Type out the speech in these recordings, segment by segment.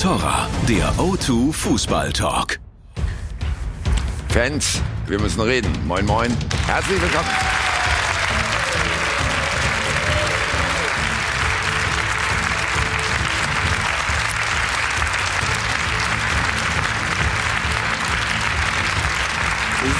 Torra, der O2 Fußball Talk. Fans, wir müssen reden. Moin, moin. Herzlich willkommen.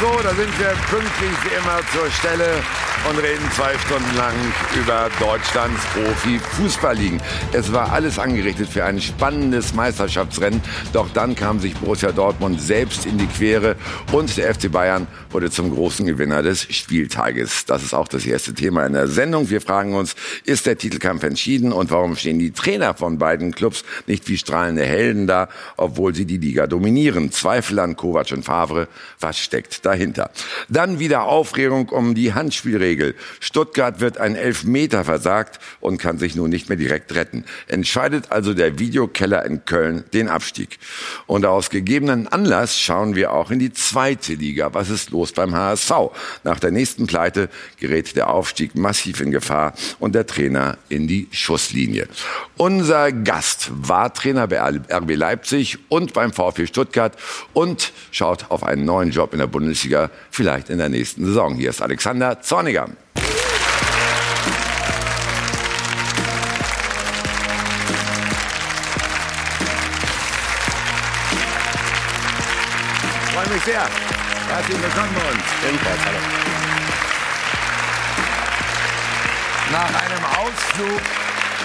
So, da sind wir pünktlich wie immer zur Stelle und reden zwei Stunden lang über Deutschlands Profi-Fußballligen. Es war alles angerichtet für ein spannendes Meisterschaftsrennen, doch dann kam sich Borussia Dortmund selbst in die Quere und der FC Bayern wurde zum großen Gewinner des Spieltages. Das ist auch das erste Thema in der Sendung. Wir fragen uns, ist der Titelkampf entschieden und warum stehen die Trainer von beiden Clubs nicht wie strahlende Helden da, obwohl sie die Liga dominieren? Zweifel an Kovac und Favre, was steckt dahinter? Dann wieder Aufregung um die Handspielregeln. Regel. Stuttgart wird ein Elfmeter versagt und kann sich nun nicht mehr direkt retten. Entscheidet also der Videokeller in Köln den Abstieg. Und aus gegebenen Anlass schauen wir auch in die zweite Liga. Was ist los beim HSV? Nach der nächsten Pleite gerät der Aufstieg massiv in Gefahr und der Trainer in die Schusslinie. Unser Gast war Trainer bei RB Leipzig und beim VfB Stuttgart und schaut auf einen neuen Job in der Bundesliga, vielleicht in der nächsten Saison. Hier ist Alexander Zorniger. Berger. Freue mich sehr. Herzlich willkommen bei uns. Ebenfalls, hallo. Nach einem Ausflug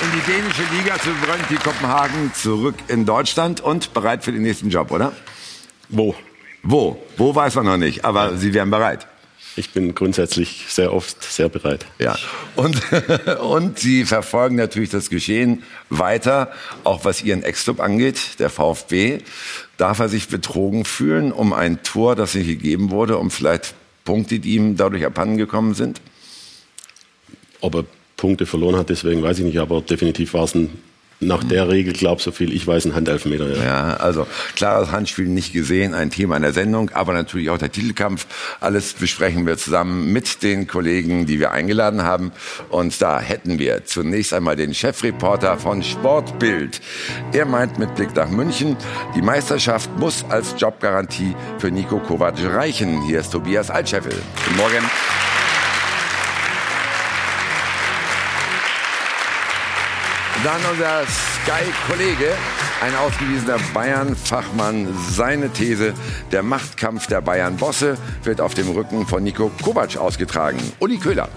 in die dänische Liga zu Brøndby Kopenhagen zurück in Deutschland und bereit für den nächsten Job, oder? Wo? Wo? Wo weiß man noch nicht, aber ja. Sie wären bereit. Ich bin grundsätzlich sehr oft sehr bereit. Ja. Und, und Sie verfolgen natürlich das Geschehen weiter, auch was Ihren Ex-Club angeht, der VfB. Darf er sich betrogen fühlen um ein Tor, das ihm gegeben wurde, um vielleicht Punkte, die ihm dadurch abhanden gekommen sind? Ob er Punkte verloren hat, deswegen weiß ich nicht, aber definitiv war es ein nach der Regel, glaub so viel, ich weiß, ein Handelfmeter. Ja. ja, also klares Handspiel nicht gesehen, ein Thema in der Sendung, aber natürlich auch der Titelkampf. Alles besprechen wir zusammen mit den Kollegen, die wir eingeladen haben. Und da hätten wir zunächst einmal den Chefreporter von Sportbild. Er meint mit Blick nach München, die Meisterschaft muss als Jobgarantie für Nico Kovac reichen. Hier ist Tobias Altscheffel. Guten Morgen. Dann unser Sky-Kollege, ein ausgewiesener Bayern-Fachmann. Seine These, der Machtkampf der Bayern-Bosse wird auf dem Rücken von Nico Kovac ausgetragen. Uli Köhler.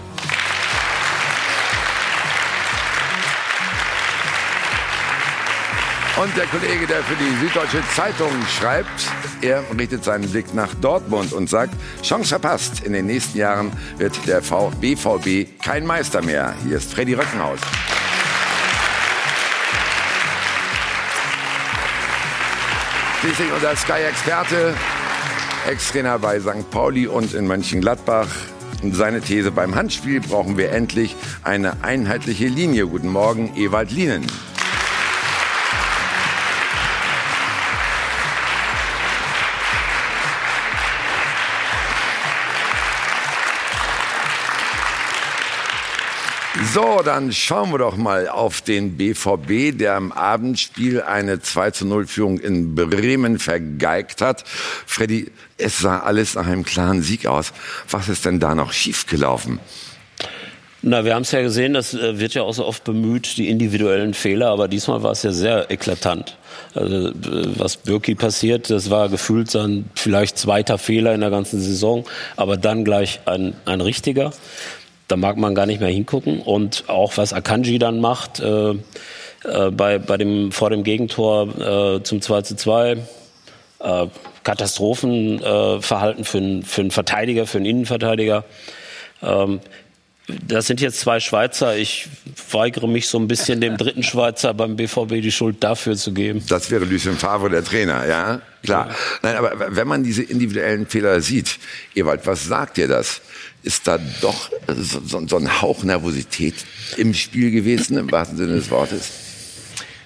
Und der Kollege, der für die Süddeutsche Zeitung schreibt, er richtet seinen Blick nach Dortmund und sagt, Chance verpasst. In den nächsten Jahren wird der BVB kein Meister mehr. Hier ist Freddy Röckenhaus. Schließlich unser Sky-Experte, Ex-Trainer bei St. Pauli und in Mönchengladbach. Seine These, beim Handspiel brauchen wir endlich eine einheitliche Linie. Guten Morgen, Ewald Lienen. So, dann schauen wir doch mal auf den BVB, der im Abendspiel eine 2 zu 0 Führung in Bremen vergeigt hat. Freddy, es sah alles nach einem klaren Sieg aus. Was ist denn da noch schiefgelaufen? Na, wir haben es ja gesehen, das äh, wird ja auch so oft bemüht, die individuellen Fehler, aber diesmal war es ja sehr eklatant. Also, äh, was Birki passiert, das war gefühlt sein vielleicht zweiter Fehler in der ganzen Saison, aber dann gleich ein, ein richtiger da mag man gar nicht mehr hingucken. Und auch was Akanji dann macht, äh, äh, bei, bei dem, vor dem Gegentor äh, zum 2 zu 2, äh, Katastrophenverhalten für, einen, für einen Verteidiger, für einen Innenverteidiger. Ähm, das sind jetzt zwei Schweizer. Ich weigere mich so ein bisschen, dem dritten Schweizer beim BVB die Schuld dafür zu geben. Das wäre Lucien Favre, der Trainer, ja? Klar. Ja. Nein, aber wenn man diese individuellen Fehler sieht, Ewald, was sagt dir das? Ist da doch so, so ein Hauch Nervosität im Spiel gewesen, im wahrsten Sinne des Wortes?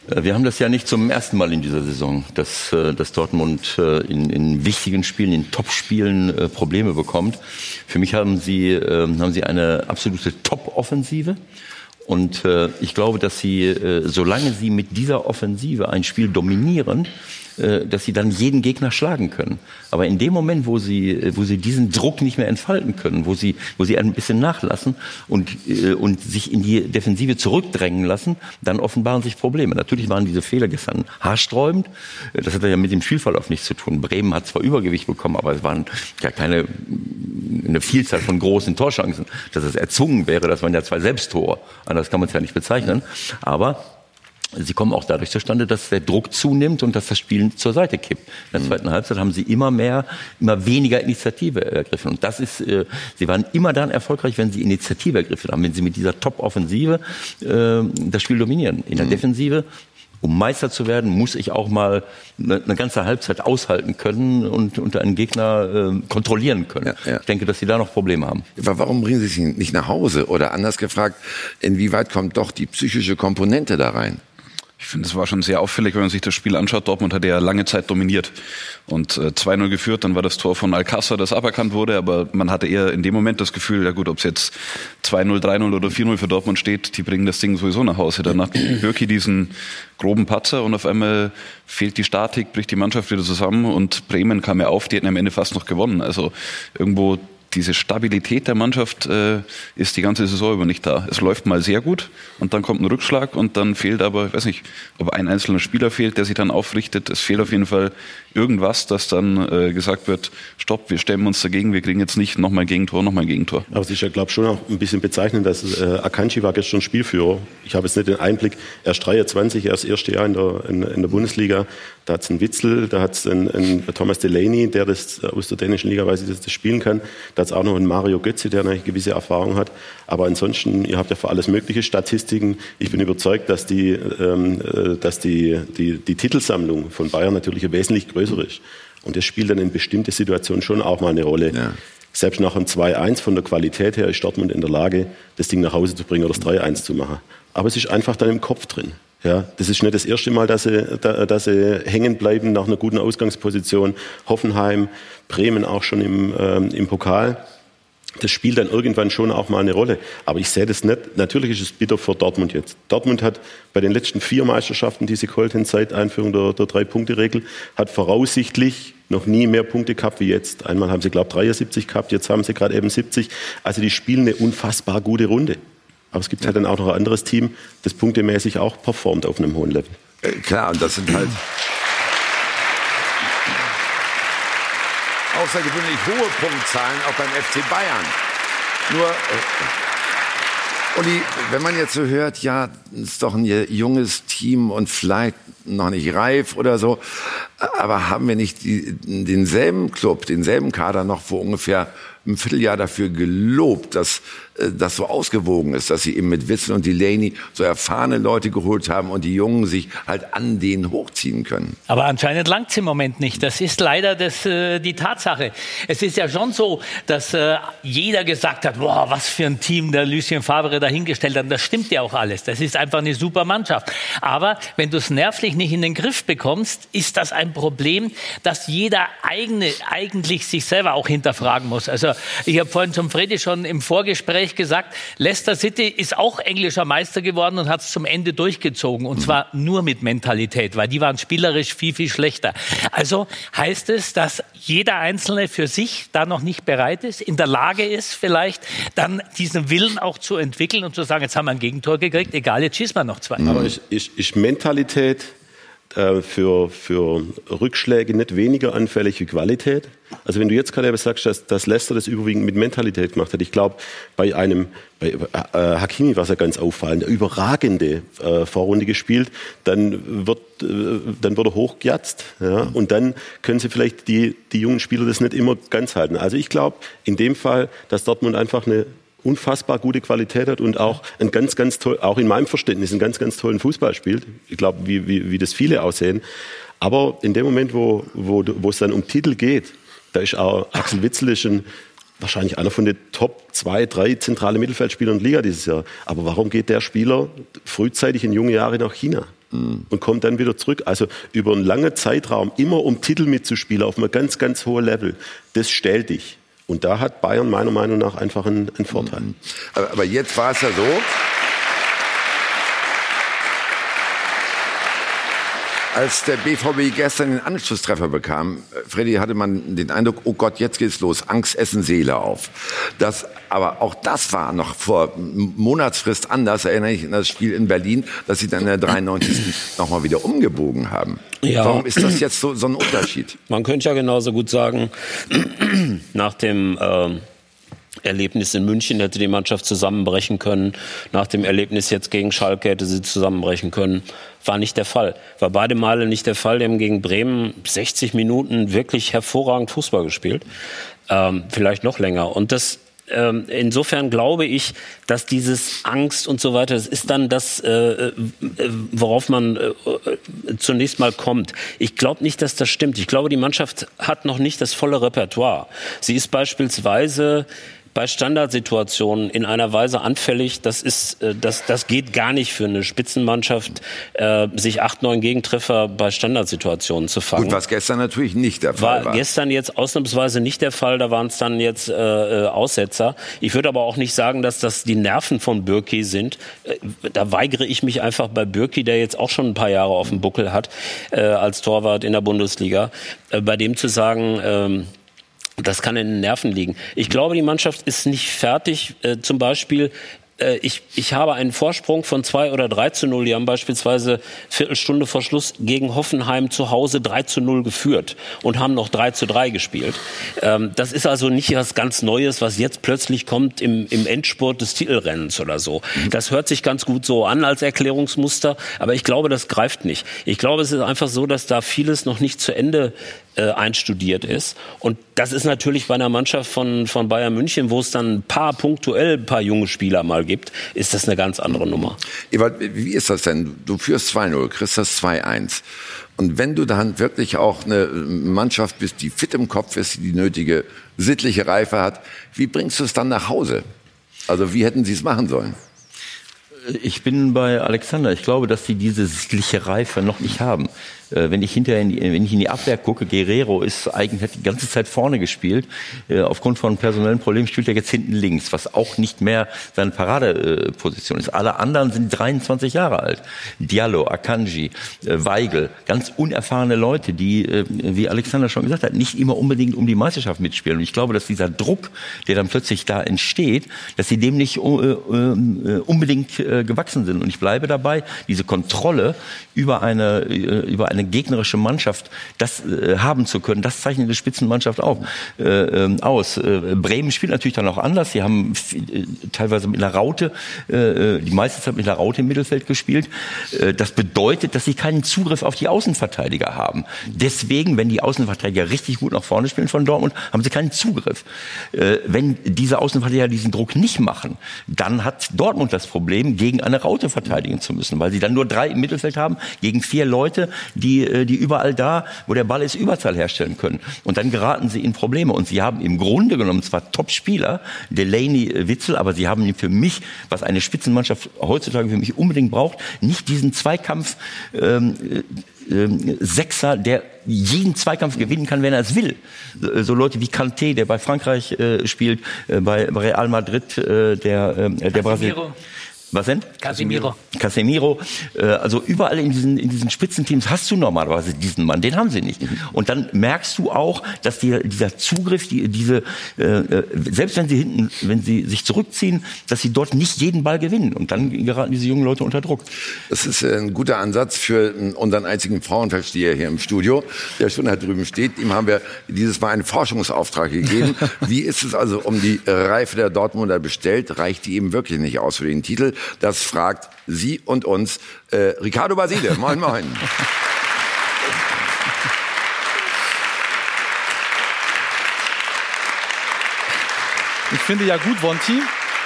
Äh, wir haben das ja nicht zum ersten Mal in dieser Saison, dass, äh, dass Dortmund äh, in, in wichtigen Spielen, in Topspielen Probleme bekommt. Für mich haben sie, haben sie eine absolute Top-Offensive. Und ich glaube, dass sie, solange sie mit dieser Offensive ein Spiel dominieren, dass sie dann jeden Gegner schlagen können. Aber in dem Moment, wo sie, äh, wo sie diesen Druck nicht mehr entfalten können, wo sie, wo sie ein bisschen nachlassen und, äh, und sich in die Defensive zurückdrängen lassen, dann offenbaren sich Probleme. Natürlich waren diese Fehler gestern haarsträubend. Das hat ja mit dem Spielverlauf nichts zu tun. Bremen hat zwar Übergewicht bekommen, aber es waren ja keine eine Vielzahl von großen Torchancen. Dass es erzwungen wäre, das waren ja zwei Selbsttore. Anders kann man es ja nicht bezeichnen. Aber Sie kommen auch dadurch zustande, dass der Druck zunimmt und dass das Spiel zur Seite kippt. In der mhm. zweiten Halbzeit haben sie immer mehr, immer weniger Initiative ergriffen. Und das ist, äh, sie waren immer dann erfolgreich, wenn sie Initiative ergriffen haben, wenn sie mit dieser Top-Offensive äh, das Spiel dominieren. In der mhm. Defensive um Meister zu werden, muss ich auch mal eine, eine ganze Halbzeit aushalten können und, und einen Gegner äh, kontrollieren können. Ja, ja. Ich denke, dass sie da noch Probleme haben. Warum bringen sie sich nicht nach Hause? Oder anders gefragt, inwieweit kommt doch die psychische Komponente da rein? Ich finde, es war schon sehr auffällig, wenn man sich das Spiel anschaut. Dortmund hat ja lange Zeit dominiert und äh, 2-0 geführt. Dann war das Tor von Alcázar, das aberkannt wurde. Aber man hatte eher in dem Moment das Gefühl, ja gut, ob es jetzt 2-0, 3-0 oder 4-0 für Dortmund steht, die bringen das Ding sowieso nach Hause. Dann hat Birki diesen groben Patzer und auf einmal fehlt die Statik, bricht die Mannschaft wieder zusammen und Bremen kam ja auf, die hätten am Ende fast noch gewonnen. Also irgendwo diese Stabilität der Mannschaft äh, ist die ganze Saison über nicht da. Es läuft mal sehr gut und dann kommt ein Rückschlag und dann fehlt aber, ich weiß nicht, ob ein einzelner Spieler fehlt, der sich dann aufrichtet. Es fehlt auf jeden Fall irgendwas, dass dann äh, gesagt wird, stopp, wir stemmen uns dagegen, wir kriegen jetzt nicht nochmal Gegentor, nochmal Gegentor. Aber es ist ja, glaube ich, schon auch ein bisschen bezeichnend, dass äh, Akanji war gestern Spielführer. Ich habe jetzt nicht den Einblick, er ist 23, er ist das erste Jahr in der, in, in der Bundesliga. Da hat es einen Witzel, da hat es einen, einen, Thomas Delaney, der das aus der dänischen Liga weiß, das, das spielen kann. Da hat es auch noch einen Mario Götze, der eine gewisse Erfahrung hat. Aber ansonsten, ihr habt ja für alles mögliche Statistiken. Ich bin überzeugt, dass die, ähm, äh, dass die, die, die Titelsammlung von Bayern natürlich wesentlich größer ist. Und das spielt dann in bestimmten Situationen schon auch mal eine Rolle. Ja. Selbst nach einem 2-1 von der Qualität her ist Dortmund in der Lage, das Ding nach Hause zu bringen oder das 3-1 zu machen. Aber es ist einfach dann im Kopf drin. Ja, das ist nicht das erste Mal, dass sie, dass sie hängen bleiben nach einer guten Ausgangsposition. Hoffenheim, Bremen auch schon im, ähm, im Pokal. Das spielt dann irgendwann schon auch mal eine Rolle. Aber ich sehe das nicht. Natürlich ist es bitter für Dortmund jetzt. Dortmund hat bei den letzten vier Meisterschaften, die sie geholt haben, seit Einführung der, der Drei-Punkte-Regel, hat voraussichtlich noch nie mehr Punkte gehabt wie jetzt. Einmal haben sie, glaube ich, 73 gehabt, jetzt haben sie gerade eben 70. Also die spielen eine unfassbar gute Runde. Aber es gibt halt dann auch noch ein anderes Team, das punktemäßig auch performt auf einem hohen Level. Äh, klar, und das sind halt außergewöhnlich hohe Punktzahlen auch beim FC Bayern. Nur, äh, Uli, wenn man jetzt so hört, ja, ist doch ein junges Team und vielleicht noch nicht reif oder so, aber haben wir nicht die, denselben Club, denselben Kader noch vor ungefähr ein Vierteljahr dafür gelobt, dass äh, das so ausgewogen ist, dass sie eben mit Witzel und Delaney so erfahrene Leute geholt haben und die Jungen sich halt an denen hochziehen können. Aber anscheinend langt es im Moment nicht. Das ist leider das, äh, die Tatsache. Es ist ja schon so, dass äh, jeder gesagt hat, boah, was für ein Team der Lucien Favre dahingestellt hat. Das stimmt ja auch alles. Das ist einfach eine super Mannschaft. Aber wenn du es nervlich nicht in den Griff bekommst, ist das ein Problem, dass jeder eigene, eigentlich sich selber auch hinterfragen muss. Also ich habe vorhin zum Freddy schon im Vorgespräch gesagt, Leicester City ist auch englischer Meister geworden und hat es zum Ende durchgezogen. Und zwar nur mit Mentalität, weil die waren spielerisch viel, viel schlechter. Also heißt es, dass jeder Einzelne für sich da noch nicht bereit ist, in der Lage ist, vielleicht dann diesen Willen auch zu entwickeln und zu sagen, jetzt haben wir ein Gegentor gekriegt, egal, jetzt schießen wir noch zwei. Aber ist, ist, ist Mentalität äh, für, für Rückschläge nicht weniger anfällig wie Qualität. Also wenn du jetzt gerade sagst, dass, dass Leicester das überwiegend mit Mentalität gemacht hat, ich glaube, bei einem, bei äh, Hakimi war es ja ganz auffallend, überragende äh, Vorrunde gespielt, dann wird, äh, dann wird er hochgejatzt ja, und dann können sie vielleicht die, die jungen Spieler das nicht immer ganz halten. Also ich glaube in dem Fall, dass Dortmund einfach eine unfassbar gute Qualität hat und auch ein ganz, ganz toll, auch in meinem Verständnis, einen ganz, ganz tollen Fußball spielt. Ich glaube, wie, wie, wie das viele aussehen. Aber in dem Moment, wo, wo, wo es dann um Titel geht, da ist auch Axel Witzel ist ein, wahrscheinlich einer von den Top zwei, drei zentrale Mittelfeldspielern in der Liga dieses Jahr. Aber warum geht der Spieler frühzeitig in junge Jahre nach China? Mhm. Und kommt dann wieder zurück. Also über einen langen Zeitraum immer um Titel mitzuspielen auf einem ganz, ganz hohen Level, das stellt dich. Und da hat Bayern meiner Meinung nach einfach einen, einen Vorteil. Mhm. Aber, aber, jetzt war es ja so, Als der BVB gestern den Anschlusstreffer bekam, äh, Freddy, hatte man den Eindruck, oh Gott, jetzt geht's los, Angst essen Seele auf. Das, aber auch das war noch vor Monatsfrist anders, erinnere ich an das Spiel in Berlin, dass sie dann in der 93. nochmal wieder umgebogen haben. Ja. Warum ist das jetzt so, so ein Unterschied? Man könnte ja genauso gut sagen, nach dem ähm, Erlebnis in München hätte die Mannschaft zusammenbrechen können. Nach dem Erlebnis jetzt gegen Schalke hätte sie zusammenbrechen können. War nicht der Fall. War beide Male nicht der Fall. Die haben gegen Bremen 60 Minuten wirklich hervorragend Fußball gespielt. Ähm, vielleicht noch länger. Und das ähm, insofern glaube ich, dass dieses Angst und so weiter, das ist dann das, äh, äh worauf man äh, zunächst mal kommt. Ich glaube nicht, dass das stimmt. Ich glaube, die Mannschaft hat noch nicht das volle Repertoire. Sie ist beispielsweise bei Standardsituationen in einer Weise anfällig, das ist, äh, das, das geht gar nicht für eine Spitzenmannschaft, äh, sich acht, neun Gegentreffer bei Standardsituationen zu fangen. Gut, was gestern natürlich nicht der Fall war. War gestern jetzt ausnahmsweise nicht der Fall, da waren es dann jetzt äh, äh, Aussetzer. Ich würde aber auch nicht sagen, dass das die Nerven von Birki sind. Äh, da weigere ich mich einfach bei Birki, der jetzt auch schon ein paar Jahre auf dem Buckel hat, äh, als Torwart in der Bundesliga, äh, bei dem zu sagen, ähm, das kann in den Nerven liegen. Ich glaube, die Mannschaft ist nicht fertig. Äh, zum Beispiel äh, ich, ich habe einen Vorsprung von zwei oder drei zu null. Die haben beispielsweise Viertelstunde vor Schluss gegen Hoffenheim zu Hause drei zu null geführt und haben noch drei zu drei gespielt. Ähm, das ist also nicht was ganz Neues, was jetzt plötzlich kommt im, im Endspurt des Titelrennens oder so. Das hört sich ganz gut so an als Erklärungsmuster, aber ich glaube, das greift nicht. Ich glaube, es ist einfach so, dass da vieles noch nicht zu Ende äh, einstudiert ist. Und das ist natürlich bei einer Mannschaft von, von Bayern München, wo es dann ein paar punktuell ein paar junge Spieler mal gibt, ist das eine ganz andere Nummer. Ewald, wie ist das denn? Du führst 2-0, kriegst das 2-1. Und wenn du dann wirklich auch eine Mannschaft bist, die fit im Kopf ist, die die nötige sittliche Reife hat, wie bringst du es dann nach Hause? Also wie hätten sie es machen sollen? Ich bin bei Alexander. Ich glaube, dass sie diese sittliche Reife noch nicht haben. Äh, wenn ich hinterher in die, wenn ich in die Abwehr gucke, Guerrero ist eigentlich hat die ganze Zeit vorne gespielt. Äh, aufgrund von personellen Problemen spielt er jetzt hinten links, was auch nicht mehr seine Paradeposition ist. Alle anderen sind 23 Jahre alt. Diallo, Akanji, äh, Weigel, ganz unerfahrene Leute, die, wie Alexander schon gesagt hat, nicht immer unbedingt um die Meisterschaft mitspielen. Und ich glaube, dass dieser Druck, der dann plötzlich da entsteht, dass sie dem nicht unbedingt gewachsen sind. Und ich bleibe dabei, diese Kontrolle über eine, über eine eine gegnerische Mannschaft das äh, haben zu können, das zeichnet eine Spitzenmannschaft auch, äh, ähm, aus. Äh, Bremen spielt natürlich dann auch anders. Sie haben äh, teilweise mit einer Raute, äh, äh, die meiste Zeit mit einer Raute im Mittelfeld gespielt. das bedeutet, dass sie keinen Zugriff auf die Außenverteidiger haben. Deswegen, wenn die Außenverteidiger richtig gut nach vorne spielen von Dortmund, haben sie keinen Zugriff. wenn diese Außenverteidiger diesen Druck nicht machen, dann hat Dortmund das Problem, gegen eine Raute verteidigen zu müssen, weil sie dann nur drei im Mittelfeld haben, gegen vier Leute, die die, äh, die überall da, wo der Ball ist, Überzahl herstellen können. Und dann geraten sie in Probleme. Und sie haben im Grunde genommen zwar Top-Spieler, Delaney, äh, Witzel, aber sie haben für mich, was eine Spitzenmannschaft heutzutage für mich unbedingt braucht, nicht diesen Zweikampf, ähm, äh, Sechser, der jeden Zweikampf gewinnen kann, wenn er es will. So Leute wie Kanté, der bei Frankreich äh, spielt, äh, bei Real Madrid, äh, der, äh, der Brasilien. Was denn? Casemiro. Casemiro. Äh, also überall in diesen, in diesen Spitzenteams hast du normalerweise diesen Mann, den haben sie nicht. Und dann merkst du auch, dass die, dieser Zugriff, die, diese, äh, äh, selbst wenn sie hinten, wenn sie sich zurückziehen, dass sie dort nicht jeden Ball gewinnen. Und dann geraten diese jungen Leute unter Druck. Das ist ein guter Ansatz für unseren einzigen Frauenversteher hier im Studio, der schon da drüben steht. Ihm haben wir dieses Mal einen Forschungsauftrag gegeben. Wie ist es also um die Reife der Dortmunder bestellt? Reicht die eben wirklich nicht aus für den Titel? Das fragt Sie und uns äh, Ricardo Basile. Moin, moin. Ich finde ja gut, Wonti,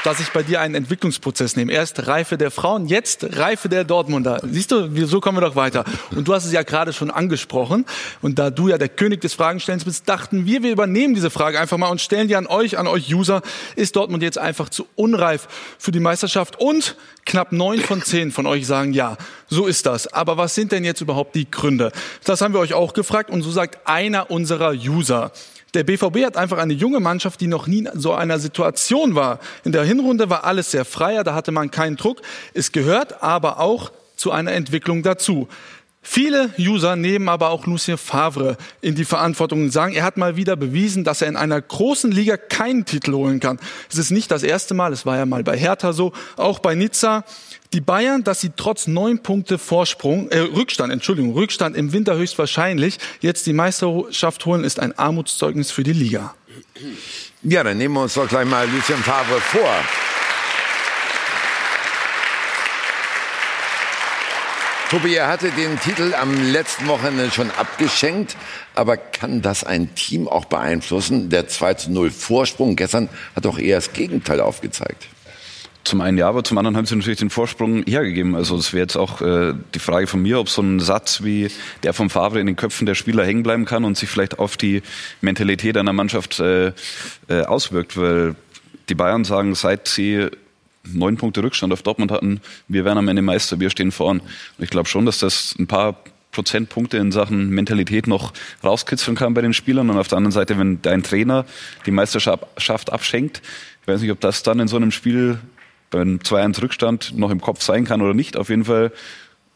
dass ich bei dir einen Entwicklungsprozess nehme. Erst Reife der Frauen, jetzt Reife der Dortmunder. Siehst du, so kommen wir doch weiter. Und du hast es ja gerade schon angesprochen. Und da du ja der König des Fragenstellens bist, dachten wir, wir übernehmen diese Frage einfach mal und stellen die an euch, an euch User. Ist Dortmund jetzt einfach zu unreif für die Meisterschaft? Und knapp neun von zehn von euch sagen ja. So ist das. Aber was sind denn jetzt überhaupt die Gründe? Das haben wir euch auch gefragt. Und so sagt einer unserer User. Der BVB hat einfach eine junge Mannschaft, die noch nie in so einer Situation war. In der Hinrunde war alles sehr freier, da hatte man keinen Druck. Es gehört aber auch zu einer Entwicklung dazu. Viele User nehmen aber auch Lucien Favre in die Verantwortung und sagen, er hat mal wieder bewiesen, dass er in einer großen Liga keinen Titel holen kann. Es ist nicht das erste Mal, es war ja mal bei Hertha so, auch bei Nizza. Die Bayern, dass sie trotz neun Punkte Vorsprung, äh, Rückstand, Entschuldigung, Rückstand im Winter höchstwahrscheinlich jetzt die Meisterschaft holen, ist ein Armutszeugnis für die Liga. Ja, dann nehmen wir uns doch gleich mal Lucien Favre vor. Tobi, er hatte den Titel am letzten Wochenende schon abgeschenkt, aber kann das ein Team auch beeinflussen? Der 2 zu 0 Vorsprung gestern hat doch eher das Gegenteil aufgezeigt. Zum einen ja, aber zum anderen haben sie natürlich den Vorsprung hergegeben. Also das wäre jetzt auch äh, die Frage von mir, ob so ein Satz wie der vom Favre in den Köpfen der Spieler hängen bleiben kann und sich vielleicht auf die Mentalität einer Mannschaft äh, äh, auswirkt. Weil die Bayern sagen, seit sie neun Punkte Rückstand auf Dortmund hatten, wir werden am Ende Meister, wir stehen vorn. Und ich glaube schon, dass das ein paar Prozentpunkte in Sachen Mentalität noch rauskitzeln kann bei den Spielern. Und auf der anderen Seite, wenn dein Trainer die Meisterschaft abschenkt, ich weiß nicht, ob das dann in so einem Spiel beim 2-1 Rückstand noch im Kopf sein kann oder nicht. Auf jeden Fall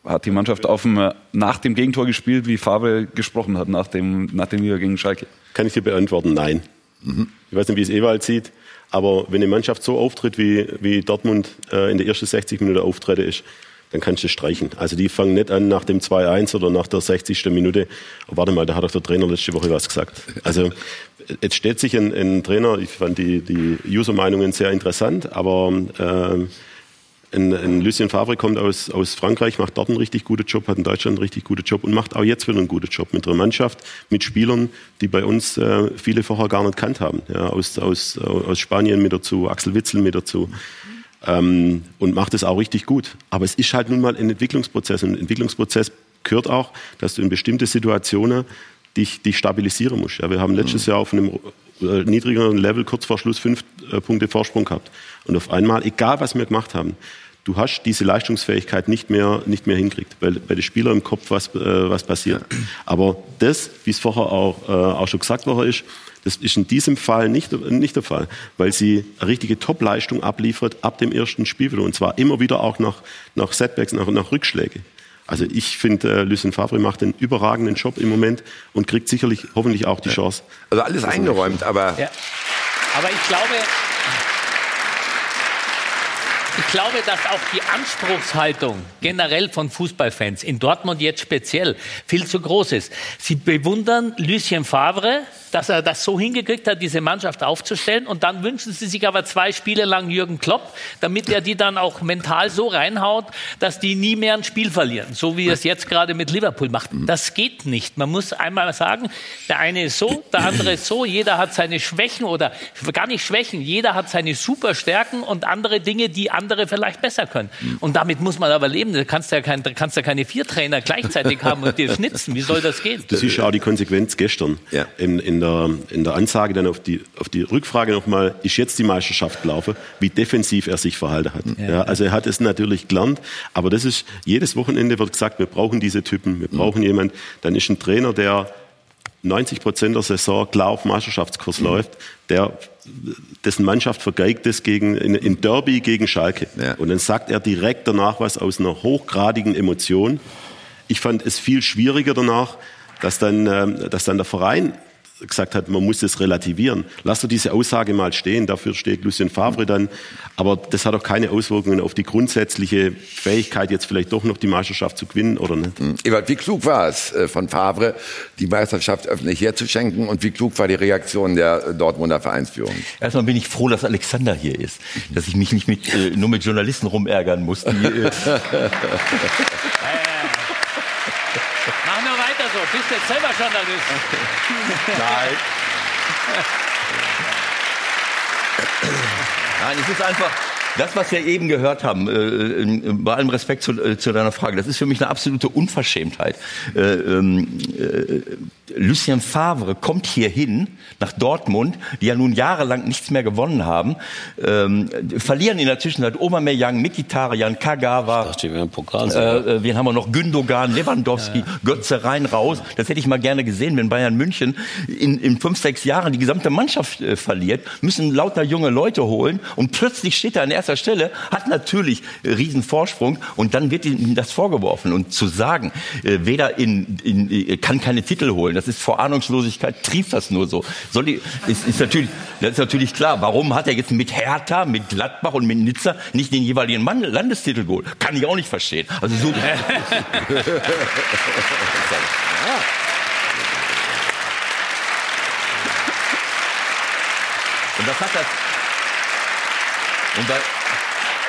hat die Mannschaft auf dem, nach dem Gegentor gespielt, wie Fabre gesprochen hat, nach dem, nach dem Liga gegen Schalke. Kann ich dir beantworten? Nein. Mhm. Ich weiß nicht, wie es Ewald sieht. Aber wenn eine Mannschaft so auftritt, wie, wie Dortmund äh, in der ersten 60 Minuten auftreten ist, dann kannst du streichen. Also die fangen nicht an nach dem 2-1 oder nach der 60. Minute. Oh, warte mal, da hat doch der Trainer letzte Woche was gesagt. Also jetzt steht sich ein, ein Trainer, ich fand die, die User-Meinungen sehr interessant, aber äh, ein, ein Lucien Favre kommt aus, aus Frankreich, macht dort einen richtig guten Job, hat in Deutschland einen richtig guten Job und macht auch jetzt wieder einen guten Job mit einer Mannschaft, mit Spielern, die bei uns äh, viele vorher gar nicht kannt haben. Ja, aus, aus, aus Spanien mit dazu, Axel Witzel mit dazu. Ähm, und macht es auch richtig gut. Aber es ist halt nun mal ein Entwicklungsprozess. Und ein Entwicklungsprozess gehört auch, dass du in bestimmte Situationen dich, dich stabilisieren musst. Ja, wir haben letztes Jahr auf einem äh, niedrigeren Level kurz vor Schluss fünf äh, Punkte Vorsprung gehabt. Und auf einmal, egal was wir gemacht haben, du hast diese Leistungsfähigkeit nicht mehr, nicht mehr hinkriegt, weil bei den Spielern im Kopf was, äh, was passiert. Aber das, wie es vorher auch, äh, auch schon gesagt worden ist, das ist in diesem Fall nicht, nicht der Fall, weil sie eine richtige Top-Leistung abliefert ab dem ersten Spiel. Und zwar immer wieder auch nach, nach Setbacks, nach, nach Rückschläge. Also ich finde, äh, Lucien Favre macht einen überragenden Job im Moment und kriegt sicherlich hoffentlich auch die Chance. Also alles eingeräumt, aber... Ja. Aber ich glaube, ich glaube, dass auch die Anspruchshaltung generell von Fußballfans, in Dortmund jetzt speziell, viel zu groß ist. Sie bewundern Lucien Favre, dass er das so hingekriegt hat, diese Mannschaft aufzustellen. Und dann wünschen sie sich aber zwei Spiele lang Jürgen Klopp, damit er die dann auch mental so reinhaut, dass die nie mehr ein Spiel verlieren. So wie er es jetzt gerade mit Liverpool macht. Das geht nicht. Man muss einmal sagen, der eine ist so, der andere ist so. Jeder hat seine Schwächen oder gar nicht Schwächen. Jeder hat seine Superstärken und andere Dinge, die andere vielleicht besser können. Und damit muss man aber leben. Du kannst ja, kein, kannst ja keine vier Trainer gleichzeitig haben und dir schnitzen. Wie soll das gehen? Das ist ja auch die Konsequenz gestern. Ja. In, in der, in der Ansage dann auf die, auf die Rückfrage nochmal, ist jetzt die Meisterschaft gelaufen, wie defensiv er sich verhalten hat. Ja. ja. also er hat es natürlich gelernt, aber das ist, jedes Wochenende wird gesagt, wir brauchen diese Typen, wir brauchen mhm. jemanden, dann ist ein Trainer, der 90 Prozent der Saison klar auf Meisterschaftskurs mhm. läuft, der, dessen Mannschaft vergeigt es gegen, in, in Derby gegen Schalke. Ja. Und dann sagt er direkt danach was aus einer hochgradigen Emotion. Ich fand es viel schwieriger danach, dass dann, ähm, dass dann der Verein gesagt hat, man muss es relativieren. Lass doch diese Aussage mal stehen, dafür steht Lucien Favre dann. Aber das hat auch keine Auswirkungen auf die grundsätzliche Fähigkeit, jetzt vielleicht doch noch die Meisterschaft zu gewinnen oder nicht. Mhm. Ewald, wie klug war es äh, von Favre, die Meisterschaft öffentlich herzuschenken und wie klug war die Reaktion der Dortmunder Vereinsführung? Erstmal bin ich froh, dass Alexander hier ist, dass ich mich nicht mit, äh, nur mit Journalisten rumärgern muss. Die, äh so. Bist jetzt selber Journalist. Nein. Nein, es ist einfach, das, was wir eben gehört haben, äh, bei allem Respekt zu, äh, zu, deiner Frage, das ist für mich eine absolute Unverschämtheit. Äh, ähm, äh, Lucien Favre kommt hier hin, nach Dortmund, die ja nun jahrelang nichts mehr gewonnen haben, ähm, verlieren in der Zwischenzeit Aubameyang, Mkhitaryan, Kagawa, dachte, wir haben Pokal. äh, äh, wen haben wir noch? Gündogan, Lewandowski, Götze rein, raus. Das hätte ich mal gerne gesehen, wenn Bayern München in, in fünf, sechs Jahren die gesamte Mannschaft äh, verliert, müssen lauter junge Leute holen und plötzlich steht er an erster Stelle, hat natürlich äh, riesen Vorsprung und dann wird ihm das vorgeworfen. Und zu sagen, äh, weder in, in, äh, kann keine Titel holen, das ist vor Ahnungslosigkeit, trieft das nur so. Soll die, ist, ist, natürlich, das ist natürlich klar. Warum hat er jetzt mit Hertha, mit Gladbach und mit Nizza nicht den jeweiligen Mann, Landestitel geholt? Kann ich auch nicht verstehen. Also so, Und das hat das. Und bei,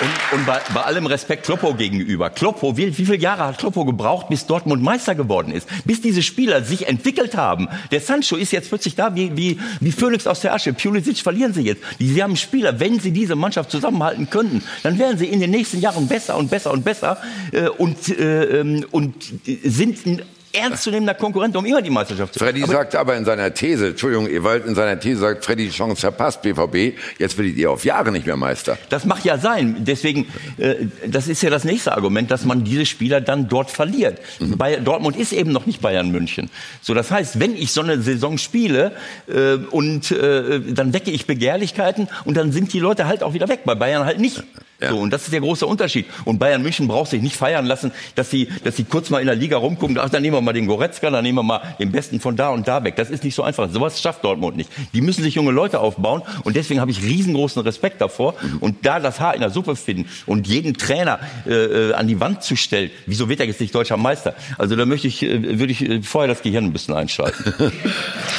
und, und bei, bei allem Respekt Kloppo gegenüber. Kloppo, wie, wie viele Jahre hat Kloppo gebraucht, bis Dortmund Meister geworden ist? Bis diese Spieler sich entwickelt haben. Der Sancho ist jetzt plötzlich da wie, wie, wie Phönix aus der Asche. Pulisic verlieren sie jetzt. Sie haben Spieler, wenn sie diese Mannschaft zusammenhalten könnten, dann wären sie in den nächsten Jahren besser und besser und besser äh, und, äh, ähm, und sind ernstzunehmender Konkurrent um immer die Meisterschaft zu Freddy Aber- sagt aber in seiner These, Entschuldigung, Ewald, in seiner These sagt Freddy, die Chance verpasst, BVB, jetzt werdet ihr auf Jahre nicht mehr Meister. Das mag ja sein. Deswegen, äh, das ist ja das nächste Argument, dass man diese Spieler dann dort verliert. Bei Dortmund ist eben noch nicht Bayern München. So, das heißt, wenn ich so eine Saison spiele äh, und äh, dann wecke ich Begehrlichkeiten und dann sind die Leute halt auch wieder weg. Bei Bayern halt nicht. Ja. So, und das ist der große Unterschied. Und Bayern München braucht sich nicht feiern lassen, dass sie, dass sie kurz mal in der Liga rumgucken. Ach, dann nehmen wir mal den Goretzka, dann nehmen wir mal den Besten von da und da weg. Das ist nicht so einfach. Sowas schafft Dortmund nicht. Die müssen sich junge Leute aufbauen. Und deswegen habe ich riesengroßen Respekt davor. Und da das Haar in der Suppe finden und jeden Trainer äh, äh, an die Wand zu stellen, wieso wird er jetzt nicht deutscher Meister? Also da möchte ich, äh, würde ich äh, vorher das Gehirn ein bisschen einschalten.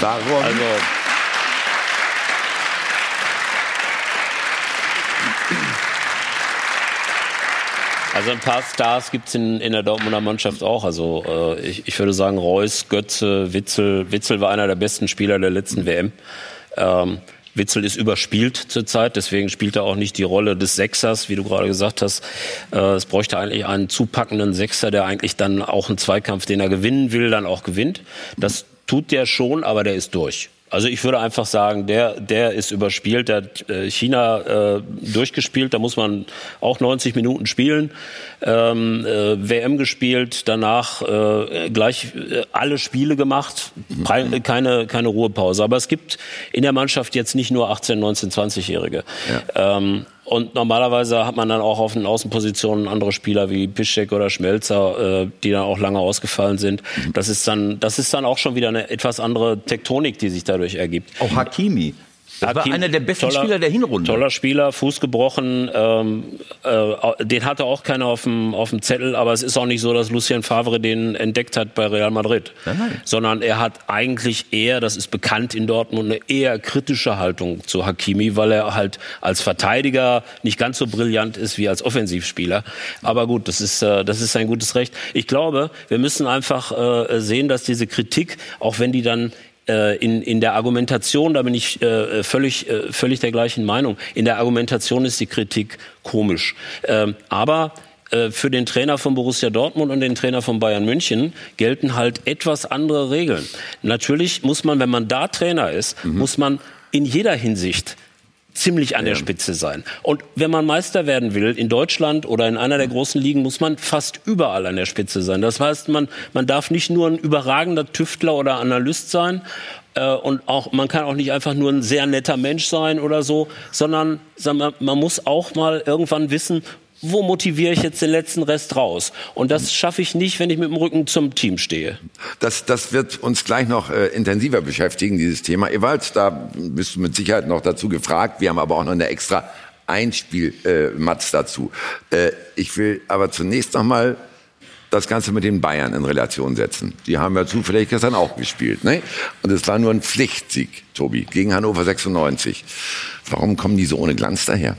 Warum? Also, Also ein paar Stars gibt's in, in der Dortmunder Mannschaft auch. Also äh, ich, ich würde sagen, Reus, Götze, Witzel. Witzel war einer der besten Spieler der letzten WM. Ähm, Witzel ist überspielt zurzeit, deswegen spielt er auch nicht die Rolle des Sechsers, wie du gerade gesagt hast. Äh, es bräuchte eigentlich einen zupackenden Sechser, der eigentlich dann auch einen Zweikampf, den er gewinnen will, dann auch gewinnt. Das tut der schon, aber der ist durch. Also ich würde einfach sagen, der, der ist überspielt, der hat äh, China äh, durchgespielt, da muss man auch 90 Minuten spielen, ähm, äh, WM gespielt, danach äh, gleich äh, alle Spiele gemacht, Prei- keine, keine Ruhepause. Aber es gibt in der Mannschaft jetzt nicht nur 18, 19, 20-Jährige. Ähm, und normalerweise hat man dann auch auf den Außenpositionen andere Spieler wie Piszczek oder Schmelzer, äh, die dann auch lange ausgefallen sind. Das ist dann, das ist dann auch schon wieder eine etwas andere Tektonik, die sich dadurch ergibt. Auch Hakimi. Das war einer der besten toller- Spieler der Hinrunde. Toller Spieler, Fuß gebrochen. Ähm, äh, den hatte auch keiner auf dem, auf dem Zettel, aber es ist auch nicht so, dass Lucien Favre den entdeckt hat bei Real Madrid. Nein, nein. Sondern er hat eigentlich eher, das ist bekannt in Dortmund, eine eher kritische Haltung zu Hakimi, weil er halt als Verteidiger nicht ganz so brillant ist wie als Offensivspieler. Aber gut, das ist, äh, das ist sein gutes Recht. Ich glaube, wir müssen einfach äh, sehen, dass diese Kritik, auch wenn die dann in, in der Argumentation, da bin ich äh, völlig, äh, völlig der gleichen Meinung, in der Argumentation ist die Kritik komisch. Ähm, aber äh, für den Trainer von Borussia Dortmund und den Trainer von Bayern München gelten halt etwas andere Regeln. Natürlich muss man, wenn man da Trainer ist, muss man in jeder Hinsicht ziemlich an der Spitze sein. Und wenn man Meister werden will in Deutschland oder in einer der großen Ligen, muss man fast überall an der Spitze sein. Das heißt, man, man darf nicht nur ein überragender Tüftler oder Analyst sein äh, und auch man kann auch nicht einfach nur ein sehr netter Mensch sein oder so, sondern sagen wir, man muss auch mal irgendwann wissen, wo motiviere ich jetzt den letzten Rest raus? Und das schaffe ich nicht, wenn ich mit dem Rücken zum Team stehe. Das, das wird uns gleich noch äh, intensiver beschäftigen, dieses Thema. Ewald, da bist du mit Sicherheit noch dazu gefragt. Wir haben aber auch noch eine extra Einspiel-Matz dazu. Äh, ich will aber zunächst noch mal das Ganze mit den Bayern in Relation setzen. Die haben ja zufällig gestern auch gespielt. Ne? Und es war nur ein Pflichtsieg, Tobi, gegen Hannover 96. Warum kommen die so ohne Glanz daher?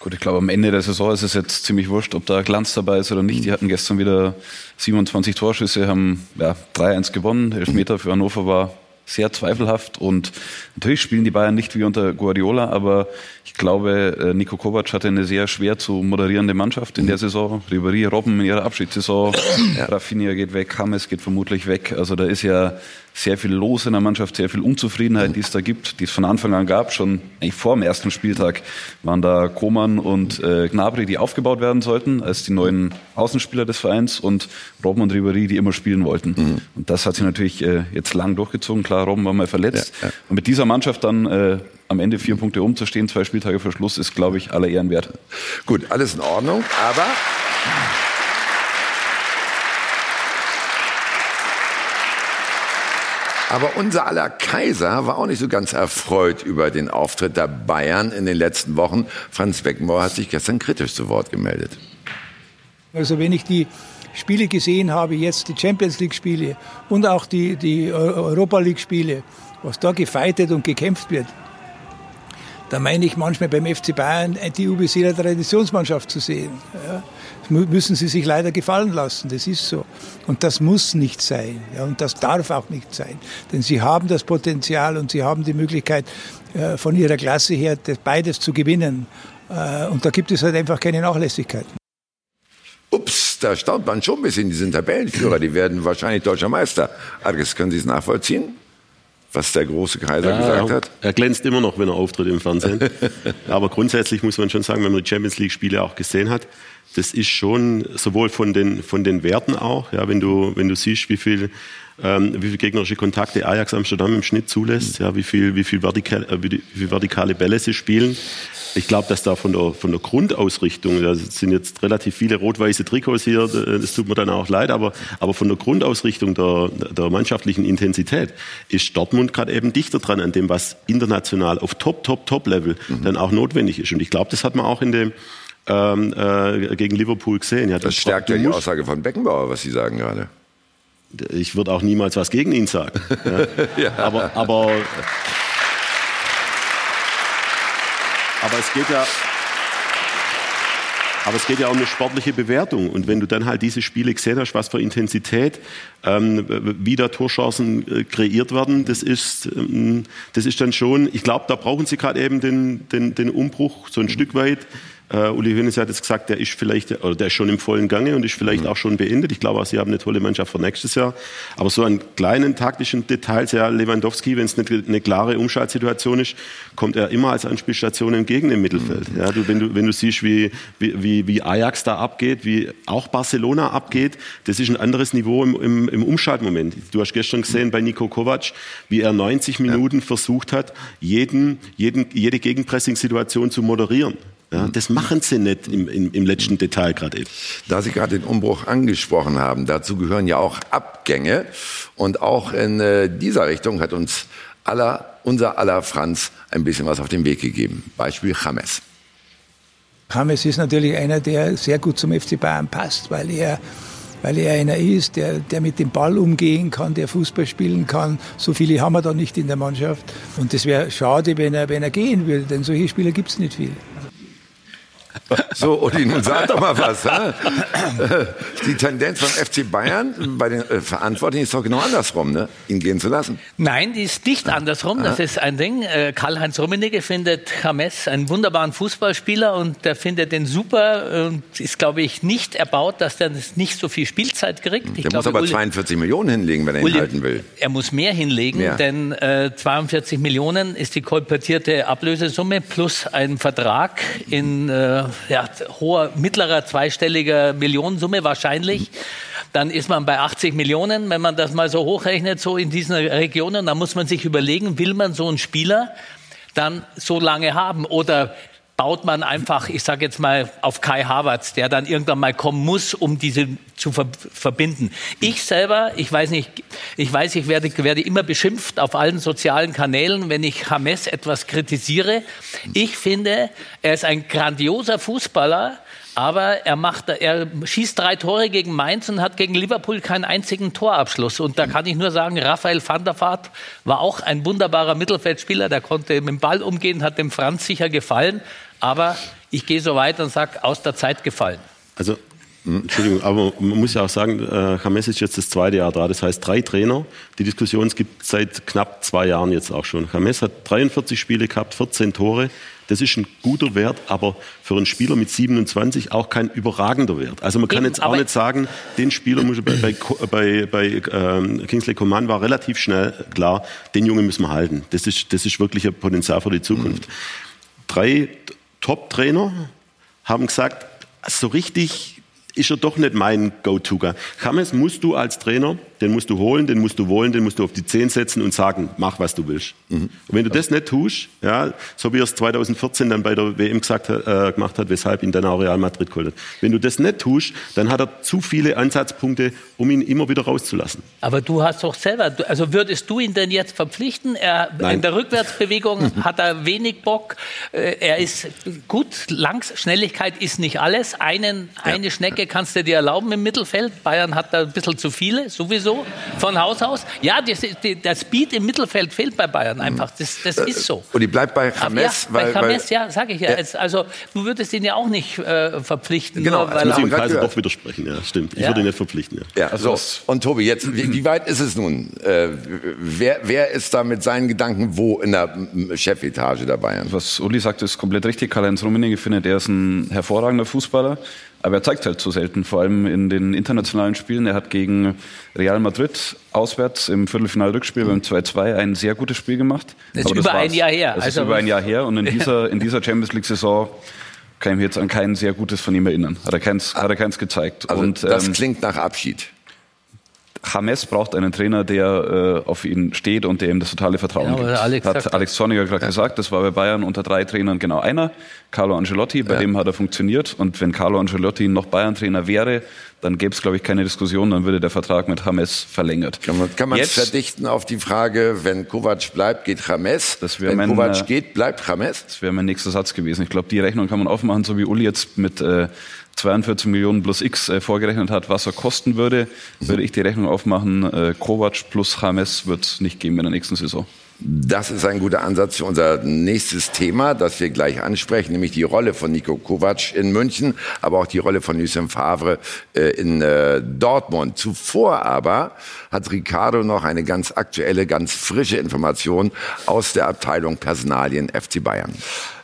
Gut, ich glaube, am Ende der Saison ist es jetzt ziemlich wurscht, ob da Glanz dabei ist oder nicht. Die hatten gestern wieder 27 Torschüsse, haben ja, 3-1 gewonnen. Elfmeter für Hannover war sehr zweifelhaft und natürlich spielen die Bayern nicht wie unter Guardiola, aber ich glaube, äh, Nico Kovac hatte eine sehr schwer zu moderierende Mannschaft in der Saison. Ribéry, Robben in ihrer Abschiedssaison, Rafinha geht weg, James geht vermutlich weg. Also da ist ja sehr viel los in der Mannschaft, sehr viel Unzufriedenheit, die es da gibt, die es von Anfang an gab. Schon eigentlich vor dem ersten Spieltag waren da Koman und äh, Gnabry, die aufgebaut werden sollten, als die neuen Außenspieler des Vereins und Robben und Ribéry, die immer spielen wollten. Mhm. Und das hat sich natürlich äh, jetzt lang durchgezogen. Klar, Robben war mal verletzt. Ja, ja. Und mit dieser Mannschaft dann äh, am Ende vier Punkte umzustehen, zwei Spieltage vor Schluss, ist, glaube ich, aller Ehren wert. Gut, alles in Ordnung, aber Aber unser aller Kaiser war auch nicht so ganz erfreut über den Auftritt der Bayern in den letzten Wochen. Franz Beckenbauer hat sich gestern kritisch zu Wort gemeldet. Also wenn ich die Spiele gesehen habe, jetzt die Champions League Spiele und auch die, die Europa League Spiele, was da gefeitet und gekämpft wird, da meine ich manchmal beim FC Bayern die UBC der Traditionsmannschaft zu sehen. Ja müssen sie sich leider gefallen lassen. Das ist so. Und das muss nicht sein. Ja, und das darf auch nicht sein. Denn sie haben das Potenzial und sie haben die Möglichkeit, äh, von ihrer Klasse her beides zu gewinnen. Äh, und da gibt es halt einfach keine Nachlässigkeiten. Ups, da staunt man schon ein bisschen, die sind Tabellenführer, die werden wahrscheinlich deutscher Meister. Arges, können Sie es nachvollziehen? was der große Kaiser ja, gesagt hat? Er glänzt immer noch, wenn er auftritt im Fernsehen. Aber grundsätzlich muss man schon sagen, wenn man die Champions League Spiele auch gesehen hat, das ist schon sowohl von den, von den Werten auch, ja, wenn du, wenn du siehst, wie viel, ähm, wie viel gegnerische Kontakte Ajax Amsterdam im Schnitt zulässt, ja, wie viel, wie viel, vertikal, äh, wie viel vertikale Bälle sie spielen. Ich glaube, dass da von der, von der Grundausrichtung, da sind jetzt relativ viele rot-weiße Trikots hier, das tut mir dann auch leid, aber, aber von der Grundausrichtung der, der mannschaftlichen Intensität ist Dortmund gerade eben dichter dran an dem, was international auf Top, Top, Top-Level mhm. dann auch notwendig ist. Und ich glaube, das hat man auch in dem, ähm, äh, gegen Liverpool gesehen. Ja, das, stärkt ja die Aussage von Beckenbauer, was Sie sagen gerade. Ich würde auch niemals was gegen ihn sagen. ja. ja. Aber, aber, aber es geht ja, aber es geht ja um eine sportliche Bewertung. Und wenn du dann halt diese Spiele gesehen hast, was für Intensität, ähm, wie da Torchancen äh, kreiert werden, das ist, ähm, das ist dann schon, ich glaube, da brauchen sie gerade eben den, den, den Umbruch so ein Stück weit. Uh, Uli Hoeneß hat jetzt gesagt, der ist vielleicht, oder der ist schon im vollen Gange und ist vielleicht mhm. auch schon beendet. Ich glaube auch, sie haben eine tolle Mannschaft für nächstes Jahr. Aber so an kleinen taktischen Details, ja, Lewandowski, wenn es eine, eine, klare Umschaltsituation ist, kommt er immer als Anspielstation entgegen im Mittelfeld. Mhm. Ja, du, wenn, du, wenn du siehst, wie, wie, wie Ajax da abgeht, wie auch Barcelona abgeht, das ist ein anderes Niveau im, im, im Umschaltmoment. Du hast gestern gesehen bei Nico Kovac, wie er 90 Minuten ja. versucht hat, jeden, jeden, jede Gegenpressing-Situation zu moderieren. Ja, das machen sie nicht im, im, im letzten Detail gerade eben. Da Sie gerade den Umbruch angesprochen haben, dazu gehören ja auch Abgänge. Und auch in äh, dieser Richtung hat uns aller, unser aller Franz ein bisschen was auf den Weg gegeben. Beispiel James. James ist natürlich einer, der sehr gut zum FC Bayern passt, weil er weil er einer ist, der, der mit dem Ball umgehen kann, der Fußball spielen kann. So viele haben wir da nicht in der Mannschaft. Und das wäre schade, wenn er, wenn er gehen würde, denn solche Spieler gibt es nicht viel. So, Uli, nun sag doch mal was. Die Tendenz von FC Bayern bei den äh, Verantwortlichen ist doch genau andersrum, ne? ihn gehen zu lassen. Nein, die ist nicht andersrum. Das ist ein Ding. Äh, Karl-Heinz Rummenigge findet James einen wunderbaren Fußballspieler und der findet den super und ist, glaube ich, nicht erbaut, dass der nicht so viel Spielzeit kriegt. Ich der glaube, muss aber Uli, 42 Millionen hinlegen, wenn er ihn Uli, halten will. Er muss mehr hinlegen, mehr. denn äh, 42 Millionen ist die kolportierte Ablösesumme plus ein Vertrag in äh, ja, hoher, mittlerer zweistelliger Millionensumme wahrscheinlich. Dann ist man bei 80 Millionen, wenn man das mal so hochrechnet, so in diesen Regionen. Dann muss man sich überlegen, will man so einen Spieler dann so lange haben oder baut man einfach, ich sage jetzt mal, auf Kai Havertz, der dann irgendwann mal kommen muss, um diese zu ver verbinden. Ich selber, ich weiß nicht, ich weiß, ich werde, werde immer beschimpft auf allen sozialen Kanälen, wenn ich Hames etwas kritisiere. Ich finde, er ist ein grandioser Fußballer, aber er macht, er schießt drei Tore gegen Mainz und hat gegen Liverpool keinen einzigen Torabschluss. Und da kann ich nur sagen, Raphael van der Vaart war auch ein wunderbarer Mittelfeldspieler. Der konnte mit dem Ball umgehen, hat dem Franz sicher gefallen. Aber ich gehe so weit und sage, aus der Zeit gefallen. Also Entschuldigung, aber man muss ja auch sagen, äh, James ist jetzt das zweite Jahr da. Das heißt, drei Trainer. Die Diskussion gibt es seit knapp zwei Jahren jetzt auch schon. James hat 43 Spiele gehabt, 14 Tore. Das ist ein guter Wert, aber für einen Spieler mit 27 auch kein überragender Wert. Also man kann Eben, jetzt auch nicht sagen, den Spieler muss bei, bei, bei, bei ähm, Kingsley Coman war relativ schnell klar, den Jungen müssen wir halten. Das ist, das ist wirklich ein Potenzial für die Zukunft. Drei Top-Trainer haben gesagt, so richtig ist er doch nicht mein Go-To-Guy. James musst du als Trainer, den musst du holen, den musst du wollen, den musst du auf die Zehn setzen und sagen, mach, was du willst. Und wenn du das nicht tust, ja, so wie er es 2014 dann bei der WM gesagt, äh, gemacht hat, weshalb ihn dann auch Real Madrid geholt hat. Wenn du das nicht tust, dann hat er zu viele Ansatzpunkte, um ihn immer wieder rauszulassen. Aber du hast doch selber, also würdest du ihn denn jetzt verpflichten? Er, Nein. in der Rückwärtsbewegung hat er wenig Bock. Äh, Er ist gut, langs, Schnelligkeit ist nicht alles. Einen, Eine Schnecke kannst du dir erlauben im Mittelfeld. Bayern hat da ein bisschen zu viele, sowieso, von Haus aus. Ja, das, der Speed im Mittelfeld fehlt bei Bayern einfach. Das, das ist so. Und die bleibt bei James, ja, weil, bei James, ja, sage ich ja. Es, also du würdest ihn ja auch nicht äh, verpflichten, Genau, nur das weil Muss ich dem Kaiser doch widersprechen, ja, stimmt. Ich Ja. würde ihn nicht verpflichten. Ja. Ja, so. Und Tobi, jetzt, wie, wie weit ist es nun? Äh, wer, wer ist da mit seinen Gedanken wo in der Chefetage der Bayern? Was Uli sagt, ist komplett richtig. Karl-Heinz Rummenigge findet, er ist ein hervorragender Fußballer. Aber er zeigt halt zu selten, vor allem in den internationalen Spielen. Er hat gegen Real Madrid auswärts im Viertelfinal-Rückspiel beim 2-2 ein sehr gutes Spiel gemacht. Das ist Aber über ein war's. Jahr her. Das Also- ist über ein Jahr her. Und in dieser, in dieser Champions League-Saison kann ich mich jetzt an kein sehr gutes von ihm erinnern. Hat er keins, hat er keins gezeigt. Also Und, das ähm, klingt nach Abschied. James braucht einen Trainer, der äh, auf ihn steht und der ihm das totale Vertrauen Genau, gibt. Alex hat. Alex Zorniger gerade gesagt, das war bei Bayern unter drei Trainern genau einer, Carlo Ancelotti, bei dem hat er funktioniert. Und wenn Carlo Ancelotti noch Bayern-Trainer wäre, dann gäbe es, glaube ich, keine Diskussion, dann würde der Vertrag mit James verlängert. Kann man kann man Jetzt- verdichten auf die Frage, wenn Kovac bleibt, geht James. Das wenn mein, Kovac äh, geht, bleibt James. Das wäre mein nächster Satz gewesen. Ich glaube, die Rechnung kann man aufmachen, so wie Uli jetzt mit äh, 42 Millionen plus X äh, vorgerechnet hat, was er kosten würde, würde ich die Rechnung aufmachen, äh, Kovac plus James wird es nicht geben in der nächsten Saison. Das ist ein guter Ansatz für unser nächstes Thema, das wir gleich ansprechen, nämlich die Rolle von Nico Kovac in München, aber auch die Rolle von Lucien Favre äh, in äh, Dortmund. Zuvor aber hat Ricardo noch eine ganz aktuelle, ganz frische Information aus der Abteilung Personalien FC Bayern.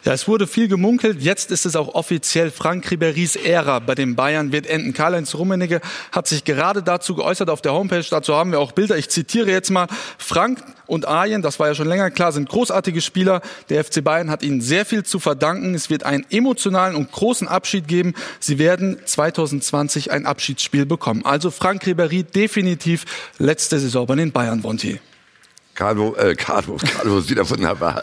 Ja, es wurde viel gemunkelt. Jetzt ist es auch offiziell. Frank Ribery's Ära bei den Bayern wird enden. Karl-Heinz Rummenigge hat sich gerade dazu geäußert auf der Homepage. Dazu haben wir auch Bilder. Ich zitiere jetzt mal. Frank und Arjen, das war ja schon länger klar, sind großartige Spieler. Der FC Bayern hat ihnen sehr viel zu verdanken. Es wird einen emotionalen und großen Abschied geben. Sie werden 2020 ein Abschiedsspiel bekommen. Also Frank Ribery definitiv letzte Saison bei den Bayern, Bonti. Carlo, äh, Carlo, Carlo ist wieder wunderbar.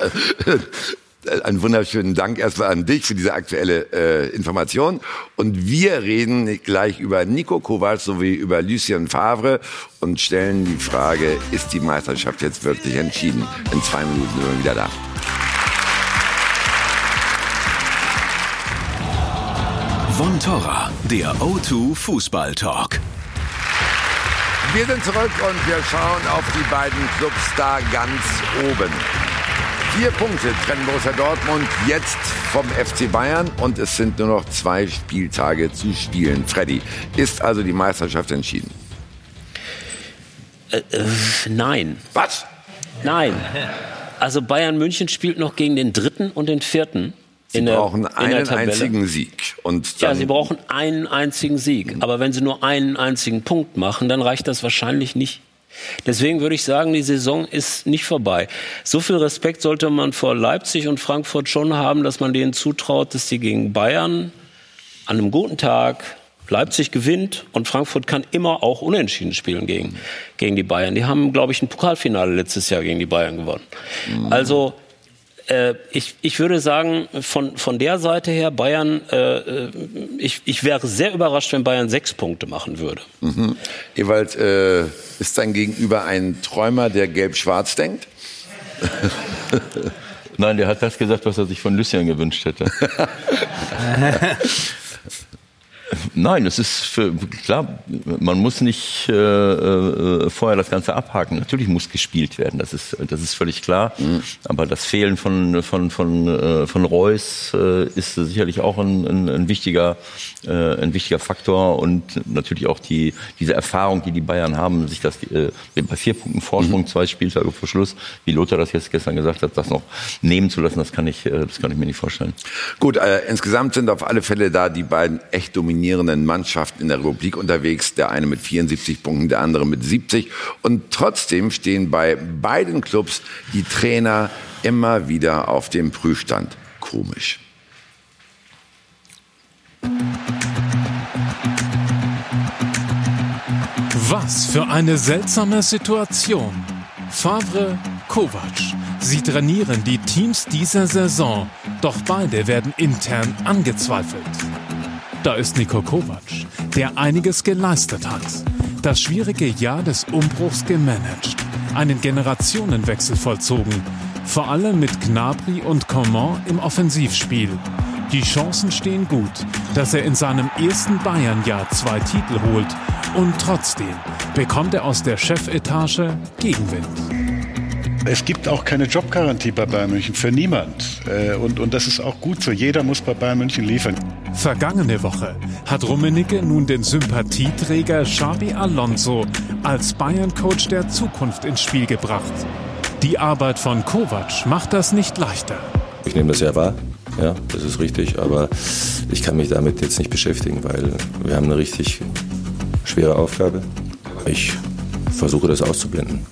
Einen wunderschönen Dank erstmal an dich für diese aktuelle äh, Information. Und wir reden gleich über Nico Kovac sowie über Lucien Favre und stellen die Frage, ist die Meisterschaft jetzt wirklich entschieden? In zwei Minuten sind wir wieder da. Von Torra, der O2 Fußball Talk. Wir sind zurück und wir schauen auf die beiden Clubs da ganz oben. Vier Punkte trennen Borussia Dortmund jetzt vom FC Bayern und es sind nur noch zwei Spieltage zu spielen. Freddy, ist also die Meisterschaft entschieden? Äh, Nein, Was? nein. Also Bayern München spielt noch gegen den dritten und den vierten. Sie in der, brauchen einen einzigen Sieg. Und Ja, sie brauchen einen einzigen Sieg. Aber wenn sie nur einen einzigen Punkt machen, dann reicht das wahrscheinlich nicht. Deswegen würde ich sagen, die Saison ist nicht vorbei. So viel Respekt sollte man vor Leipzig und Frankfurt schon haben, dass man denen zutraut, dass sie gegen Bayern an einem guten Tag Leipzig gewinnt und Frankfurt kann immer auch unentschieden spielen gegen, gegen die Bayern. Die haben, glaube ich, ein Pokalfinale letztes Jahr gegen die Bayern gewonnen. Also äh, ich, ich würde sagen, von, von der Seite her, Bayern, äh, äh, ich, ich wäre sehr überrascht, wenn Bayern sechs Punkte machen würde. Mhm. Ewald, äh, ist dein Gegenüber ein Träumer, der gelb-schwarz denkt? Nein, der hat das gesagt, was er sich von Lucien gewünscht hätte. Nein, es ist für, klar, man muss nicht äh, äh, vorher das Ganze abhaken. Natürlich muss gespielt werden, das ist, das ist völlig klar. Mhm. Aber das Fehlen von, von, von, äh, von Reus äh, ist sicherlich auch ein, ein, ein wichtiger, äh, ein wichtiger Faktor und natürlich auch die, diese Erfahrung, die die Bayern haben, sich das äh, bei vier Punkten Vorsprung, mhm. zwei Spieltage vor Schluss, wie Lothar das jetzt gestern gesagt hat, das noch nehmen zu lassen, das kann ich, das kann ich mir nicht vorstellen. Gut, insgesamt sind auf alle Fälle da die beiden echt dominierenden Mannschaften in der Republik unterwegs. Der eine mit 74 Punkten, der andere mit 70. Und trotzdem stehen bei beiden Clubs die Trainer immer wieder auf dem Prüfstand. Komisch. Was für eine seltsame Situation. Favre, Kovac. Sie trainieren die Teams dieser Saison, doch beide werden intern angezweifelt. Da ist Niko Kovac, der einiges geleistet hat. Das schwierige Jahr des Umbruchs gemanagt, einen Generationenwechsel vollzogen, vor allem mit Gnabry und Coman im Offensivspiel. Die Chancen stehen gut, dass er in seinem ersten Bayern-Jahr zwei Titel holt und trotzdem bekommt er aus der Chefetage Gegenwind. Es gibt auch keine Jobgarantie bei Bayern München für niemand. Äh, und, und das ist auch gut so. Jeder muss bei Bayern München liefern. Vergangene Woche hat Rummenigge nun den Sympathieträger Xabi Alonso als Bayern-Coach der Zukunft ins Spiel gebracht. Die Arbeit von Kovac macht das nicht leichter. Ich nehme das ja wahr. Ja, das ist richtig. Aber ich kann mich damit jetzt nicht beschäftigen, weil wir haben eine richtig schwere Aufgabe. Ich versuche das auszublenden.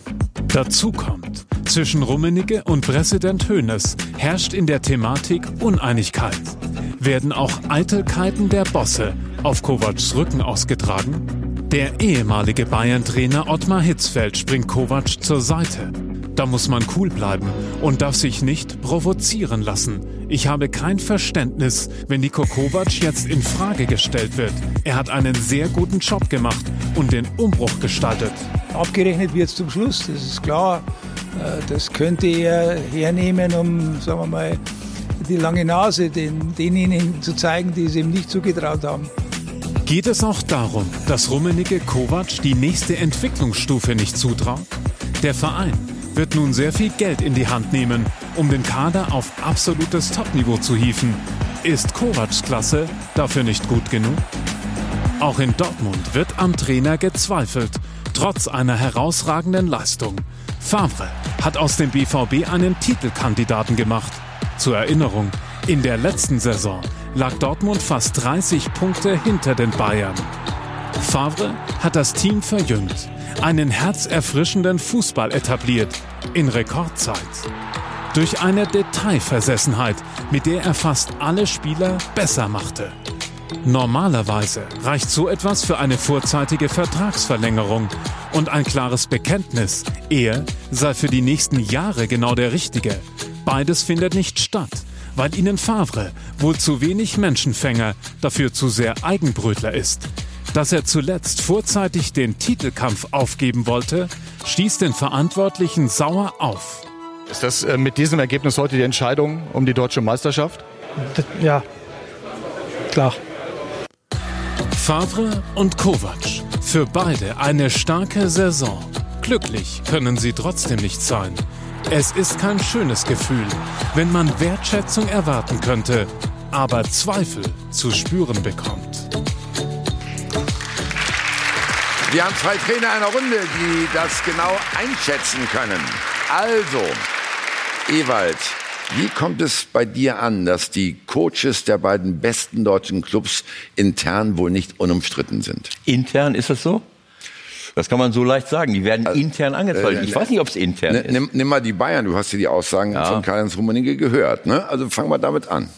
Dazu kommt, zwischen Rummenigge und Präsident Hoeneß herrscht in der Thematik Uneinigkeit. Werden auch Eitelkeiten der Bosse auf Kovacs Rücken ausgetragen? Der ehemalige Bayern-Trainer Ottmar Hitzfeld springt Kovac zur Seite. Da muss man cool bleiben und darf sich nicht provozieren lassen. Ich habe kein Verständnis, wenn Niko Kovac jetzt in Frage gestellt wird. Er hat einen sehr guten Job gemacht und den Umbruch gestaltet. Abgerechnet wird es zum Schluss, das ist klar. Äh, das könnte er hernehmen, um, sagen wir mal, die lange Nase den, denjenigen zu zeigen, die es ihm nicht zugetraut haben. Geht es auch darum, dass Rummenigge Kovac die nächste Entwicklungsstufe nicht zutraut? Der Verein wird nun sehr viel Geld in die Hand nehmen, um den Kader auf absolutes Topniveau zu hieven. Ist Kovacs Klasse dafür nicht gut genug? Auch in Dortmund wird am Trainer gezweifelt, trotz einer herausragenden Leistung. Favre hat aus dem BVB einen Titelkandidaten gemacht. Zur Erinnerung, in der letzten Saison lag Dortmund fast 30 Punkte hinter den Bayern. Favre hat das Team verjüngt, einen herzerfrischenden Fußball etabliert, in Rekordzeit. Durch eine Detailversessenheit, mit der er fast alle Spieler besser machte. Normalerweise reicht so etwas für eine vorzeitige Vertragsverlängerung und ein klares Bekenntnis, er sei für die nächsten Jahre genau der Richtige. Beides findet nicht statt, weil ihnen Favre wohl zu wenig Menschenfänger, dafür zu sehr Eigenbrötler ist. Dass er zuletzt vorzeitig den Titelkampf aufgeben wollte, stieß den Verantwortlichen sauer auf. Ist das äh, mit diesem Ergebnis heute die Entscheidung um die deutsche Meisterschaft? Ja, klar. Favre und Kovac. Für beide eine starke Saison. Glücklich können sie trotzdem nicht sein. Es ist kein schönes Gefühl, wenn man Wertschätzung erwarten könnte, aber Zweifel zu spüren bekommt. Wir haben zwei Trainer einer Runde, die das genau einschätzen können. Also, Ewald, wie kommt es bei dir an, dass die Coaches der beiden besten deutschen Clubs intern wohl nicht unumstritten sind? Intern ist das so? Das kann man so leicht sagen. Die werden also, intern angezweifelt. Ich äh, weiß nicht, ob es intern ist. Nimm, nimm, mal die Bayern. Du hast ja die Aussagen ja. von Karl-Heinz Rummenigge gehört. Ne? Also fangen wir damit an.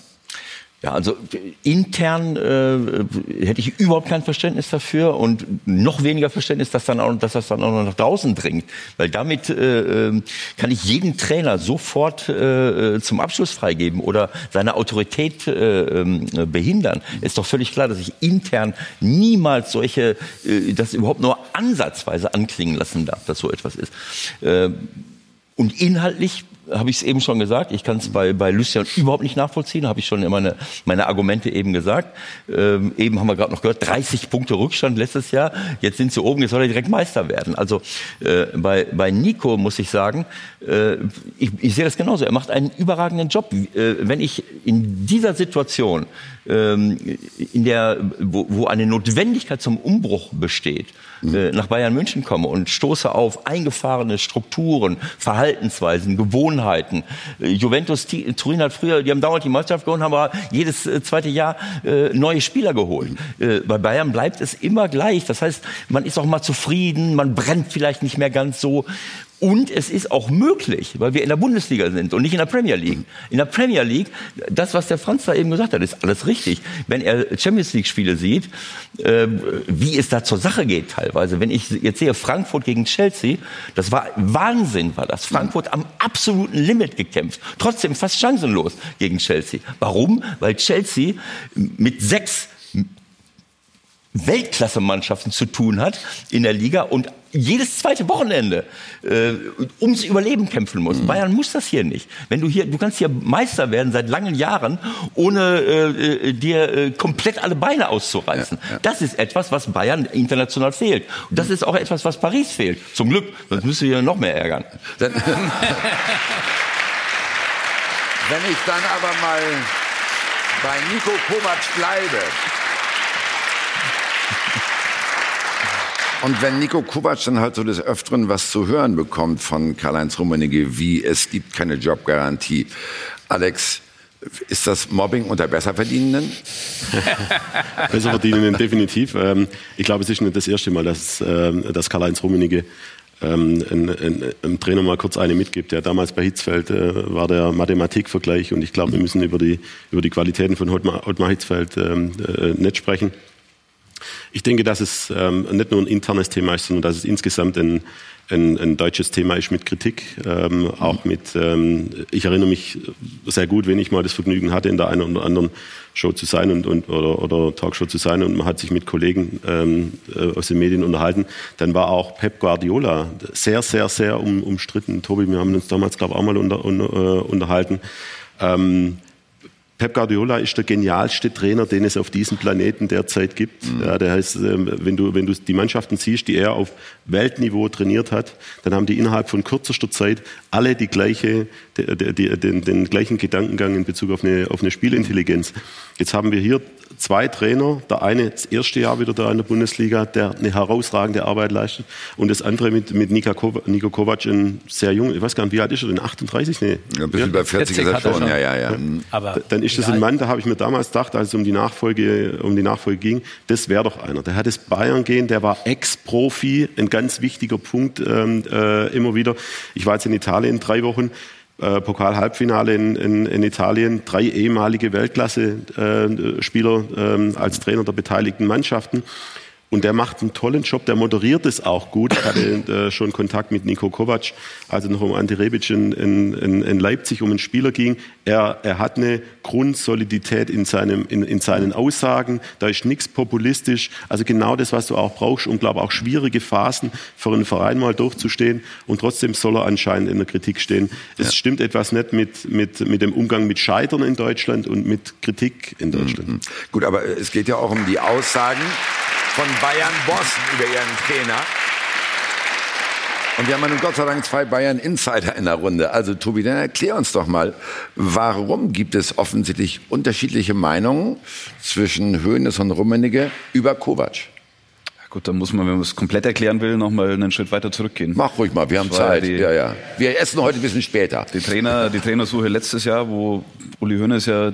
Ja, also intern äh, hätte ich überhaupt kein Verständnis dafür und noch weniger Verständnis, dass, dann auch, dass das dann auch noch nach draußen dringt. Weil damit äh, ähm, kann ich jeden Trainer sofort äh, zum Abschluss freigeben oder seine Autorität äh, ähm, behindern. Ist doch völlig klar, dass ich intern niemals solche, äh, das überhaupt nur ansatzweise anklingen lassen darf, dass so etwas ist. Äh, und inhaltlich habe ich es eben schon gesagt, ich kann es bei, bei Lucien überhaupt nicht nachvollziehen, habe ich schon meine, meine Argumente eben gesagt. Ähm, eben haben wir gerade noch gehört, 30 Punkte Rückstand letztes Jahr, jetzt sind sie oben, jetzt soll er direkt Meister werden. Also äh, bei, bei Nico muss ich sagen, äh, ich, ich sehe das genauso, er macht einen überragenden Job. Äh, wenn ich in dieser Situation, ähm, in der, wo, wo eine Notwendigkeit zum Umbruch besteht, äh, nach Bayern München komme und stoße auf eingefahrene Strukturen, Verhaltensweisen, Gewohnheiten. Äh, Juventus Turin hat früher, die haben dauernd die Meisterschaft gewonnen, haben aber jedes äh, zweite Jahr äh, neue Spieler geholt. Äh, bei Bayern bleibt es immer gleich. Das heißt, man ist auch mal zufrieden, man brennt vielleicht nicht mehr ganz so. Und es ist auch möglich, weil wir in der Bundesliga sind und nicht in der Premier League. In der Premier League, das, was der Franz da eben gesagt hat, ist alles richtig. Wenn er Champions League-Spiele sieht, äh, wie es da zur Sache geht teilweise. Wenn ich jetzt sehe Frankfurt gegen Chelsea, das war Wahnsinn, war das. Frankfurt am absoluten Limit gekämpft. Trotzdem fast chancenlos gegen Chelsea. Warum? Weil Chelsea mit sechs Weltklasse-Mannschaften zu tun hat in der Liga und jedes zweite Wochenende äh, ums Überleben kämpfen muss. Bayern muss das hier nicht. Wenn du hier, du kannst hier Meister werden seit langen Jahren, ohne äh, äh, dir äh, komplett alle Beine auszureißen. Das ist etwas, was Bayern international fehlt. Und das ist auch etwas, was Paris fehlt. Zum Glück, sonst müsste wir noch mehr ärgern. Wenn ich dann aber mal bei Nico Kovac bleibe. Und wenn Nico Kovac dann halt so des Öfteren was zu hören bekommt von Karl-Heinz Rummenigge, wie es gibt keine Jobgarantie. Alex, ist das Mobbing unter Besserverdienenden? Besserverdienenden definitiv. Ähm, Ich glaube, es ist nicht das erste Mal, dass, ähm, dass Karl-Heinz Rummenigge ähm, Trainer mal kurz eine mitgibt. Der damals bei Hitzfeld äh, war der Mathematikvergleich und ich glaube, wir müssen über die, über die Qualitäten von Ottmar, Ottmar Hitzfeld ähm, äh, nicht sprechen. Ich denke, dass es ähm, nicht nur ein internes Thema ist, sondern dass es insgesamt ein, ein, ein deutsches Thema ist mit Kritik. Ähm, auch mit, ähm, ich erinnere mich sehr gut, wenn ich mal das Vergnügen hatte, in der einen oder anderen Show zu sein und, und, oder, oder Talkshow zu sein und man hat sich mit Kollegen ähm, äh, aus den Medien unterhalten, dann war auch Pep Guardiola sehr, sehr, sehr um, umstritten. Tobi, wir haben uns damals, glaube ich, auch mal unter, unter, äh, unterhalten. Ähm, Pep Guardiola ist der genialste Trainer, den es auf diesem Planeten derzeit gibt. Ja, der heißt, ähm, wenn du, wenn du die Mannschaften siehst, die er auf Weltniveau trainiert hat, dann haben die innerhalb von kürzester Zeit alle die gleiche, die, die, den, den gleichen Gedankengang in Bezug auf eine, auf eine Spielintelligenz. Jetzt haben wir hier zwei Trainer, der eine das erste Jahr wieder da in der Bundesliga, der eine herausragende Arbeit leistet und das andere mit, mit Nika Kovac, Nico Kovac, ein sehr jung, ich weiß gar nicht, wie alt ist er denn, 38? Nee. Ja, ein bisschen über 40 ist er er schon. ja, ja, ja. Aber Dann ist das ein Mann, da habe ich mir damals gedacht, als es um die Nachfolge, um die Nachfolge ging, das wäre doch einer. Der hat das Bayern gehen, der war Ex-Profi, ein ganz wichtiger Punkt ähm, äh, immer wieder. Ich war jetzt in Italien drei Wochen, äh, Pokal-Halbfinale in, in, in Italien, drei ehemalige Weltklasse-Spieler ähm, als Trainer der beteiligten Mannschaften. Und der macht einen tollen Job, der moderiert es auch gut. Ich hatte äh, schon Kontakt mit Nico Kovac, als es noch um Ante Rebic in, in, in, Leipzig um einen Spieler ging. Er, er hat eine Grundsolidität in, seinem, in, in seinen Aussagen. Da ist nichts populistisch. Also genau das, was du auch brauchst, um, glaube auch schwierige Phasen für einen Verein mal durchzustehen. Und trotzdem soll er anscheinend in der Kritik stehen. Es stimmt etwas nicht mit, mit, mit dem Umgang mit Scheitern in Deutschland und mit Kritik in Deutschland. Gut, aber es geht ja auch um die Aussagen von Bayern Boss über ihren Trainer. Und wir haben nun Gott sei Dank zwei Bayern Insider in der Runde. Also Tobi, dann erklär uns doch mal, warum gibt es offensichtlich unterschiedliche Meinungen zwischen Hoeneß und Rummenigge über Kovac? Gut, dann muss man, wenn man es komplett erklären will, noch mal einen Schritt weiter zurückgehen. Mach ruhig mal, wir haben Zeit. die- ja, ja. Wir essen heute ein bisschen später. Die Trainer, die Trainersuche letztes Jahr, wo Uli Hoeneß ja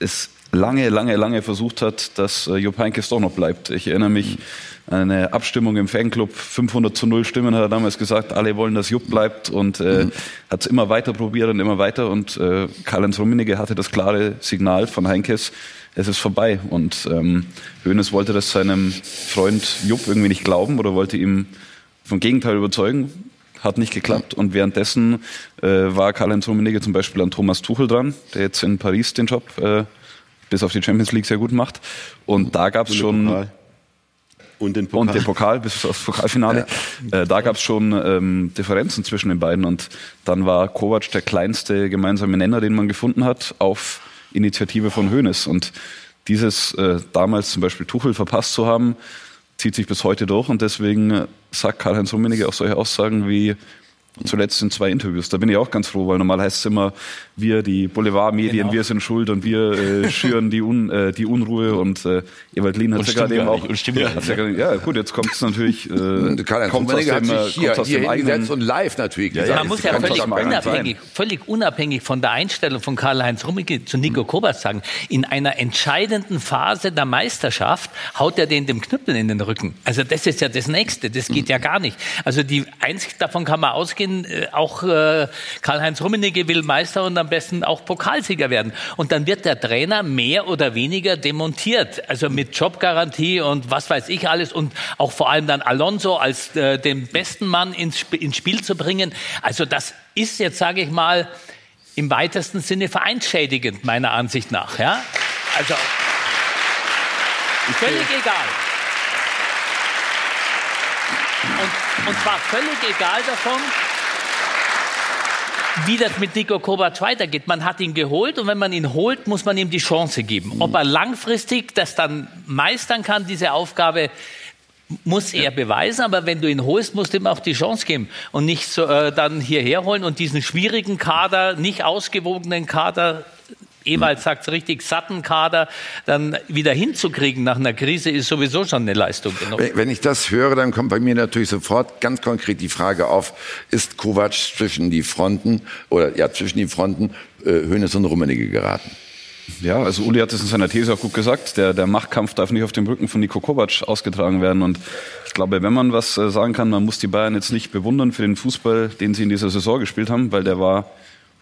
es lange, lange, lange versucht hat, dass äh, Jupp Heynckes doch noch bleibt. Ich erinnere mich an eine Abstimmung im Fanclub, 500 zu 0 Stimmen, hat er damals gesagt, alle wollen, dass Jupp bleibt und äh, hat es immer weiter probiert und immer weiter und äh, Karl-Heinz Rummenigge hatte das klare Signal von Heinkes, es ist vorbei und ähm, Hoeneß wollte das seinem Freund Jupp irgendwie nicht glauben oder wollte ihm vom Gegenteil überzeugen hat nicht geklappt. Und währenddessen äh, war Karl-Heinz Rummenigge zum Beispiel an Thomas Tuchel dran, der jetzt in Paris den Job äh, bis auf die Champions League sehr gut macht. Und da gab es schon Und den Pokal. Und den Pokal bis aufs Pokalfinale. Äh, da gab es schon ähm, Differenzen zwischen den beiden. Und dann war Kovac der kleinste gemeinsame Nenner, den man gefunden hat, auf Initiative von Hoeneß. Und dieses äh, damals zum Beispiel Tuchel verpasst zu haben, zieht sich bis heute durch. Und deswegen äh, sagt Karl-Heinz Rummenigge auch solche Aussagen wie zuletzt in zwei Interviews. Da bin ich auch ganz froh, weil normal heißt es immer, wir, die Boulevardmedien, Genau. wir sind schuld und wir äh, schüren die, Un, äh, die Unruhe und äh, Ewald Lien hat ja gerade eben auch... nicht, und stimmt ja, ja, gerade- ja gut, jetzt kommt es natürlich... Äh, Und Karl-Heinz kommt's aus Rummenigge hat dem, äh, sich hier, aus hier dem eigenen- und live natürlich gesagt. Man muss ja völlig unabhängig, völlig unabhängig von der Einstellung von Karl-Heinz Rummenigge zu Nico Kovac sagen, in einer entscheidenden Phase der Meisterschaft haut er den dem Knüppel in den Rücken. Also das ist ja das Nächste, das geht ja gar nicht. Also die eins davon kann man ausgehen, äh, auch äh, Karl-Heinz Rummenigge will Meister und am besten auch Pokalsieger werden. Und dann wird der Trainer mehr oder weniger demontiert, also mit Jobgarantie und was weiß ich alles und auch vor allem dann Alonso als äh, den besten Mann ins, Sp ins Spiel zu bringen. Also das ist jetzt, sage ich mal, im weitesten Sinne vereinsschädigend, meiner Ansicht nach. Ja? Also völlig egal. Und, und zwar völlig egal davon, wie das mit Nico Kovac weitergeht. Man hat ihn geholt und wenn man ihn holt, muss man ihm die Chance geben. Ob er langfristig das dann meistern kann, diese Aufgabe, muss er beweisen, aber wenn du ihn holst, musst du ihm auch die Chance geben und nicht so, äh, dann hierher holen und diesen schwierigen Kader, nicht ausgewogenen Kader, Ewald sagt es richtig, satten Kader, dann wieder hinzukriegen nach einer Krise ist sowieso schon eine Leistung genug. Wenn, ich das höre, dann kommt bei mir natürlich sofort ganz konkret die Frage auf, ist Kovac zwischen die Fronten oder ja zwischen die Fronten äh, Hönes und Rummenigge geraten? Ja, also Uli hat es in seiner These auch gut gesagt. Der, der Machtkampf darf nicht auf dem Rücken von Nico Kovac ausgetragen werden. Und ich glaube, wenn man was äh, sagen kann, man muss die Bayern jetzt nicht bewundern für den Fußball, den sie in dieser Saison gespielt haben, weil der war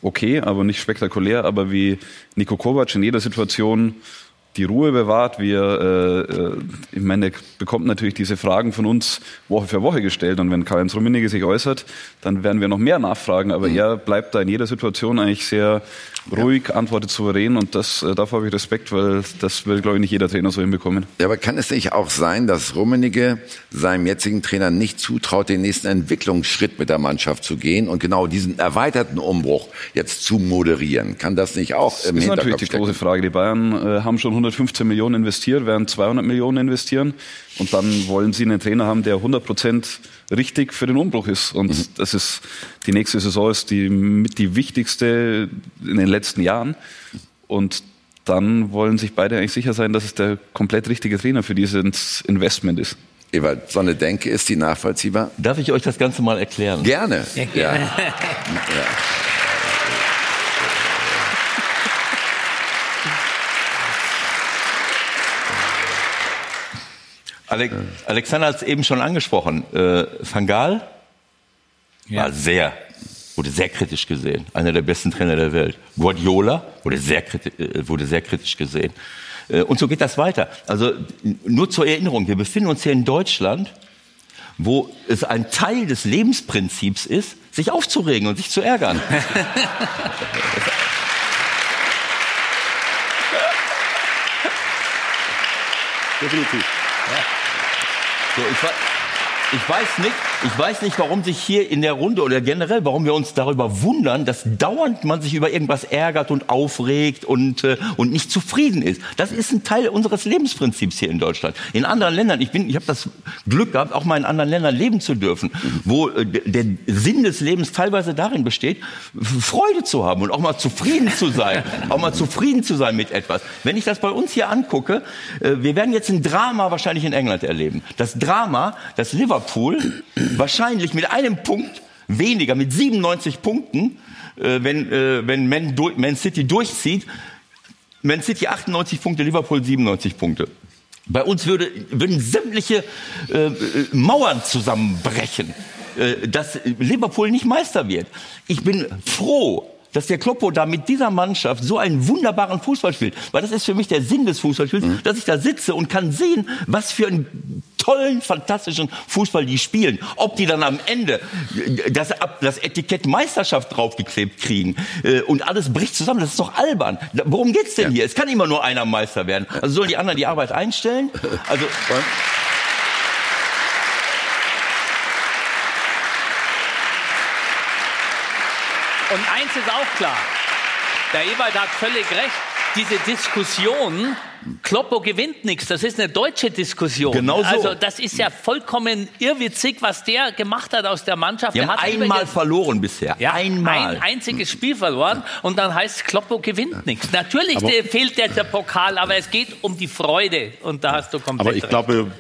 okay, aber nicht spektakulär. Aber wie Nico Kovac in jeder Situation die Ruhe bewahrt, wie er, äh, äh, ich meine, er bekommt natürlich diese Fragen von uns Woche für Woche gestellt und wenn Karl-Heinz Rummenigge sich äußert, dann werden wir noch mehr nachfragen, aber er bleibt da in jeder Situation eigentlich sehr ruhig, antwortet souverän und das, äh, dafür habe ich Respekt, weil das will, glaube ich, nicht jeder Trainer so hinbekommen. Ja, aber kann es nicht auch sein, dass Rummenigge seinem jetzigen Trainer nicht zutraut, den nächsten Entwicklungsschritt mit der Mannschaft zu gehen und genau diesen erweiterten Umbruch jetzt zu moderieren? Kann das nicht auch im Das ist natürlich die stecken? große Frage. Die Bayern äh, haben schon 115 Millionen investiert, werden 200 Millionen investieren und dann wollen sie einen Trainer haben, der 100 Prozent richtig für den Umbruch ist. Und Mhm. das ist die nächste Saison ist die mit die wichtigste in den letzten Jahren. Und dann wollen sich beide eigentlich sicher sein, dass es der komplett richtige Trainer für dieses Investment ist. Ewald, so eine Denke ist die nachvollziehbar? Darf ich euch das Ganze mal erklären? Gerne. Ja, Ja. Gerne. Ale Alexander hat es eben schon angesprochen. Äh, Van Gaal war sehr, wurde sehr kritisch gesehen. Einer der besten Trainer der Welt. Guardiola wurde sehr, kriti äh, wurde sehr kritisch gesehen. Äh, und so geht das weiter. Also nur zur Erinnerung, wir befinden uns hier in Deutschland, wo es ein Teil des Lebensprinzips ist, sich aufzuregen und sich zu ärgern. Definitiv. So, ich, wa- ich, weiß nicht, ich weiß nicht, warum sich hier in der Runde oder generell, warum wir uns darüber wundern, dass dauernd man sich über irgendwas ärgert und aufregt und, äh, und nicht zufrieden ist. Das ist ein Teil unseres Lebensprinzips hier in Deutschland. In anderen Ländern, ich, bin, ich habe das Glück gehabt, auch mal in anderen Ländern leben zu dürfen, wo äh, der Sinn des Lebens teilweise darin besteht, Freude zu haben und auch mal zufrieden zu sein. auch mal zufrieden zu sein mit etwas. Wenn ich das bei uns hier angucke, äh, wir werden jetzt ein Drama wahrscheinlich in England erleben. Das Drama, dass Liverpool wahrscheinlich mit einem Punkt weniger, mit 97 Punkten, äh, wenn, äh, wenn Man, Man City durchzieht, Man City 98 Punkte, Liverpool 97 Punkte. Bei uns würde, würden sämtliche äh, äh, Mauern zusammenbrechen, äh, dass Liverpool nicht Meister wird. Ich bin froh, dass der Kloppo da mit dieser Mannschaft so einen wunderbaren Fußball spielt. Weil das ist für mich der Sinn des Fußballspiels, dass ich da sitze und kann sehen, was für einen tollen, fantastischen Fußball die spielen. Ob die dann am Ende das, Ab- das Etikett Meisterschaft draufgeklebt kriegen äh, und alles bricht zusammen, das ist doch albern. Worum geht's denn hier? Es kann immer nur einer Meister werden. Also sollen die anderen die Arbeit einstellen? Also Und eins ist auch klar. Der Ewald hat völlig recht. Diese Diskussion, Kloppo gewinnt nichts, das ist eine deutsche Diskussion. Genau so. Also das ist ja vollkommen irrwitzig, was der gemacht hat aus der Mannschaft. Die Der haben hat einmal verloren bisher. ja, einmal. ein einziges Spiel verloren und dann heißt es, Kloppo gewinnt nichts. Natürlich Aber- fehlt der, der Pokal, aber es geht um die Freude und da hast du komplett Aber ich recht. glaube, wir,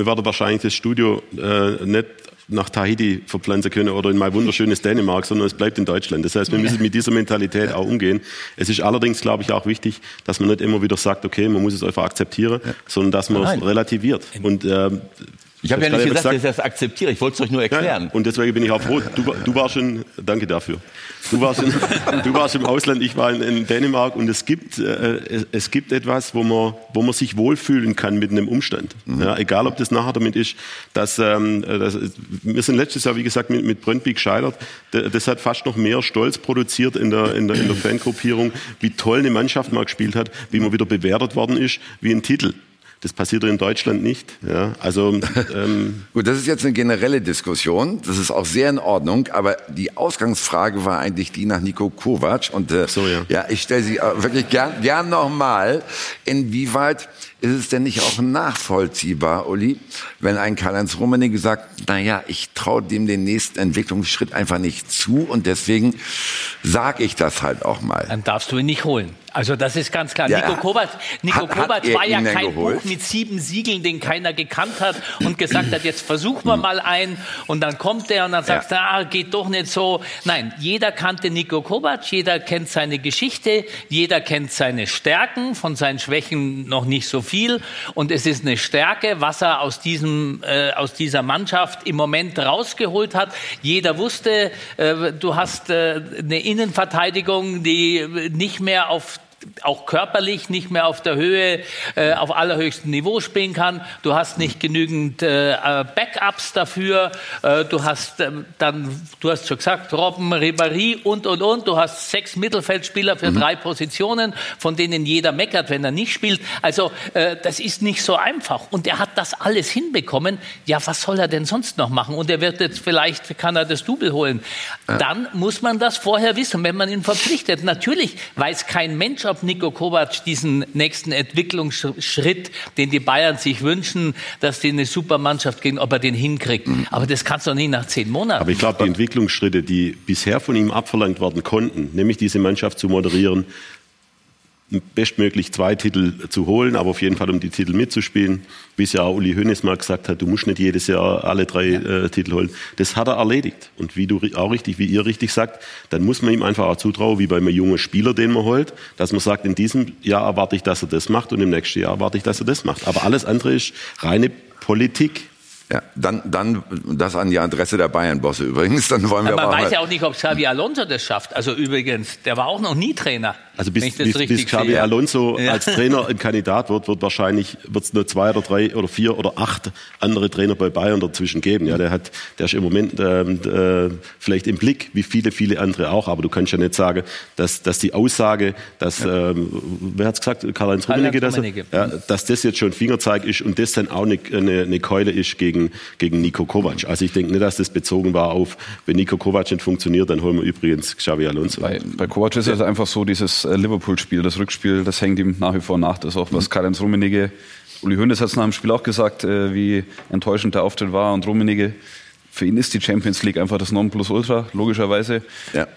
wir werden wahrscheinlich das Studio äh, nicht nach Tahiti verpflanzen können oder in mein wunderschönes Dänemark, sondern es bleibt in Deutschland. Das heißt, wir müssen mit dieser Mentalität auch umgehen. Es ist allerdings, glaube ich, auch wichtig, dass man nicht immer wieder sagt, okay, man muss es einfach akzeptieren, sondern dass man Nein. es relativiert. Und ähm, Ich habe ja nicht gerade gesagt, dass ich das akzeptiere. Ich wollte es euch nur erklären. Ja, und deswegen bin ich auch froh. Du, du warst schon, danke dafür. Du warst, in, du warst im Ausland, ich war in, in Dänemark und es gibt, äh, es, es gibt etwas, wo man, wo man sich wohlfühlen kann mit einem Umstand. Ja, egal, ob das nachher damit ist, dass, ähm, äh, das, wir sind letztes Jahr, wie gesagt, mit, mit Brøndby gescheitert. Das hat fast noch mehr Stolz produziert in der, in der, in der Fangruppierung, wie toll eine Mannschaft mal gespielt hat, wie man wieder bewertet worden ist, wie ein Titel. Das passiert in Deutschland nicht. Ja, also ähm, Gut, das ist jetzt eine generelle Diskussion. Das ist auch sehr in Ordnung. Aber die Ausgangsfrage war eigentlich die nach Nico Kovac. Und äh, ja. ich stelle sie äh, wirklich gern, gern nochmal. Inwieweit ist es denn nicht auch nachvollziehbar, Uli, wenn ein Karl-Heinz Rummenigge sagt, naja, ich traue dem den nächsten Entwicklungsschritt einfach nicht zu und deswegen sage ich das halt auch mal. Dann darfst du ihn nicht holen. Also das ist ganz klar. Ja, Nico er- Kovac, Nico hat- hat Kovac er war ja kein geholt? Buch mit sieben Siegeln, den keiner gekannt hat und gesagt hat, jetzt versuchen wir mal einen und dann kommt er und dann sagst du, ah, geht doch nicht so. Nein, jeder kannte Nico Kovac, jeder kennt seine Geschichte, jeder kennt seine Stärken, von seinen Schwächen noch nicht so viel und es ist eine Stärke, was er aus diesem äh, aus dieser Mannschaft im Moment rausgeholt hat. Jeder wusste, äh, du hast äh, eine Innenverteidigung, die nicht mehr auf auch körperlich nicht mehr auf der Höhe, äh, auf allerhöchstem Niveau spielen kann. Du hast nicht genügend äh, äh, Backups dafür. Äh, du hast ähm, dann, du hast schon gesagt, Robben, Ribéry und und und. Du hast sechs Mittelfeldspieler für Mhm. drei Positionen, von denen jeder meckert, wenn er nicht spielt. Also äh, das ist nicht so einfach. Und er hat das alles hinbekommen. Ja, was soll er denn sonst noch machen? Und er wird jetzt vielleicht kann er das Double holen. Dann muss man das vorher wissen, wenn man ihn verpflichtet. Natürlich weiß kein Mensch, ob Nico Kovac diesen nächsten Entwicklungsschritt, den die Bayern sich wünschen, dass die eine Supermannschaft gehen, ob er den hinkriegt. Aber das kannst du doch nicht nach zehn Monaten. Aber ich glaube, die Entwicklungsschritte, die bisher von ihm abverlangt werden konnten, nämlich diese Mannschaft zu moderieren, bestmöglich zwei Titel zu holen, aber auf jeden Fall um die Titel mitzuspielen. Wie es ja auch Uli Hoeneß mal gesagt hat, du musst nicht jedes Jahr alle drei äh, Titel holen. Das hat er erledigt. Und wie du auch richtig, wie ihr richtig sagt, dann muss man ihm einfach auch zutrauen, wie bei einem jungen Spieler, den man holt, dass man sagt, in diesem Jahr erwarte ich, dass er das macht und im nächsten Jahr erwarte ich, dass er das macht. Aber alles andere ist reine Politik. Ja, dann, dann das an die Adresse der Bayern-Bosse übrigens. Dann wollen wir Aber man weiß ja auch nicht, ob Xavi Alonso das schafft. Also übrigens, der war auch noch nie Trainer. Also bis, bis, bis Xabi sehe. Alonso Ja. als Trainer ein Kandidat wird, wird wahrscheinlich wird's nur zwei oder drei oder vier oder acht andere Trainer bei Bayern dazwischen geben. Ja, der hat, der ist im Moment ähm, äh, vielleicht im Blick, wie viele, viele andere auch. Aber du kannst ja nicht sagen, dass, dass die Aussage, dass ähm, wer hat's gesagt, Karl-Heinz Karl-Heinz Rummenigge, dass, er- Rummenigge. ja, dass das jetzt schon Fingerzeig ist und das dann auch eine, eine, eine Keule ist gegen, gegen Nico Kovac. Also ich denke nicht, dass das bezogen war auf, wenn Nico Kovac nicht funktioniert, dann holen wir übrigens Xavi Alonso. Bei, bei Kovac ist es einfach so, dieses äh, Liverpool-Spiel, das Rückspiel, das hängt ihm nach wie vor nach. Das ist auch was Karl-Heinz Rummenigge, Uli Hoeneß hat es nach dem Spiel auch gesagt, äh, wie enttäuschend der Auftritt war. Und Rummenigge, für ihn ist die Champions League einfach das Nonplusultra, logischerweise.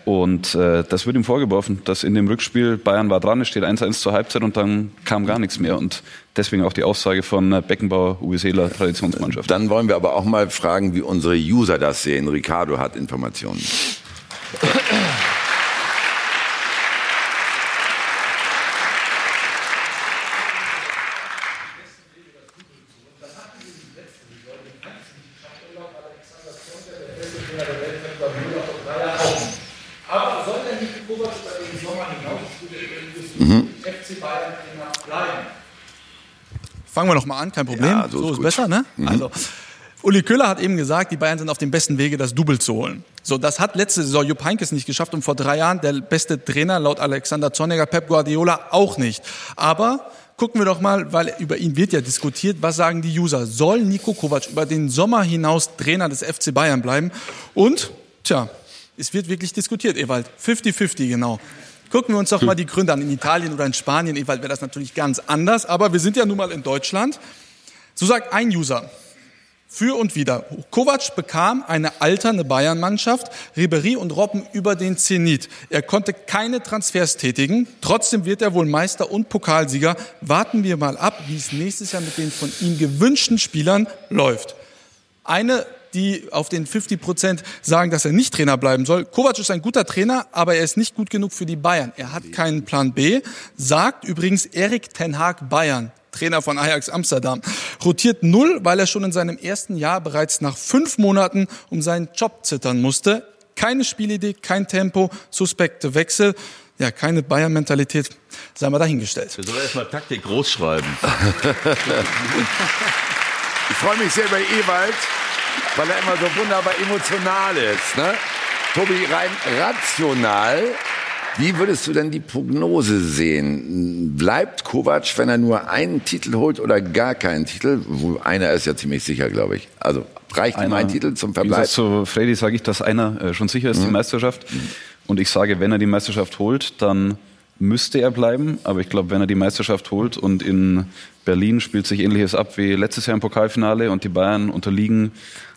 Und äh, das wird ihm vorgeworfen, dass in dem Rückspiel Bayern war dran, es steht 1-1 zur Halbzeit und dann kam gar nichts mehr. Und deswegen auch die Aussage von äh, Beckenbauer, Uwe Seeler, Traditionsmannschaft. Dann wollen wir aber auch mal fragen, wie unsere User das sehen. Ricardo hat Informationen. Aber soll der Nico Kovac über den Sommer hinaus Mhm. FC Bayern bleiben? Fangen wir noch mal an, kein Problem. Ja, so so ist, ist besser, ne? Mhm. Also, Uli Köhler hat eben gesagt, die Bayern sind auf dem besten Wege, das Double zu holen. So, das hat letzte Saison Jupp Heynckes nicht geschafft und vor drei Jahren der beste Trainer laut Alexander Zorniger, Pep Guardiola, auch nicht. Aber gucken wir doch mal, weil über ihn wird ja diskutiert, was sagen die User? Soll Nico Kovac über den Sommer hinaus Trainer des FC Bayern bleiben? Und, tja, Es wird wirklich diskutiert, Ewald. 50-50, genau. Gucken wir uns doch mal die Gründe an. In Italien oder in Spanien, Ewald, wäre das natürlich ganz anders. Aber wir sind ja nun mal in Deutschland. So sagt ein User. Für und wieder. Kovac bekam eine alternde Bayern-Mannschaft, Ribery und Robben über den Zenit. Er konnte keine Transfers tätigen. Trotzdem wird er wohl Meister und Pokalsieger. Warten wir mal ab, wie es nächstes Jahr mit den von ihm gewünschten Spielern läuft. Eine die auf den 50 Prozent sagen, dass er nicht Trainer bleiben soll. Kovac ist ein guter Trainer, aber er ist nicht gut genug für die Bayern. Er hat keinen Plan B, sagt übrigens Erik Ten Haag Bayern. Trainer von Ajax Amsterdam. Rotiert null, weil er schon in seinem ersten Jahr bereits nach fünf Monaten um seinen Job zittern musste. Keine Spielidee, kein Tempo, suspekte Wechsel. Ja, keine Bayern-Mentalität, sei mal dahingestellt. Wir sollen erstmal Taktik groß schreiben. ich freue mich sehr über Ewald, weil er immer so wunderbar emotional ist. Ne? Tobi, rein rational wie würdest du denn die Prognose sehen? Bleibt Kovac, wenn er nur einen Titel holt oder gar keinen Titel? Einer ist ja ziemlich sicher, glaube ich. Also reicht ihm ein Titel zum Verbleib? Wie zu Freddy sage ich, dass einer äh, schon sicher ist, mhm. die Meisterschaft. Und ich sage, wenn er die Meisterschaft holt, dann müsste er bleiben. Aber ich glaube, wenn er die Meisterschaft holt und in Berlin spielt sich ähnliches ab wie letztes Jahr im Pokalfinale und die Bayern unterliegen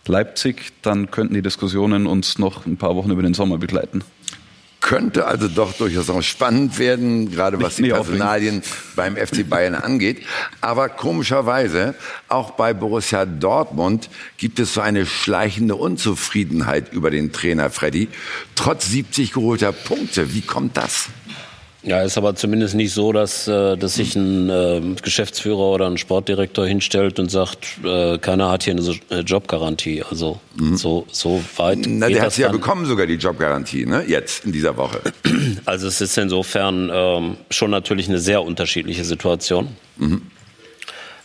Leipzig, dann könnten die Diskussionen uns noch ein paar Wochen über den Sommer begleiten könnte also doch durchaus auch spannend werden, gerade was die Personalien beim FC Bayern angeht. Aber komischerweise, auch bei Borussia Dortmund gibt es so eine schleichende Unzufriedenheit über den Trainer Freddy, trotz 70 geholter Punkte. Wie kommt das? Ja, ist aber zumindest nicht so, dass, äh, dass sich ein äh, Geschäftsführer oder ein Sportdirektor hinstellt und sagt, äh, keiner hat hier eine Jobgarantie. Also mhm. so, so weit. Na, der hat sie ja bekommen sogar die Jobgarantie, ne? Jetzt in dieser Woche. Also es ist insofern ähm, schon natürlich eine sehr unterschiedliche Situation. Mhm.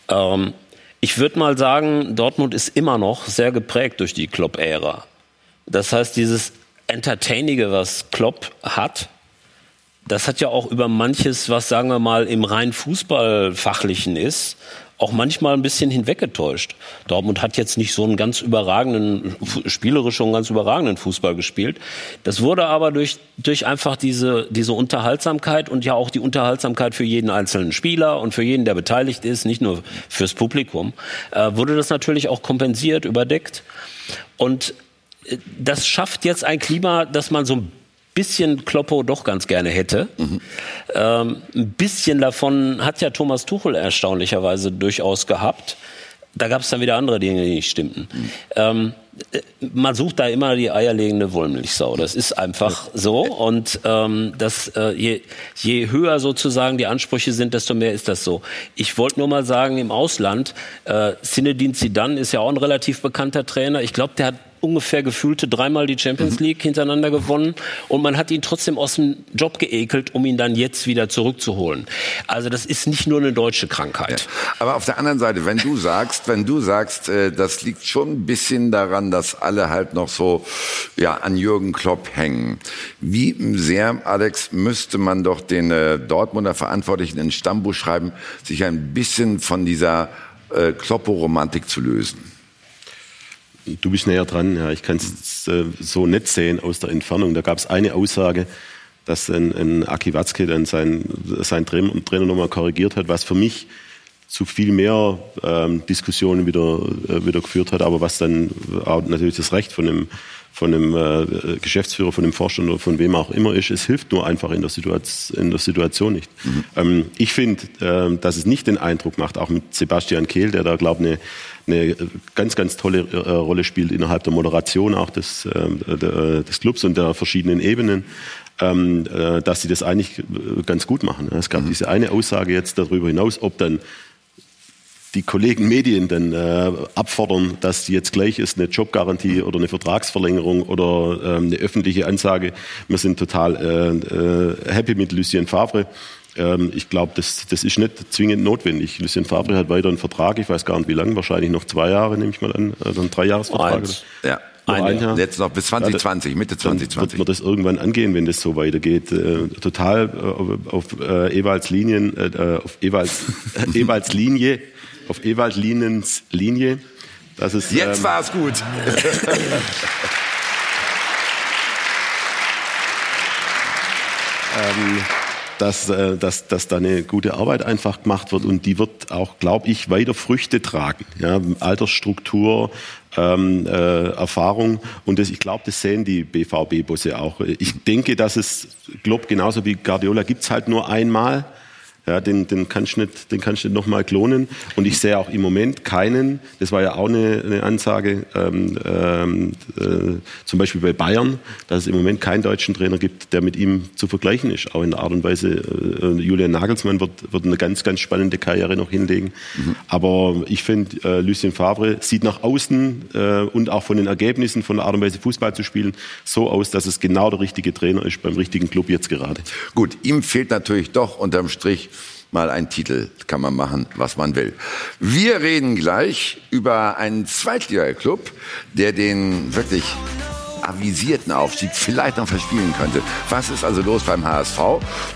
Ähm, ich würde mal sagen, Dortmund ist immer noch sehr geprägt durch die Klopp-Ära. Das heißt, dieses Entertainige, was Klopp hat, das hat ja auch über manches, was sagen wir mal im rein Fußballfachlichen ist, auch manchmal ein bisschen hinweggetäuscht. Dortmund hat jetzt nicht so einen ganz überragenden, spielerisch schon ganz überragenden Fußball gespielt. Das wurde aber durch, durch einfach diese, diese Unterhaltsamkeit und ja auch die Unterhaltsamkeit für jeden einzelnen Spieler und für jeden, der beteiligt ist, nicht nur fürs Publikum, äh, wurde das natürlich auch kompensiert, überdeckt. Und äh, das schafft jetzt ein Klima, dass man so ein bisschen Kloppo doch ganz gerne hätte. Mhm. Ähm, ein bisschen davon hat ja Thomas Tuchel erstaunlicherweise durchaus gehabt. Da gab es dann wieder andere Dinge, die nicht stimmten. Mhm. Ähm, äh, man sucht da immer die eierlegende Wollmilchsau. Das ist einfach so. Und ähm, das, äh, je, je höher sozusagen die Ansprüche sind, desto mehr ist das so. Ich wollte nur mal sagen, im Ausland, äh, Zinedine Zidane ist ja auch ein relativ bekannter Trainer. Ich glaube, der hat ungefähr gefühlte dreimal die Champions mhm. League hintereinander gewonnen und man hat ihn trotzdem aus dem Job geekelt, um ihn dann jetzt wieder zurückzuholen. Also das ist nicht nur eine deutsche Krankheit. Ja. Aber auf der anderen Seite, wenn du sagst, wenn du sagst, äh, das liegt schon ein bisschen daran, dass alle halt noch so ja an Jürgen Klopp hängen. Wie sehr, Alex, müsste man doch den äh, Dortmunder Verantwortlichen in Stammbuch schreiben, sich ein bisschen von dieser äh, Kloppo-Romantik zu lösen? Du bist näher dran, ja. Ich kann es äh, so nett sehen aus der Entfernung. Da gab es eine Aussage, dass ein, ein Aki Watzke dann sein, sein Trainer, Trainer nochmal korrigiert hat, was für mich zu viel mehr ähm, Diskussionen wieder, äh, wieder geführt hat, aber was dann auch natürlich das Recht von einem, von einem äh, Geschäftsführer, von einem Vorstand oder von wem auch immer ist, es hilft nur einfach in der, Situation, in der Situation nicht. Mhm. Ähm, ich finde, äh, dass es nicht den Eindruck macht, auch mit Sebastian Kehl, der da, glaube ich, eine, eine ganz, ganz tolle äh, Rolle spielt innerhalb der Moderation auch des, äh, des Clubs und der verschiedenen Ebenen, ähm, äh, dass sie das eigentlich ganz gut machen. Es gab mhm. diese eine Aussage jetzt darüber hinaus, ob dann die Kollegen Medien dann äh, abfordern, dass jetzt gleich ist eine Jobgarantie oder eine Vertragsverlängerung oder ähm, eine öffentliche Ansage. Wir sind total äh, äh, happy mit Lucien Favre. Ähm, ich glaube, das, das ist nicht zwingend notwendig. Lucien Favre hat weiter einen Vertrag, ich weiß gar nicht wie lange, wahrscheinlich noch zwei Jahre, nehme ich mal an, also ein Dreijahresvertrag. Eins. Ja. Ein, ein Jahr. Jetzt noch bis 2020, ja, Mitte 2020. Wird man das irgendwann angehen, wenn das so weitergeht. Äh, total äh, auf äh, Ewalds Linien, äh, auf Ewalds, Ewalds Linie auf Ewald Lienens Linie. Das ist, Jetzt ähm, war es gut. ähm, dass, äh, dass, dass da eine gute Arbeit einfach gemacht wird und die wird auch, glaube ich, weiter Früchte tragen. Ja, Altersstruktur, ähm, äh, Erfahrung und das, ich glaube, das sehen die BVB-Busse auch. Ich denke, dass es, glaube genauso wie Guardiola gibt's halt nur einmal. Ja, den, den kannst du nicht, den kannst du nicht nochmal klonen. Und ich sehe auch im Moment keinen, das war ja auch eine, eine Ansage, ähm, ähm, äh, zum Beispiel bei Bayern, dass es im Moment keinen deutschen Trainer gibt, der mit ihm zu vergleichen ist. Auch in der Art und Weise, äh, Julian Nagelsmann wird, wird eine ganz, ganz spannende Karriere noch hinlegen. Mhm. Aber ich finde, äh, Lucien Favre sieht nach außen äh, und auch von den Ergebnissen, von der Art und Weise Fußball zu spielen, so aus, dass es genau der richtige Trainer ist beim richtigen Club jetzt gerade. Gut, ihm fehlt natürlich doch unterm Strich mal ein Titel, kann man machen, was man will. Wir reden gleich über einen Zweitliga-Club, der den wirklich avisierten Aufstieg vielleicht noch verspielen könnte. Was ist also los beim HSV?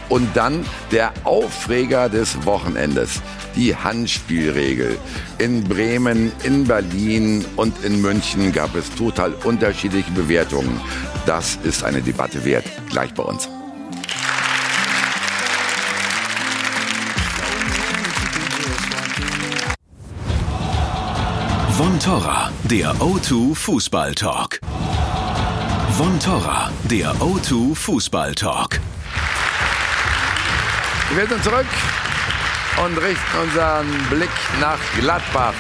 Und dann der Aufreger des Wochenendes, die Handspielregel. In Bremen, in Berlin und in München gab es total unterschiedliche Bewertungen. Das ist eine Debatte wert. Gleich bei uns. Von Torra, der O2 Fußball Talk. Von Torra, der O2 Fußball Talk. Wir werden zurück und richten unseren Blick nach Gladbach.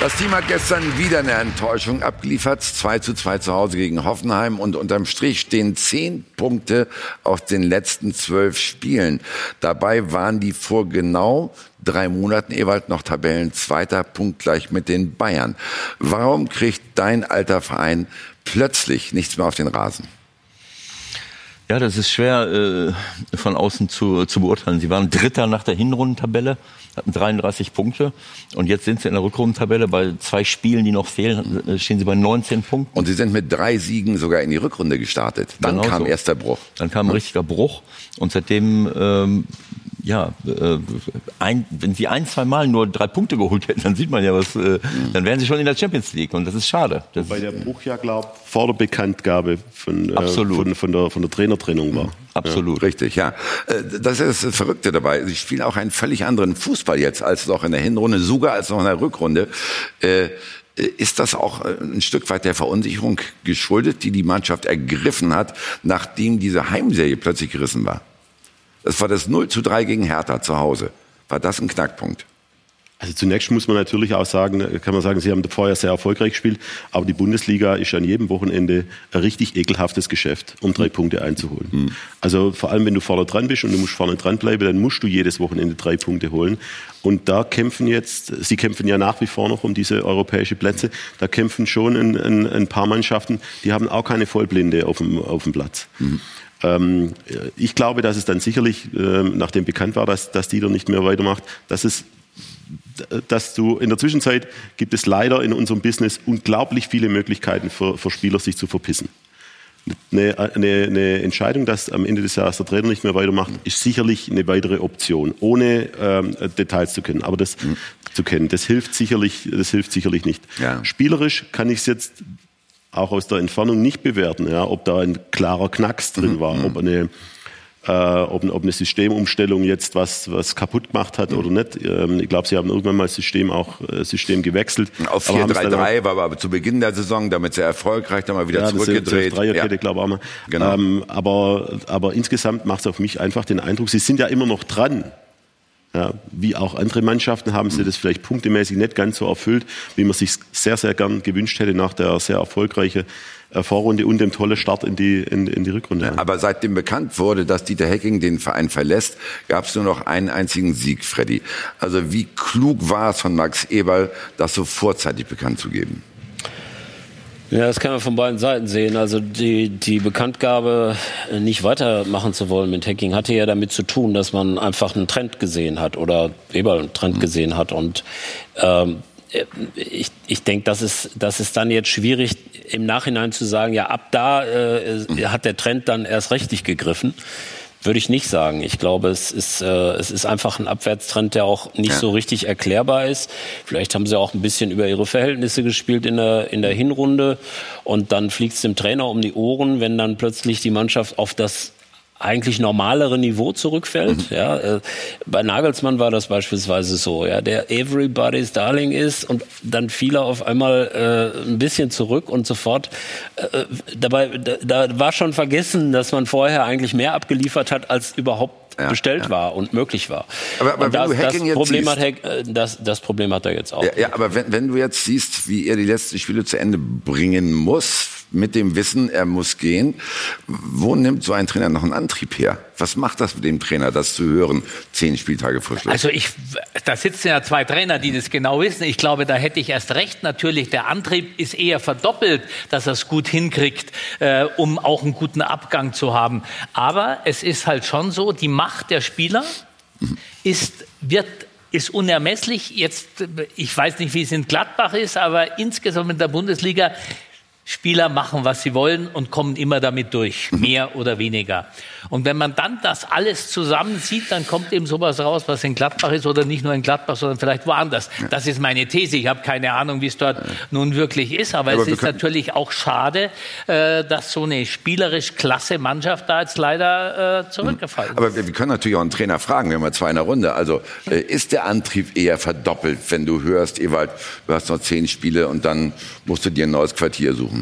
Das Team hat gestern wieder eine Enttäuschung abgeliefert. 2 zu 2 zu Hause gegen Hoffenheim und unterm Strich stehen zehn Punkte aus den letzten zwölf Spielen. Dabei waren die vor genau drei Monaten Ewald noch Tabellenzweiter, punktgleich mit den Bayern. Warum kriegt dein alter Verein plötzlich nichts mehr auf den Rasen? Ja, das ist schwer äh, von außen zu, zu beurteilen. Sie waren Dritter nach der Hinrundentabelle, hatten 33 Punkte und jetzt sind sie in der Rückrundentabelle bei zwei Spielen, die noch fehlen, äh, stehen sie bei 19 Punkten. Und sie sind mit drei Siegen sogar in die Rückrunde gestartet. Dann genau kam so. erst der Bruch. Dann kam ein richtiger Bruch und seitdem ähm, ja, äh, ein, wenn sie ein, zwei Mal nur drei Punkte geholt hätten, dann sieht man ja was, äh, dann wären sie schon in der Champions League und das ist schade. Das Weil der Bruch ja, glaube vor der Bekanntgabe von, äh, von, von, der, von der Trainertrennung war. Absolut. Ja. Richtig, ja. Äh, das ist das Verrückte dabei. Sie spielen auch einen völlig anderen Fußball jetzt als noch in der Hinrunde, sogar als noch in der Rückrunde. Äh, ist das auch äh, ein Stück weit der Verunsicherung geschuldet, die die Mannschaft ergriffen hat, nachdem diese Heimserie plötzlich gerissen war? Das war das 0 zu 3 gegen Hertha zu Hause. War das ein Knackpunkt? Also zunächst muss man natürlich auch sagen, kann man sagen, Sie haben vorher sehr erfolgreich gespielt, aber die Bundesliga ist an jedem Wochenende ein richtig ekelhaftes Geschäft, um drei mhm. Punkte einzuholen. Mhm. Also vor allem, wenn du vorne dran bist und du musst vorne dran bleiben, dann musst du jedes Wochenende drei Punkte holen. Und da kämpfen jetzt, Sie kämpfen ja nach wie vor noch um diese europäische Plätze, da kämpfen schon ein, ein, ein paar Mannschaften, die haben auch keine Vollblinde auf dem, auf dem Platz. Mhm. Ähm, ich glaube, dass es dann sicherlich, äh, nachdem bekannt war, dass, dass Dieter nicht mehr weitermacht, dass es dass du in der Zwischenzeit gibt es leider in unserem Business unglaublich viele Möglichkeiten für, für Spieler, sich zu verpissen. Eine, eine, eine, Entscheidung, dass am Ende des Jahres der Trainer nicht mehr weitermacht, ist sicherlich eine weitere Option, ohne ähm, Details zu kennen. Aber das mhm. zu kennen, das hilft sicherlich, das hilft sicherlich nicht. Ja. Spielerisch kann ich es jetzt auch aus der Entfernung nicht bewerten, ja, ob da ein klarer Knacks drin mhm. war, mhm. ob eine äh, ob, ob, eine Systemumstellung jetzt was, was kaputt gemacht hat mhm. oder nicht. Ähm, ich glaube, sie haben irgendwann mal das System auch äh, System gewechselt. Auf 4-3-3 war aber zu Beginn der Saison damit sehr erfolgreich, dann mal wieder ja, zurückgedreht. Das ja. glaube ich auch mal. Genau. Ähm, aber, aber insgesamt macht es auf mich einfach den Eindruck, sie sind ja immer noch dran. Ja, wie auch andere Mannschaften haben sie das vielleicht punktemäßig nicht ganz so erfüllt, wie man sich sehr, sehr gern gewünscht hätte nach der sehr erfolgreichen äh, Vorrunde und dem tollen Start in die, in, in die Rückrunde. Aber seitdem bekannt wurde, dass Dieter Hecking den Verein verlässt, gab es nur noch einen einzigen Sieg, Freddy. Also wie klug war es von Max Eberl, das so vorzeitig bekannt zu geben? Ja, das kann man von beiden Seiten sehen. Also die, die Bekanntgabe, äh, nicht weitermachen zu wollen mit Hacking, hatte ja damit zu tun, dass man einfach einen Trend gesehen hat oder Eberl einen Trend mhm. gesehen hat. Und ähm, ich, ich denke, das ist, das ist dann jetzt schwierig, im Nachhinein zu sagen, ja, ab da äh, hat der Trend dann erst richtig gegriffen. Würde ich nicht sagen. Ich glaube, es ist, äh, es ist einfach ein Abwärtstrend, der auch nicht Ja. so richtig erklärbar ist. Vielleicht haben sie auch ein bisschen über ihre Verhältnisse gespielt in der, in der Hinrunde. Und dann fliegt es dem Trainer um die Ohren, wenn dann plötzlich die Mannschaft auf das eigentlich normalere Niveau zurückfällt. Ja, äh, bei Nagelsmann war das beispielsweise so, ja, der everybody's Darling ist und dann fiel er auf einmal äh, ein bisschen zurück und sofort äh, dabei da, da war schon vergessen, dass man vorher eigentlich mehr abgeliefert hat, als überhaupt bestellt war und möglich war. Aber- aber und wenn das, du das Hacking jetzt Problem siehst- hat Hack, äh, das, das Problem hat er jetzt auch. Ja, ja aber wenn, wenn du jetzt siehst, wie er die letzten Spiele zu Ende bringen muss, mit dem Wissen, er muss gehen, wo nimmt so ein Trainer noch einen Antrieb her? Was macht das mit dem Trainer, das zu hören, zehn Spieltage vor Schluss? Also ich, da sitzen ja zwei Trainer, die das genau wissen. Ich glaube, da hätte ich erst recht. Natürlich, der Antrieb ist eher verdoppelt, dass er es gut hinkriegt, äh, um auch einen guten Abgang zu haben. Aber es ist halt schon so, die Macht der Spieler ist, wird ist unermesslich. Jetzt, ich weiß nicht, wie es in Gladbach ist, aber insgesamt in der Bundesliga Spieler machen, was sie wollen und kommen immer damit durch, mehr oder weniger. Und wenn man dann das alles zusammen sieht, dann kommt eben sowas raus, was in Gladbach ist oder nicht nur in Gladbach, sondern vielleicht woanders. Das ist meine These. Ich habe keine Ahnung, wie es dort nun wirklich ist, aber, Aber es ist natürlich auch schade, äh, dass so eine spielerisch klasse Mannschaft da jetzt leider äh, zurückgefallen ist. Aber wir, wir können natürlich auch einen Trainer fragen, wir haben ja zwei in der Runde. Also äh, ist der Antrieb eher verdoppelt, wenn du hörst, Ewald, du hast noch zehn Spiele und dann musst du dir ein neues Quartier suchen?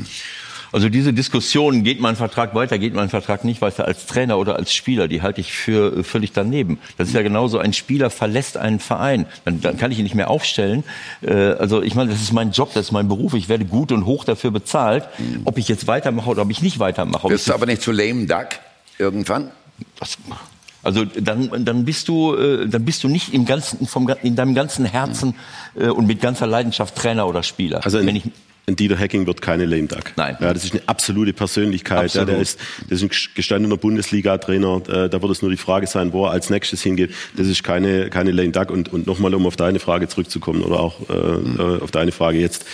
Also diese Diskussion, geht mein Vertrag weiter, geht mein Vertrag nicht weiter, als Trainer oder als Spieler, die halte ich für äh, völlig daneben. Das ist ja genauso, ein Spieler verlässt einen Verein, dann, dann kann ich ihn nicht mehr aufstellen. Äh, Also ich meine, das ist mein Job, das ist mein Beruf, ich werde gut und hoch dafür bezahlt, ob ich jetzt weitermache oder ob ich nicht weitermache. Wirst ich du aber nicht zu lame duck irgendwann? das, also dann, dann bist du, äh, dann bist du nicht im ganzen, vom, in deinem ganzen Herzen äh, und mit ganzer Leidenschaft Trainer oder Spieler. Also wenn ein, Dieter Hacking wird keine Lame Duck. Nein. Ja, das ist eine absolute Persönlichkeit. Absolut. Ja, der ist, das ist ein gestandener Bundesliga-Trainer. Äh, Da wird es nur die Frage sein, wo er als nächstes hingeht. Das ist keine, keine Lame Duck. Und, und nochmal, um auf deine Frage zurückzukommen oder auch äh, äh, auf deine Frage jetzt.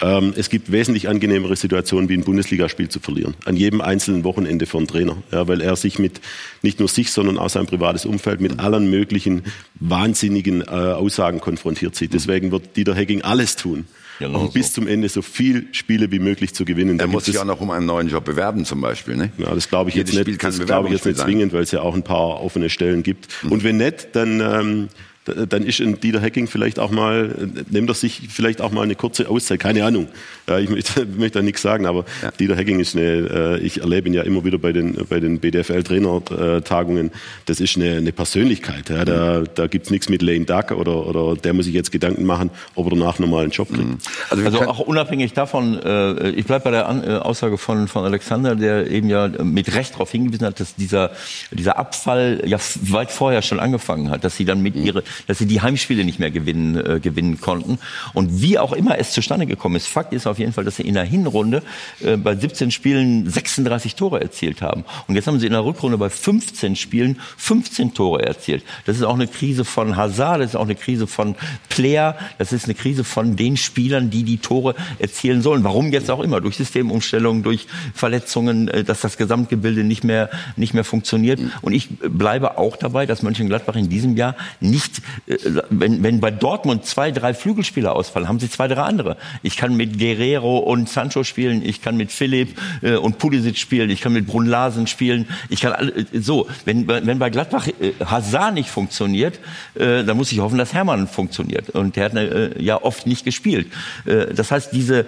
Ähm, es gibt wesentlich angenehmere Situationen, wie ein Bundesligaspiel zu verlieren. An jedem einzelnen Wochenende für einen Trainer. Ja, weil er sich mit nicht nur sich, sondern auch sein privates Umfeld mit allen möglichen wahnsinnigen äh, Aussagen konfrontiert sieht. Deswegen wird Dieter Hacking alles tun, Genau um so. bis zum Ende so viel Spiele wie möglich zu gewinnen. Da Er muss sich auch noch um einen neuen Job bewerben zum Beispiel. Ne? ja, das glaube ich Jedes jetzt Spiel nicht. kann Das glaube ich jetzt nicht zwingend, weil es ja auch ein paar offene Stellen gibt. Und wenn nicht, dann ähm, dann ist ein Dieter Hacking vielleicht auch mal, nimmt er sich vielleicht auch mal eine kurze Auszeit, keine Ahnung. Ja, ich möchte, möchte da nichts sagen, aber Dieter Hacking ist eine, äh, ich erlebe ihn ja immer wieder bei den, bei den BDFL-Trainer-Tagungen, das ist eine, eine Persönlichkeit. Ja, da da gibt's nichts mit Lane Duck oder, oder der muss sich jetzt Gedanken machen, ob er danach nochmal einen Job kriegt. Also, wir Also können- auch unabhängig davon, äh, ich bleibe bei der äh, Aussage von, von Alexander, der eben ja mit Recht darauf hingewiesen hat, dass dieser, dieser Abfall ja weit vorher schon angefangen hat, dass sie dann mit ihre, dass sie die Heimspiele nicht mehr gewinnen, äh, gewinnen konnten. Und wie auch immer es zustande gekommen ist, Fakt ist auf jeden Fall, dass sie in der Hinrunde äh, bei 17 Spielen 36 Tore erzielt haben. Und jetzt haben sie in der Rückrunde bei 15 Spielen 15 Tore erzielt. Das ist auch eine Krise von Hazard, das ist auch eine Krise von Player, das ist eine Krise von den Spielern, die die Tore erzielen sollen. Warum jetzt auch immer? Durch Systemumstellungen, durch Verletzungen, äh, dass das Gesamtgebilde nicht mehr, nicht mehr funktioniert. Und ich bleibe auch dabei, dass Mönchengladbach in diesem Jahr nicht, äh, wenn, wenn bei Dortmund zwei, drei Flügelspieler ausfallen, haben sie zwei, drei andere. Ich kann mit Guerrero und Sancho spielen, ich kann mit Philipp äh, und Pulisic spielen, ich kann mit Brun Larsen spielen, ich kann alle, äh, so, wenn, wenn bei Gladbach Hazard nicht funktioniert, dann muss ich hoffen, dass Hermann funktioniert. Und der hat ja oft nicht gespielt. Das heißt, diese,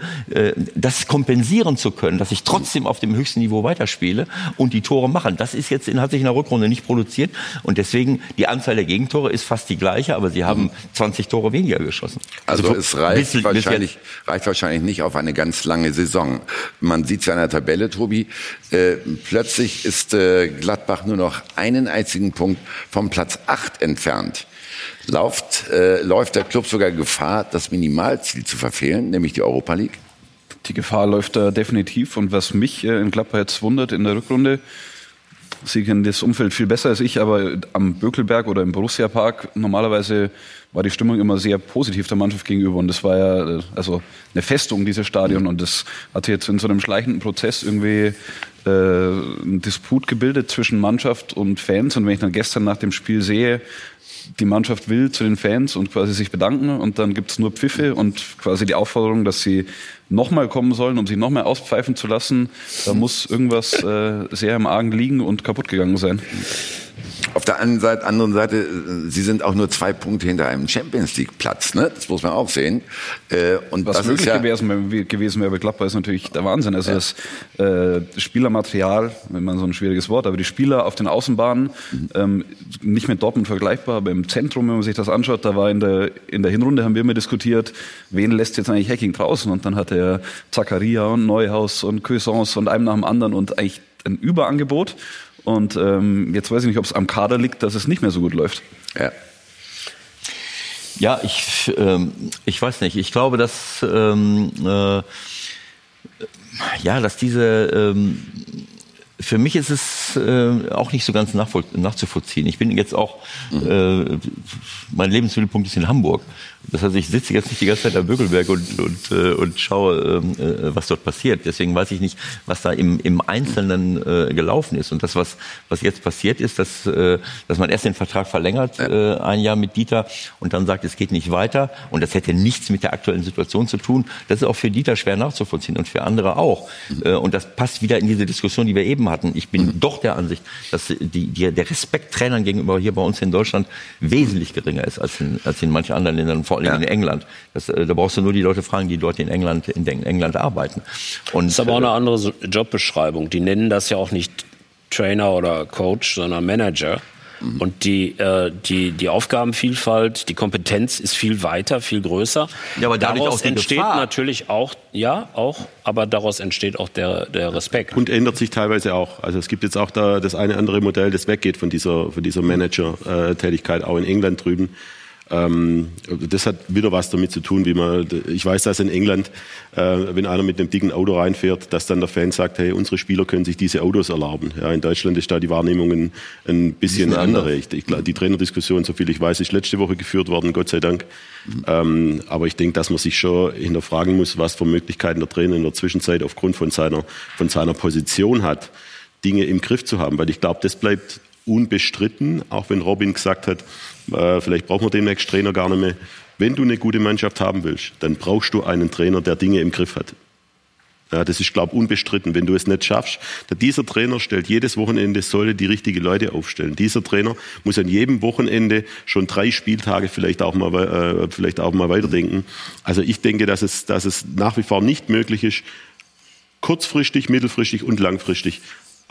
das kompensieren zu können, dass ich trotzdem auf dem höchsten Niveau weiterspiele und die Tore machen, das ist jetzt hat sich in der Rückrunde nicht produziert. Und deswegen, die Anzahl der Gegentore ist fast die gleiche, aber sie haben 20 Tore weniger geschossen. Also, es reicht bis- bis wahrscheinlich, reicht wahrscheinlich nicht auf eine ganz lange Saison. Man sieht es ja in der Tabelle, Tobi. Äh, plötzlich ist äh, Gladbach nur noch einen einzigen Punkt vom Platz 8 entfernt. Läuft, äh, läuft der Club sogar Gefahr, das Minimalziel zu verfehlen, nämlich die Europa League? Die Gefahr läuft da definitiv. Und was mich äh, in Gladbach jetzt wundert in der Rückrunde, Sie kennen das Umfeld viel besser als ich, aber am Bökelberg oder im Borussia Park normalerweise war die Stimmung immer sehr positiv der Mannschaft gegenüber und das war ja äh, also eine Festung dieses Stadion und das hat jetzt in so einem schleichenden Prozess irgendwie äh, Disput gebildet zwischen Mannschaft und Fans. Und wenn ich dann gestern nach dem Spiel sehe, die Mannschaft will zu den Fans und quasi sich bedanken und dann gibt's nur Pfiffe und quasi die Aufforderung, dass sie nochmal kommen sollen, um sich nochmal auspfeifen zu lassen, da muss irgendwas äh, sehr im Argen liegen und kaputt gegangen sein. Auf der anderen Seite, anderen Seite, äh, sie sind auch nur zwei Punkte hinter einem Champions League Platz, ne? Das muss man auch sehen. Äh, und Was das möglich ist ja, gewesen, gewesen wäre bei Gladbach ist natürlich der Wahnsinn. Also das äh, Spielermaterial, wenn man so ein schwieriges Wort, aber die Spieler auf den Außenbahnen, ähm, nicht mit Dortmund vergleichbar, aber im Zentrum, wenn man sich das anschaut, da war in der, in der Hinrunde haben wir immer diskutiert, wen lässt jetzt eigentlich Hacking draußen? Und dann hat er Zakaria und Neuhaus und Cuisance und einem nach dem anderen und eigentlich ein Überangebot. Und ähm, jetzt weiß ich nicht, ob es am Kader liegt, dass es nicht mehr so gut läuft. Ja. Ja, ich, ähm, ich weiß nicht. Ich glaube, dass ähm, äh, ja, dass diese ähm, für mich ist es äh, auch nicht so ganz nachzuvollziehen. Ich bin jetzt auch, äh, mein Lebensmittelpunkt ist in Hamburg. Das heißt, ich sitze jetzt nicht die ganze Zeit am Bökelberg und, und, äh, und schaue, äh, was dort passiert. Deswegen weiß ich nicht, was da im, im Einzelnen äh, gelaufen ist. Und das, was, was jetzt passiert ist, dass, äh, dass man erst den Vertrag verlängert, äh, ein Jahr mit Dieter, und dann sagt, es geht nicht weiter. Und das hätte nichts mit der aktuellen Situation zu tun. Das ist auch für Dieter schwer nachzuvollziehen und für andere auch. Äh, und das passt wieder in diese Diskussion, die wir eben hatten. Ich bin doch der Ansicht, dass die, die, der Respekt Trainern gegenüber hier bei uns in Deutschland wesentlich geringer ist als in, als in manchen anderen Ländern, vor allem in England. Das, äh, da brauchst du nur die Leute fragen, die dort in England, in England arbeiten. Und, Das ist aber auch eine äh, andere Jobbeschreibung. Die nennen das ja auch nicht Trainer oder Coach, sondern Manager. Und die, äh, die, die Aufgabenvielfalt, die Kompetenz ist viel weiter, viel größer. Ja, aber dadurch daraus auch die entsteht Gefahr. natürlich auch, ja, auch, aber daraus entsteht auch der, der Respekt. Und ändert sich teilweise auch. Also es gibt jetzt auch da das eine andere Modell, das weggeht von dieser, von dieser Manager-Tätigkeit, auch in England drüben. Ähm, das hat wieder was damit zu tun, wie man, ich weiß, dass in England, äh, wenn einer mit einem dicken Auto reinfährt, dass dann der Fan sagt, hey, unsere Spieler können sich diese Autos erlauben. Ja, in Deutschland ist da die Wahrnehmung ein, ein bisschen andere. Ich, ich, die Trainerdiskussion, so viel ich weiß, ist letzte Woche geführt worden, Gott sei Dank. Ähm, aber ich denke, dass man sich schon hinterfragen muss, was für Möglichkeiten der Trainer in der Zwischenzeit aufgrund von seiner, von seiner Position hat, Dinge im Griff zu haben. Weil ich glaube, das bleibt unbestritten, auch wenn Robin gesagt hat, äh, vielleicht brauchen wir demnächst Trainer gar nicht mehr. Wenn du eine gute Mannschaft haben willst, dann brauchst du einen Trainer, der Dinge im Griff hat. Ja, das ist, glaube ich, unbestritten. Wenn du es nicht schaffst, dieser Trainer stellt jedes Wochenende, sollte die richtigen Leute aufstellen. Dieser Trainer muss an jedem Wochenende schon drei Spieltage vielleicht auch mal, äh, vielleicht auch mal weiterdenken. Also ich denke, dass es, dass es nach wie vor nicht möglich ist, kurzfristig, mittelfristig und langfristig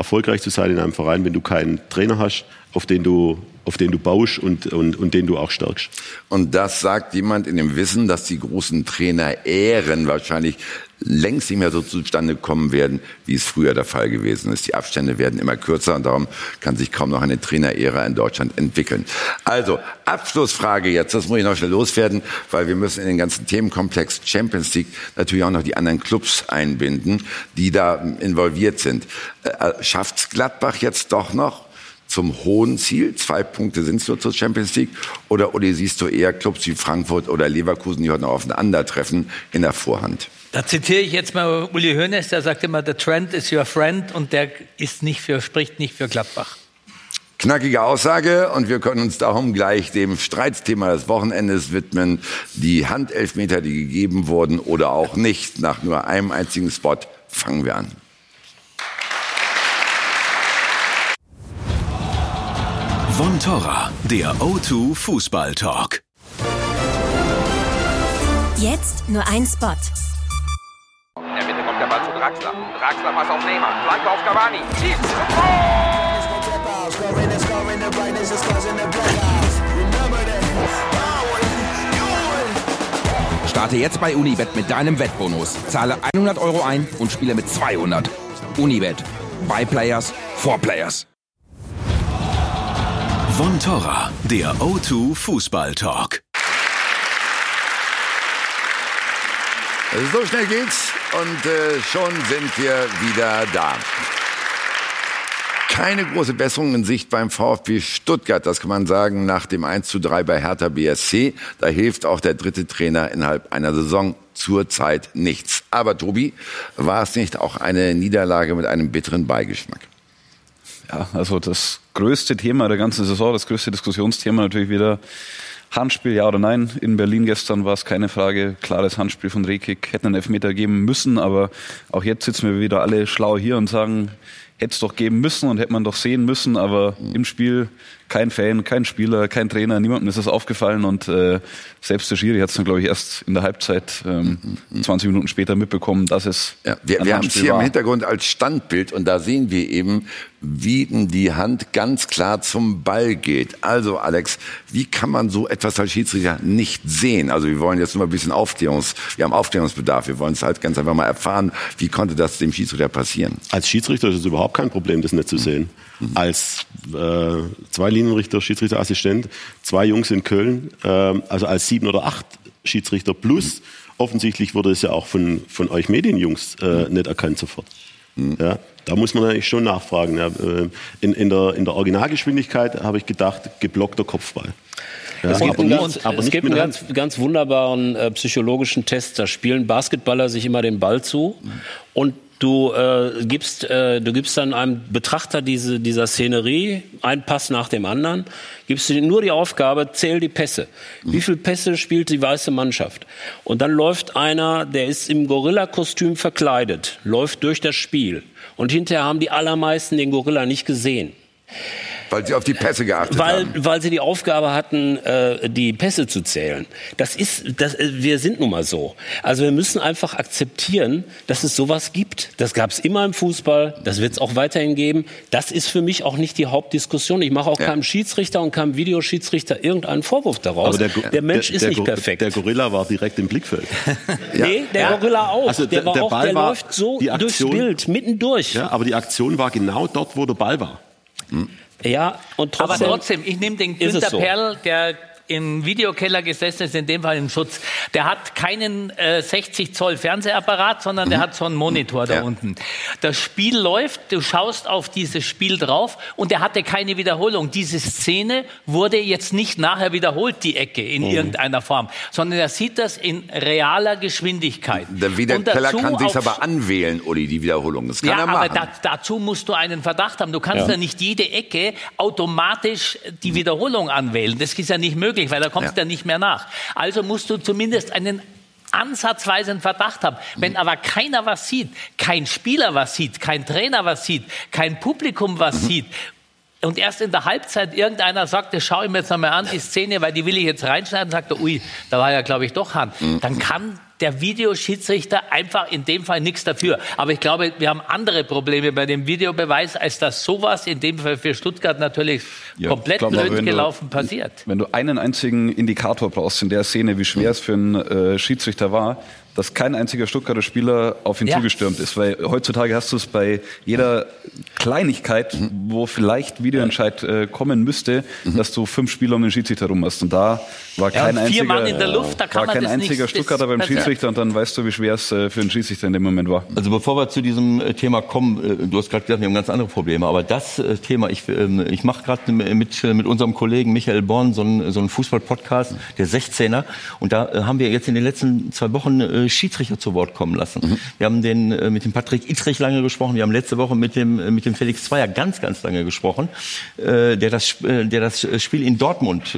erfolgreich zu sein in einem Verein, wenn du keinen Trainer hast, auf den du, auf den du baust und, und, und den du auch stärkst. Und das sagt jemand in dem Wissen, dass die großen Trainer Ehren wahrscheinlich längst nicht mehr so zustande kommen werden, wie es früher der Fall gewesen ist. Die Abstände werden immer kürzer und darum kann sich kaum noch eine Trainerära in Deutschland entwickeln. Also, Abschlussfrage jetzt, das muss ich noch schnell loswerden, weil wir müssen in den ganzen Themenkomplex Champions League natürlich auch noch die anderen Clubs einbinden, die da involviert sind. Äh, Schafft's Gladbach jetzt doch noch? zum hohen Ziel. Zwei Punkte sind es nur zur Champions League. Oder, oder siehst du eher Clubs wie Frankfurt oder Leverkusen, die heute noch aufeinandertreffen, in der Vorhand? Da zitiere ich jetzt mal Uli Hoeneß, der sagt immer, the trend is your friend und der ist nicht für, spricht nicht für Gladbach. Knackige Aussage und wir können uns darum gleich dem Streitsthema des Wochenendes widmen. Die Handelfmeter, die gegeben wurden oder auch nicht. Nach nur einem einzigen Spot fangen wir an. Von Torra, der O2 Fußball Talk. Jetzt nur ein Spot. Ball zu Draxler. Draxler Pass auf Neymar. Flanke auf Cavani. Schießt. Starte jetzt bei Unibet mit deinem Wettbonus. Zahle 100 Euro ein und spiele mit 200. Unibet. By Players for Players. Von Torra, der O2 Fußball Talk. So schnell geht's und äh, schon sind wir wieder da. keine große Besserung in Sicht beim VfB Stuttgart. Das kann man sagen nach dem 1 zu 3 bei Hertha BSC. Da hilft auch der dritte Trainer innerhalb einer Saison zurzeit nichts. Aber Tobi, war es nicht auch eine Niederlage mit einem bitteren Beigeschmack? Ja, also das größte Thema der ganzen Saison, das größte Diskussionsthema natürlich wieder Handspiel, ja oder nein. In Berlin gestern war es keine Frage. Klares Handspiel von Rekik. Hätten einen Elfmeter geben müssen, aber auch jetzt sitzen wir wieder alle schlau hier und sagen, hätte es doch geben müssen und hätte man doch sehen müssen, aber im Spiel kein Fan, kein Spieler, kein Trainer, niemandem ist das aufgefallen und äh, selbst der Schiri hat es dann, glaube ich, erst in der Halbzeit ähm, 20 Minuten später mitbekommen, dass es ja, wir, wir haben es hier war. im Hintergrund als Standbild und da sehen wir eben, wie die Hand ganz klar zum Ball geht. Also Alex, wie kann man so etwas als Schiedsrichter nicht sehen? Also wir wollen jetzt nur mal ein bisschen Aufklärungs, wir haben Aufklärungsbedarf, wir wollen es halt ganz einfach mal erfahren, wie konnte das dem Schiedsrichter passieren? Als Schiedsrichter ist es überhaupt kein Problem, das nicht zu sehen. Mhm. Als äh, zwei Linienrichter, Schiedsrichterassistent, zwei Jungs in Köln, äh, also als sieben oder acht Schiedsrichter plus. Mhm. Offensichtlich wurde es ja auch von, von euch Medienjungs äh, nicht erkannt sofort. Mhm. Ja, da muss man eigentlich schon nachfragen. Ja, äh, in, in, der, in der Originalgeschwindigkeit habe ich gedacht, geblockter Kopfball. Ja, es gibt, einen ganz, es gibt einen ganz, ganz wunderbaren äh, psychologischen Test. Da spielen Basketballer sich immer den Ball zu und Du äh, gibst, äh, du gibst dann einem Betrachter diese, dieser Szenerie, ein Pass nach dem anderen, gibst du nur die Aufgabe, zähl die Pässe. Wie viele Pässe spielt die weiße Mannschaft? Und dann läuft einer, der ist im Gorilla-Kostüm verkleidet, läuft durch das Spiel. Und hinterher haben die allermeisten den Gorilla nicht gesehen. Weil sie auf die Pässe geachtet weil, haben. Weil sie die Aufgabe hatten, äh, die Pässe zu zählen. Das ist, das, äh, wir sind nun mal so. Also wir müssen einfach akzeptieren, dass es sowas gibt. Das gab es immer im Fußball, das wird es auch weiterhin geben. Das ist für mich auch nicht die Hauptdiskussion. Ich mache auch ja. keinem Schiedsrichter und keinem Videoschiedsrichter irgendeinen Vorwurf daraus. Der, der, Mensch der, ist nicht perfekt. Der Gorilla war direkt im Blickfeld. nee, der ja. Gorilla auch. Also der, war auch, der war läuft so Aktion, durchs Bild, mittendurch. Ja, aber die Aktion war genau dort, wo der Ball war. Hm. Ja, und trotzdem. Aber trotzdem, ich nehme den Günther so. Perl, der im Videokeller gesessen ist, in dem Fall im Schutz, der hat keinen äh, 60 Zoll Fernsehapparat, sondern mhm. der hat so einen Monitor da ja. unten. Das Spiel läuft, du schaust auf dieses Spiel drauf und der hatte keine Wiederholung. Diese Szene wurde jetzt nicht nachher wiederholt, die Ecke, in mhm. irgendeiner Form, sondern er sieht das in realer Geschwindigkeit. Der Videokeller kann sich aber anwählen, Uli, die Wiederholung. Das kann ja, er machen. aber da, dazu musst du einen Verdacht haben. Du kannst ja. ja nicht jede Ecke automatisch die Wiederholung anwählen. Das ist ja nicht möglich möglich, weil da kommst du ja. ja nicht mehr nach. Also musst du zumindest einen ansatzweise einen Verdacht haben. Wenn aber keiner was sieht, kein Spieler was sieht, kein Trainer was sieht, kein Publikum was mhm. sieht und erst in der Halbzeit irgendeiner sagt, das schaue ich mir jetzt nochmal an, die Szene, weil die will ich jetzt reinschneiden, sagt er, ui, da war ja, glaube ich, doch Hand. Mhm. Dann kann der Videoschiedsrichter einfach in dem Fall nichts dafür. Aber ich glaube, wir haben andere Probleme bei dem Videobeweis, als dass sowas in dem Fall für Stuttgart natürlich ja, komplett glaub, blöd gelaufen du, passiert. Wenn du einen einzigen Indikator brauchst in der Szene, wie schwer es für einen äh, Schiedsrichter war, dass kein einziger Stuttgarter Spieler auf ihn ja. zugestürmt ist. Weil heutzutage hast du es bei jeder Kleinigkeit, wo vielleicht Videoentscheid äh, kommen müsste, mhm. dass du fünf Spieler um den Schiedsrichter rum hast. Und da war kein ja, einziger, Mann in der Luft, da kann war kein einziger nicht, Stuttgarter beim Schiedsrichter und dann weißt du, wie schwer es äh, für einen Schiedsrichter in dem Moment war. Also bevor wir zu diesem äh, Thema kommen, äh, du hast gerade gesagt, wir haben ganz andere Probleme, aber das Thema, ich, ähm, ich mache gerade mit, mit unserem Kollegen Michael Born so einen, so einen Fußball-Podcast, der 16er, und da haben wir jetzt in den letzten zwei Wochen Schiedsrichter zu Wort kommen lassen. Mhm. Wir haben den, mit dem Patrick Ittrich lange gesprochen, wir haben letzte Woche mit dem, mit dem Felix Zweier ganz, ganz lange gesprochen, der, das, der das Spiel in Dortmund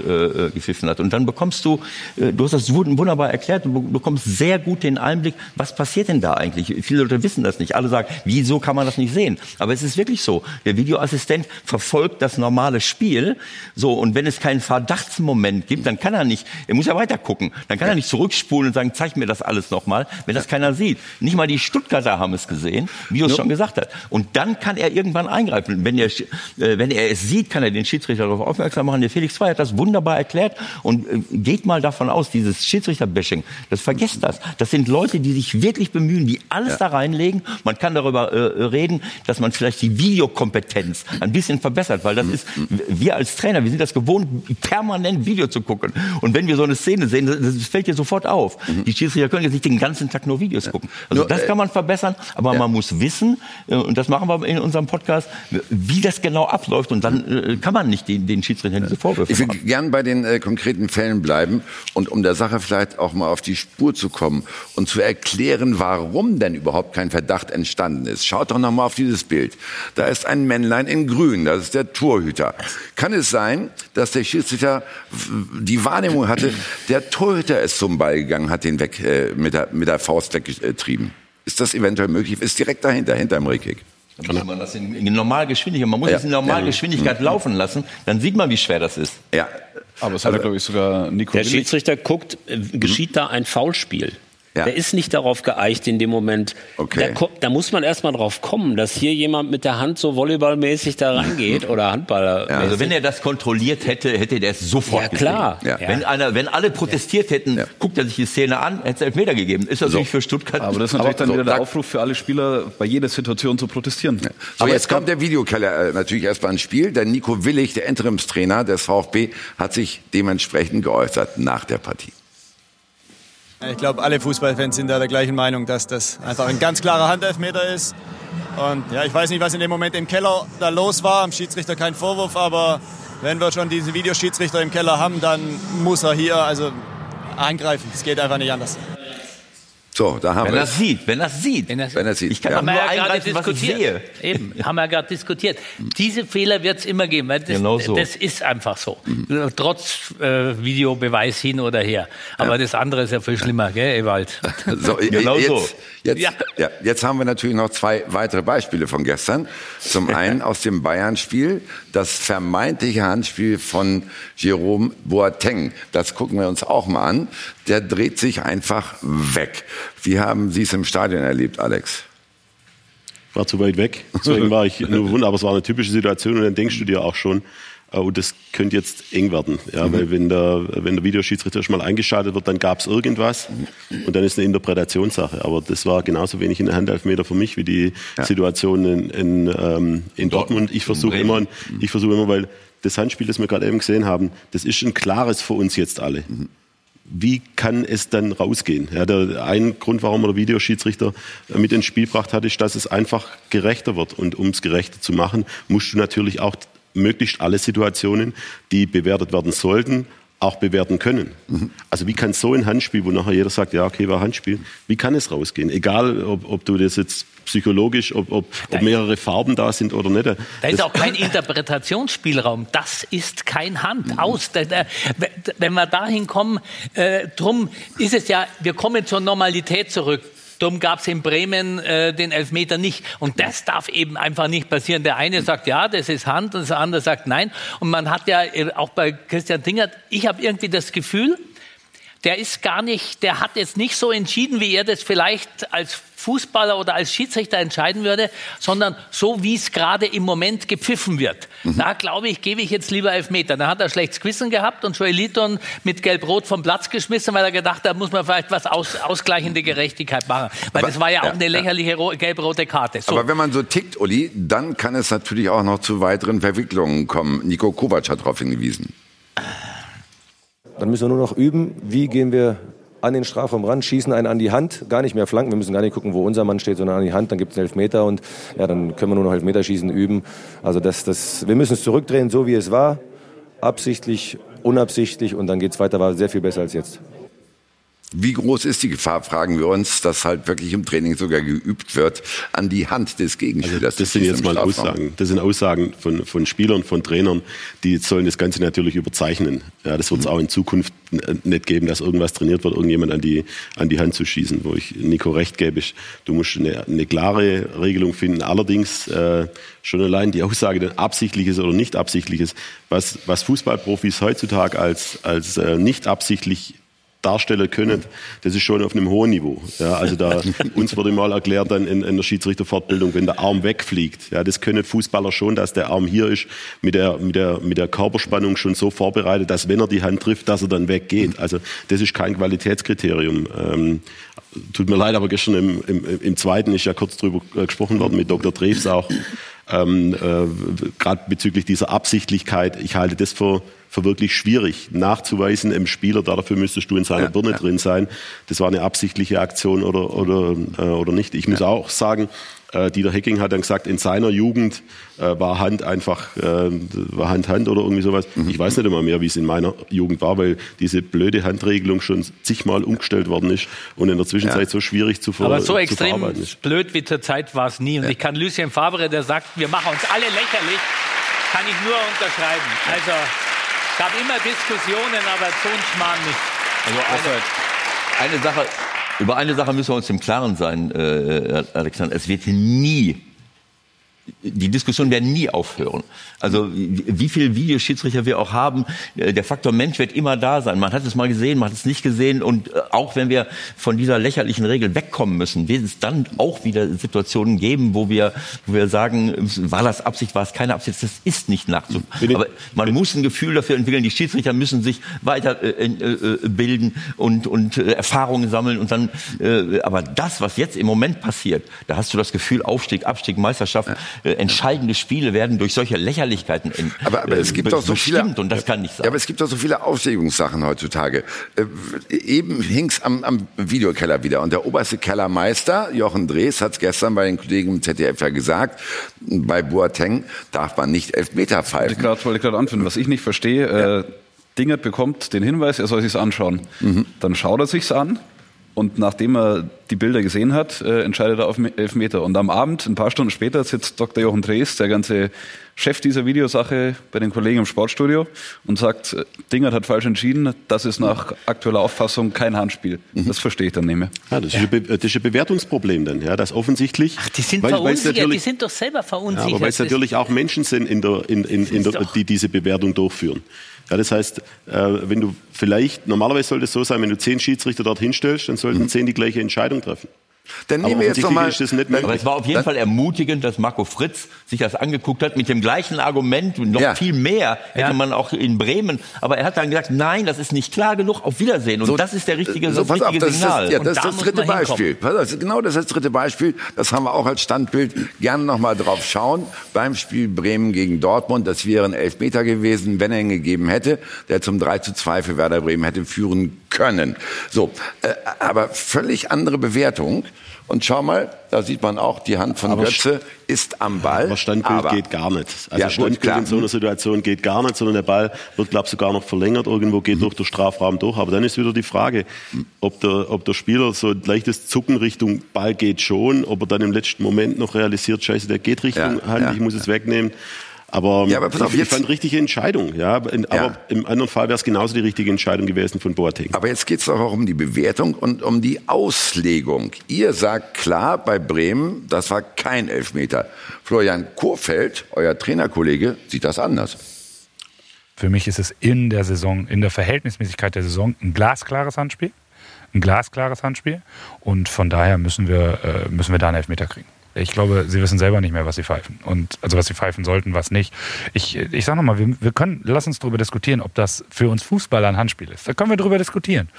gepfiffen hat. Und dann bekommst du, du hast das wunderbar erklärt, du bekommst sehr gut den Einblick, was passiert denn da eigentlich? Viele Leute wissen das nicht. Alle sagen, wieso kann man das nicht sehen? Aber es ist wirklich so. Der Videoassistent verfolgt das normale Spiel. So, und wenn es keinen Verdachtsmoment gibt, dann kann er nicht, er muss ja weiter gucken. Dann kann er nicht zurückspulen und sagen, zeig mir das alles nochmal, wenn das keiner sieht. Nicht mal die Stuttgarter haben es gesehen, wie du es schon gesagt hast. Und dann kann er irgendwann eingreifen. Wenn er, äh, wenn er es sieht, kann er den Schiedsrichter darauf aufmerksam machen. Der Felix Zwei hat das wunderbar erklärt und äh, geht mal davon aus, dieses Schiedsrichterbashing, das vergesst das. Das sind Leute, die sich wirklich bemühen, die alles ja. da reinlegen. Man kann darüber äh, reden, dass man vielleicht die Videokompetenz ein bisschen verbessert, weil das ist, wir als Trainer, wir sind das gewohnt, permanent Video zu gucken. Und wenn wir so eine Szene sehen, das, das fällt dir sofort auf. Mhm. Die Schiedsrichter können jetzt nicht den ganzen Tag nur Videos gucken. Also das kann man verbessern, aber man muss wissen, äh, und das machen wir in unserem Podcast, wie das genau abläuft und dann äh, kann man nicht den, den Schiedsrichter diese Vorwürfe Ich will machen. gern bei den äh, konkreten Fällen bleiben und um der Sache vielleicht auch mal auf die Spur zu kommen und zu erklären, warum denn überhaupt kein Verdacht entstanden ist. Schaut doch noch mal auf dieses Bild. Da ist ein Männlein in Grün, das ist der Torhüter. Kann es sein, dass der Schiedsrichter die Wahrnehmung hatte, der Torhüter ist zum Ball gegangen, hat den weg äh, mit, der, mit der Faust weggetrieben? Ist das eventuell möglich? Ist direkt dahinter, hinterm Rekick. Dann muss man das in, in Normalgeschwindigkeit, man muss Ja. es in Normalgeschwindigkeit laufen lassen, dann sieht man, wie schwer das ist. Ja. Aber es hat, glaube ich, sogar Nico Der Schiedsrichter guckt, äh, geschieht da ein Foulspiel. Der ist nicht darauf geeicht in dem Moment. Da, ko- da muss man erst mal drauf kommen, dass hier jemand mit der Hand so volleyballmäßig da reingeht oder Handballer. Also wenn er das kontrolliert hätte, hätte der es sofort Ja, klar. Ja. Wenn, einer, wenn alle protestiert hätten, guckt er sich die Szene an, hätte es Elfmeter gegeben. Ist natürlich für Stuttgart. Aber das ist natürlich dann so, wieder der Aufruf für alle Spieler, bei jeder Situation zu protestieren. So, jetzt kommt der Videokeller äh, natürlich erstmal ins Spiel. Der Nico Willig, der Interimstrainer des VfB, hat sich dementsprechend geäußert nach der Partie. Ich glaube, alle Fußballfans sind da der gleichen Meinung, dass das einfach ein ganz klarer Handelfmeter ist. Und ja, ich weiß nicht, was in dem Moment im Keller da los war. Am Schiedsrichter kein Vorwurf, aber wenn wir schon diesen Videoschiedsrichter im Keller haben, dann muss er hier also eingreifen. Es geht einfach nicht anders. So, da haben Wenn wir er es sieht, wenn er es sieht. Wenn er sieht. Ich kann ja. doch haben wir nur ja gerade eingreifen, was ich sehe. diskutiert. Eben, haben wir gerade diskutiert. Diese Fehler wird es immer geben, weil das, Genau so. das ist einfach so. Trotz äh, Videobeweis hin oder her. Aber das andere ist ja viel schlimmer, gell, Ewald? So, Genau jetzt, so. Jetzt, ja. jetzt haben wir natürlich noch zwei weitere Beispiele von gestern. Zum einen aus dem Bayern-Spiel, das vermeintliche Handspiel von Jerome Boateng. Das gucken wir uns auch mal an. Der dreht sich einfach weg. Wie haben Sie es im Stadion erlebt, Alex? war zu weit weg. Deswegen war ich nur wundern, aber es war eine typische Situation und dann denkst du dir auch schon, oh, das könnte jetzt eng werden. Ja, weil wenn der, wenn der Videoschiedsrichter schon mal eingeschaltet wird, dann gab es irgendwas und dann ist eine Interpretationssache. Aber das war genauso wenig ein Handelfmeter für mich wie die Situation in, in, ähm, in Dortmund. Ich versuche immer, ich versuche immer, weil das Handspiel, das wir gerade eben gesehen haben, das ist ein klares für uns jetzt alle wie kann es dann rausgehen? Ja, der, ein Grund, warum er der Videoschiedsrichter mit ins Spiel gebracht hat, ist, dass es einfach gerechter wird. Und um es gerechter zu machen, musst du natürlich auch möglichst alle Situationen, die bewertet werden sollten, auch bewerten können. Also wie kann so ein Handspiel, wo nachher jeder sagt, ja, okay, war Handspiel, wie kann es rausgehen? Egal, ob, ob du das jetzt psychologisch, ob, ob, ob mehrere Farben da sind oder nicht. Da ist Das- auch kein Interpretationsspielraum. Das ist kein Hand. Aus. Da- da- Wenn wir dahin kommen, äh, drum ist es ja, wir kommen zur Normalität zurück. Drum gab es in Bremen äh, den Elfmeter nicht. Und das darf eben einfach nicht passieren. Der eine sagt, ja, das ist Hand, und der andere sagt, nein. Und man hat ja äh, auch bei Christian Tingert, ich habe irgendwie das Gefühl, der ist gar nicht, der hat jetzt nicht so entschieden, wie er das vielleicht als Fußballer oder als Schiedsrichter entscheiden würde, sondern so, wie es gerade im Moment gepfiffen wird. Da glaube ich, gebe ich jetzt lieber Elfmeter. Da hat er schlechtes Gewissen gehabt und Joel Liton mit Gelb-Rot vom Platz geschmissen, weil er gedacht hat, da muss man vielleicht was aus, ausgleichende Gerechtigkeit machen. Weil Aber- das war ja auch ja, eine ja. lächerliche ro- gelb-rote Karte. So. Aber wenn man so tickt, Uli, dann kann es natürlich auch noch zu weiteren Verwicklungen kommen. Nico Kovac hat darauf hingewiesen. Dann müssen wir nur noch üben, wie gehen wir an den Strafraum ran, schießen einen an die Hand, gar nicht mehr flanken. Wir müssen gar nicht gucken, wo unser Mann steht, sondern an die Hand. Dann gibt es einen Elfmeter und ja, dann können wir nur noch Elfmeterschießen üben. Also das, das, wir müssen es zurückdrehen, so wie es war, absichtlich, unabsichtlich und dann geht es weiter, war sehr viel besser als jetzt. Wie groß ist die Gefahr, fragen wir uns, dass halt wirklich im Training sogar geübt wird, an die Hand des Gegenspielers. Also Das sind jetzt mal Strafraum? Aussagen. Das sind Aussagen von, von Spielern, von Trainern, die sollen das Ganze natürlich überzeichnen. Ja, das wird Mhm. es auch in Zukunft n- nicht geben, dass irgendwas trainiert wird, irgendjemand an die, an die Hand zu schießen. Wo ich Nico recht gebe, ist, du musst eine, eine klare Regelung finden. Allerdings äh, schon allein die Aussage, denn absichtliches oder nicht absichtliches, was, was Fußballprofis heutzutage als, als äh, nicht absichtlich darstellen können, das ist schon auf einem hohen Niveau. Ja, also da, uns wurde mal erklärt dann in, in der Schiedsrichterfortbildung, wenn der Arm wegfliegt, ja, das können Fußballer schon, dass der Arm hier ist, mit der, mit der, mit der Körperspannung schon so vorbereitet, dass wenn er die Hand trifft, dass er dann weggeht. Also das ist kein Qualitätskriterium. Ähm, tut mir leid, aber gestern im, im, im zweiten ist ja kurz drüber äh, gesprochen worden mit Dr. Treves auch. Ähm, äh, Gerade bezüglich dieser Absichtlichkeit, ich halte das für für wirklich schwierig nachzuweisen im Spieler. Dafür müsstest du in seiner Ja, Birne ja. drin sein. Das war eine absichtliche Aktion oder, oder, äh, oder nicht. Ich muss auch sagen, äh, Dieter Hecking hat dann gesagt, in seiner Jugend äh, war Hand einfach, äh, war Hand Hand oder irgendwie sowas. Mhm. Ich weiß nicht immer mehr, wie es in meiner Jugend war, weil diese blöde Handregelung schon zigmal umgestellt worden ist und in der Zwischenzeit so schwierig zu, ver Aber so zu extrem verarbeiten ist. blöd wie zur Zeit war es nie. Und ich kann Lucien Favre, der sagt, wir machen uns alle lächerlich, kann ich nur unterschreiben. Also gab immer Diskussionen, aber so ein Schmarrn nicht. Also eine, eine Sache, über eine Sache müssen wir uns im Klaren sein, äh, Alexander. Es wird nie die Diskussion werden nie aufhören. Also wie viel Videoschiedsrichter wir auch haben, äh, der Faktor Mensch wird immer da sein. Man hat es mal gesehen, man hat es nicht gesehen und äh, auch wenn wir von dieser lächerlichen Regel wegkommen müssen, wird es dann auch wieder Situationen geben, wo wir, wo wir sagen, war das Absicht, war es keine Absicht, das ist nicht nachzuvollziehen. Aber man muss ein Gefühl dafür entwickeln. Die Schiedsrichter müssen sich weiter äh, äh, bilden und, und äh, Erfahrungen sammeln und dann. Äh, aber das, was jetzt im Moment passiert, da hast du das Gefühl, Aufstieg, Abstieg, Meisterschaft, äh, entscheidende Spiele werden durch solche Lächerlichkeiten in, Aber, aber es äh, gibt doch so viele, und das kann nicht sein. Ja, aber es gibt doch so viele Aufregungssachen heutzutage. Äh, eben hing's am, am Videokeller wieder und der oberste Kellermeister Jochen Drees hat es gestern bei den Kollegen im ZDF ja gesagt: Bei Boateng darf man nicht Elfmeter ich pfeifen. gerade wollte ich gerade anführen. Was ich nicht verstehe, äh, Dingert bekommt den Hinweis, er soll sich's anschauen. Dann schaut er sich's an und nachdem er die Bilder gesehen hat, äh, entscheidet er auf Me- Elfmeter. Und am Abend, ein paar Stunden später, sitzt Dr. Jochen Drees, der ganze Chef dieser Videosache, bei den Kollegen im Sportstudio und sagt, äh, Dingert hat falsch entschieden, das ist nach aktueller Auffassung kein Handspiel. Das verstehe ich dann nicht mehr. Ja, das, ist ein Be das ist ein Bewertungsproblem dann, ja, das offensichtlich. Ach, Die sind verunsichert, die sind doch selber Ja, verunsichert. aber weil es natürlich auch Menschen sind, in der, in, in, in der, die diese Bewertung durchführen. Ja, das heißt, äh, wenn du vielleicht, normalerweise sollte es so sein, wenn du zehn Schiedsrichter dort hinstellst, dann sollten zehn die gleiche Entscheidung treffen. Dann Aber nehmen wir jetzt noch mal, offensichtlich ist das nicht möglich. Aber es war auf jeden Fall ermutigend, dass Marco Fritz sich das angeguckt hat mit dem gleichen Argument und noch Ja. viel mehr hätte man auch in Bremen. Aber er hat dann gesagt, nein, das ist nicht klar genug. Auf Wiedersehen. Und So, das ist der richtige, so, das pass auf, richtige das ist Signal. das, ja, das ist da das dritte. Beispiel. Pass auf, genau das ist das dritte Beispiel. Das haben wir auch als Standbild. Gerne noch mal drauf schauen. Beim Spiel Bremen gegen Dortmund, das wäre ein Elfmeter gewesen, wenn er ihn gegeben hätte, der zum 3 zu 2 für Werder Bremen hätte führen können. So, äh, aber völlig andere Bewertung. Und schau mal, da sieht man auch, die Hand von Aber Götze ist am Ball. Aber Standbild geht gar nicht. Also Ja, gut, Standbild klar. in so einer Situation geht gar nicht, sondern der Ball wird, glaube ich, sogar noch verlängert, irgendwo geht durch den Strafraum durch. Aber dann ist wieder die Frage, ob der, ob der Spieler so ein leichtes Zucken Richtung Ball geht schon, ob er dann im letzten Moment noch realisiert, scheiße, der geht Richtung Ja, Hand, ja. ich muss es wegnehmen. Aber, Ja, aber pass auf, ich, ich jetzt- fand richtige Entscheidung. Ja, In- aber Ja. im anderen Fall wäre es genauso die richtige Entscheidung gewesen von Boateng. Aber jetzt geht es doch auch um die Bewertung und um die Auslegung. Ihr sagt klar, bei Bremen, das war kein Elfmeter. Florian Kohfeldt, euer Trainerkollege, sieht das anders. Für mich ist es in der Saison, in der Verhältnismäßigkeit der Saison ein glasklares Handspiel. Ein glasklares Handspiel. Und von daher müssen wir, äh, müssen wir da einen Elfmeter kriegen. Ich glaube, sie wissen selber nicht mehr, was sie pfeifen. Und also was sie pfeifen sollten, was nicht. Ich, ich sage nochmal, wir, wir können, lass uns darüber diskutieren, ob das für uns Fußballer ein Handspiel ist. Da können wir darüber diskutieren.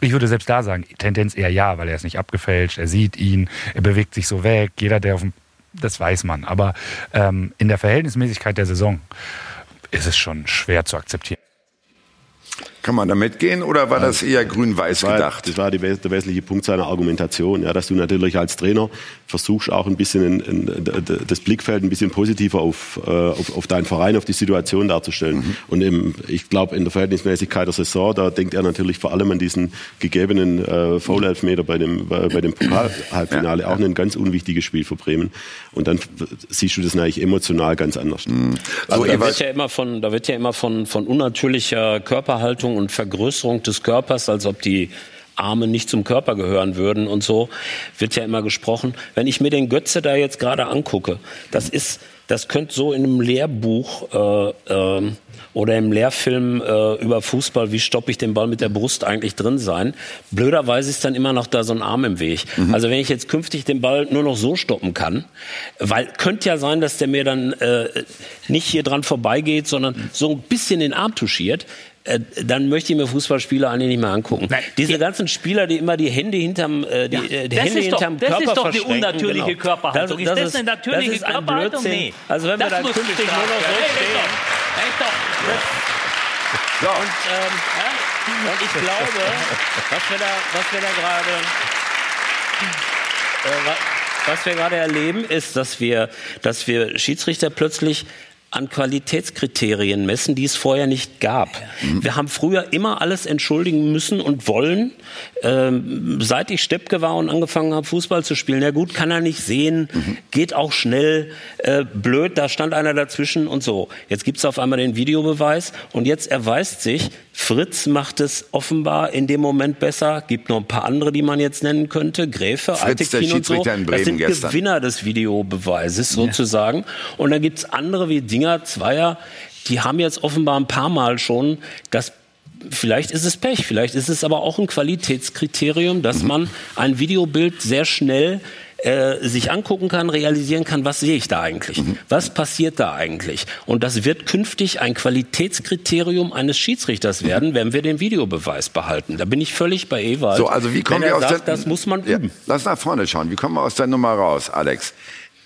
Ich würde selbst da sagen, Tendenz eher ja, weil er ist nicht abgefälscht, er sieht ihn, er bewegt sich so weg, jeder, der auf dem, das weiß man. Aber ähm, in der Verhältnismäßigkeit der Saison ist es schon schwer zu akzeptieren. Kann man da mitgehen oder war das eher grün-weiß gedacht? das war die, der wesentliche Punkt seiner Argumentation, ja, dass du natürlich als Trainer versuchst auch ein bisschen d- d- das Blickfeld ein bisschen positiver auf, äh, auf, auf deinen Verein, auf die Situation darzustellen. Mhm. Und im, ich glaube, in der Verhältnismäßigkeit der Saison, da denkt er natürlich vor allem an diesen gegebenen äh, Foul-Elfmeter bei dem, bei, bei dem Pokal-Halbfinale, auch ein ganz unwichtiges Spiel für Bremen. Und dann siehst du das natürlich emotional ganz anders. Mhm. Also da wird ja immer von, da wird ja immer von, von unnatürlicher Körperhaltung und Vergrößerung des Körpers, als ob die Arme nicht zum Körper gehören würden und so, wird ja immer gesprochen. Wenn ich mir den Götze da jetzt gerade angucke, das ist, das könnte so in einem Lehrbuch äh, ähm, oder im Lehrfilm äh, über Fußball, wie stoppe ich den Ball mit der Brust eigentlich drin sein. Blöderweise ist dann immer noch da so ein Arm im Weg. Also wenn ich jetzt künftig den Ball nur noch so stoppen kann, weil könnte ja sein, dass der mir dann äh, nicht hier dran vorbeigeht, sondern so ein bisschen den Arm touchiert. Äh, dann möchte ich mir Fußballspieler eigentlich nicht mehr angucken. Diese ganzen Spieler, die immer die Hände hinterm, äh, die, äh, die das Hände ist doch- hinterm das ist Körper doch verschränken, unnatürliche genau. Körperhaltung. Ist das eine natürliche das ist ein Körperhaltung? Nee. Also wenn wir Das dann muss künftig nur noch so stehen. Echt doch. So. Und, ähm, und ich glaube, was wir da, was wir da gerade, äh, wa- was wir gerade erleben, ist, dass wir, dass wir Schiedsrichter plötzlich an Qualitätskriterien messen, die es vorher nicht gab. Wir haben früher immer alles entschuldigen müssen und wollen. Ähm, seit ich Steppke war und angefangen habe, Fußball zu spielen, ja gut, kann er nicht sehen, geht auch schnell, äh, blöd, da stand einer dazwischen und so. Jetzt gibt's auf einmal den Videobeweis und jetzt erweist sich, Fritz macht es offenbar in dem Moment besser. Gibt noch ein paar andere, die man jetzt nennen könnte. Gräfe, Fritz, der und so. Schiedsrichter in Bremen das sind gestern. Gewinner des Videobeweises sozusagen. Und dann gibt's andere wie Dinger, Zweier, die haben jetzt offenbar ein paar Mal schon das Vielleicht ist es Pech, vielleicht ist es aber auch ein Qualitätskriterium, Mhm. dass man ein Videobild sehr schnell äh, sich angucken kann, realisieren kann, was sehe ich da eigentlich? Mhm. Was passiert da eigentlich? Und das wird künftig ein Qualitätskriterium eines Schiedsrichters werden, wenn wir den Videobeweis behalten. Da bin ich völlig bei Ewald. So, also wie kommen wir aus sagt, der, das muss man ja, üben. Lass nach vorne schauen. Wie kommen wir aus der Nummer raus, Alex?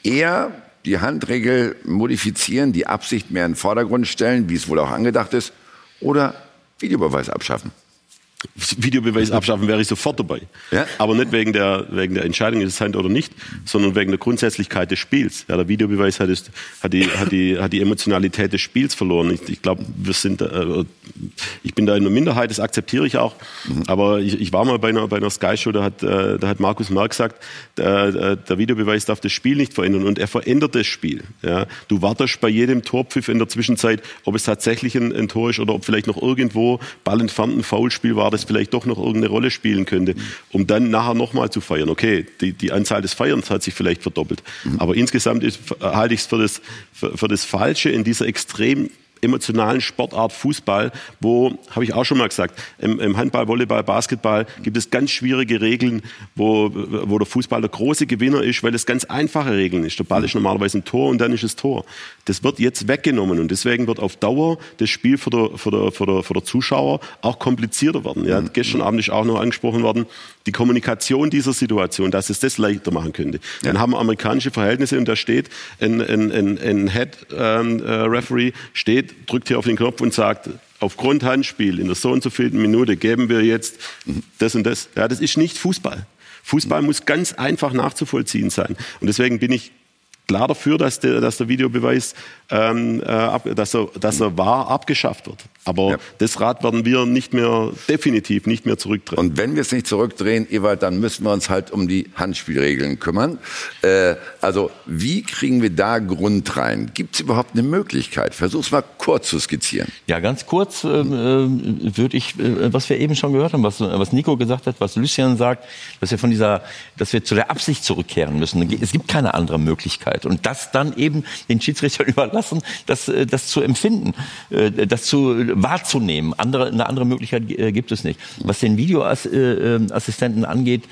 Eher die Handregel modifizieren, die Absicht mehr in den Vordergrund stellen, wie es wohl auch angedacht ist, oder Videobeweis abschaffen? Videobeweis abschaffen wäre ich sofort dabei. Aber nicht wegen der, wegen der Entscheidung, ist es Hand oder nicht, sondern wegen der Grundsätzlichkeit des Spiels. Ja, der Videobeweis hat, es, hat, die, hat, die, hat die Emotionalität des Spiels verloren. Ich, ich glaube, wir sind, äh, ich bin da in der Minderheit, das akzeptiere ich auch. Aber ich, ich war mal bei einer, bei einer Sky-Show, da hat, äh, da hat Markus Merck gesagt, der, äh, der Videobeweis darf das Spiel nicht verändern und er verändert das Spiel. Ja. Du wartest bei jedem Torpfiff in der Zwischenzeit, ob es tatsächlich ein, ein Tor ist oder ob vielleicht noch irgendwo Ball entfernt ein Foulspiel war, das vielleicht doch noch irgendeine Rolle spielen könnte, um dann nachher nochmal zu feiern. Okay, die, die Anzahl des Feierns hat sich vielleicht verdoppelt. Aber insgesamt ist, halte ich es für das, für, für das Falsche in dieser extrem emotionalen Sportart Fußball, wo, habe ich auch schon mal gesagt, im, im Handball, Volleyball, Basketball gibt es ganz schwierige Regeln, wo, wo der Fußball der große Gewinner ist, weil es ganz einfache Regeln ist. Der Ball ist normalerweise ein Tor und dann ist es Tor. Das wird jetzt weggenommen und deswegen wird auf Dauer das Spiel für der, für der, für der, für der Zuschauer auch komplizierter werden. Ja, gestern Abend ist auch noch angesprochen worden, die Kommunikation dieser Situation, dass es das leichter machen könnte. Dann haben wir amerikanische Verhältnisse und da steht ein, ein, ein, ein Head-Referee, steht, drückt hier auf den Knopf und sagt, aufgrund Handspiel in der so und so vielten Minute geben wir jetzt das und das. Ja, das ist nicht Fußball. Fußball muss ganz einfach nachzuvollziehen sein. Und deswegen bin ich klar dafür, dass der, dass der Videobeweis, ähm, äh, dass, er, dass er wahr abgeschafft wird. Aber das Rad werden wir nicht mehr, definitiv nicht mehr zurückdrehen. Und wenn wir es nicht zurückdrehen, Ewald, dann müssen wir uns halt um die Handspielregeln kümmern. Äh, also wie kriegen wir da Grund rein? Gibt es überhaupt eine Möglichkeit? Versuch's mal kurz zu skizzieren. Ja, ganz kurz ähm, äh, würde ich, äh, was wir eben schon gehört haben, was, was Nico gesagt hat, was Lucien sagt, dass wir von dieser, dass wir zu der Absicht zurückkehren müssen. Es gibt keine andere Möglichkeit. Und das dann eben den Schiedsrichtern überlassen, das, äh, das zu empfinden, äh, das zu wahrzunehmen. Andere, eine andere Möglichkeit äh, gibt es nicht. Was den Videoassistenten angeht, äh,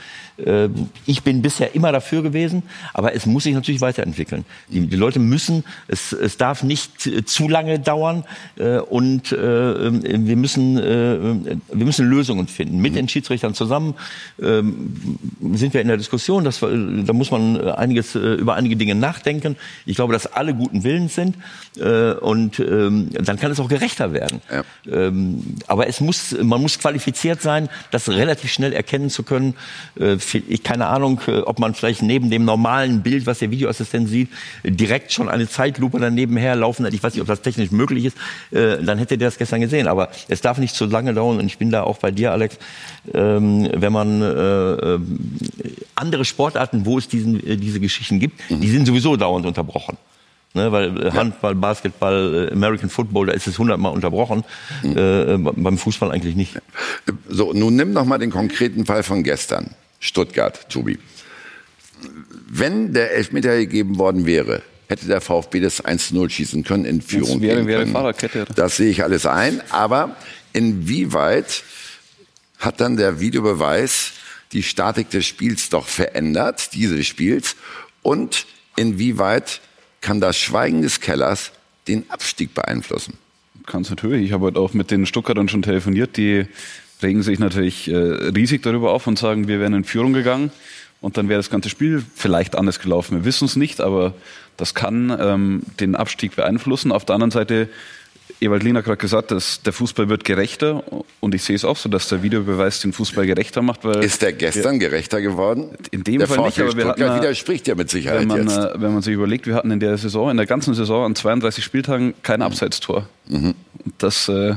ich bin bisher immer dafür gewesen, aber es muss sich natürlich weiterentwickeln. Die, die Leute müssen, es, es darf nicht äh, zu lange dauern äh, und äh, wir, müssen, wir müssen Lösungen finden. Mit den Schiedsrichtern zusammen ähm, sind wir in der Diskussion, wir, da muss man einiges, über einige Dinge nachdenken. Ich glaube, dass alle guten Willens sind und ähm, dann kann es auch gerechter werden. Ähm, aber es muss, man muss qualifiziert sein, das relativ schnell erkennen zu können. Ich keine Ahnung, äh, ob man vielleicht neben dem normalen Bild, was der Videoassistent sieht, direkt schon eine Zeitlupe daneben herlaufen hat. Ich weiß nicht, ob das technisch möglich ist. Äh, dann hätte der das gestern gesehen. Aber es darf nicht zu lange dauern. Und ich bin da auch bei dir, Alex. Ähm, wenn man äh, andere Sportarten, wo es diesen, diese Geschichten gibt, die sind sowieso dauernd unterbrochen. Ne, weil Handball, Basketball, American Football, da ist es hundertmal unterbrochen. Äh, beim Fußball eigentlich nicht. So, nun nimm noch mal den konkreten Fall von gestern. Stuttgart, Tobi. Wenn der Elfmeter gegeben worden wäre, hätte der VfB das 1-0 schießen können, in Führung wäre- gehen wäre können. Fahrradkette. Das sehe ich alles ein. Aber inwieweit hat dann der Videobeweis die Statik des Spiels doch verändert, dieses Spiels? Und inwieweit kann das Schweigen des Kellers den Abstieg beeinflussen? Ganz natürlich. Ich habe heute auch mit den Stuttgartern schon telefoniert. Die regen sich natürlich äh, riesig darüber auf und sagen, wir wären in Führung gegangen und dann wäre das ganze Spiel vielleicht anders gelaufen. Wir wissen es nicht, aber das kann ähm, den Abstieg beeinflussen. Auf der anderen Seite, Ewald Lien hat gerade gesagt, dass der Fußball wird gerechter und ich sehe es auch so, dass der Videobeweis den Fußball gerechter macht. Weil Ist der gestern wir, gerechter geworden? In dem der Fall nicht, aber wir widerspricht ja mit Sicherheit wenn man, jetzt. äh, Wenn man sich überlegt, wir hatten in der Saison, in der ganzen Saison an 32 Spieltagen kein Abseitstor. Mhm. Das äh,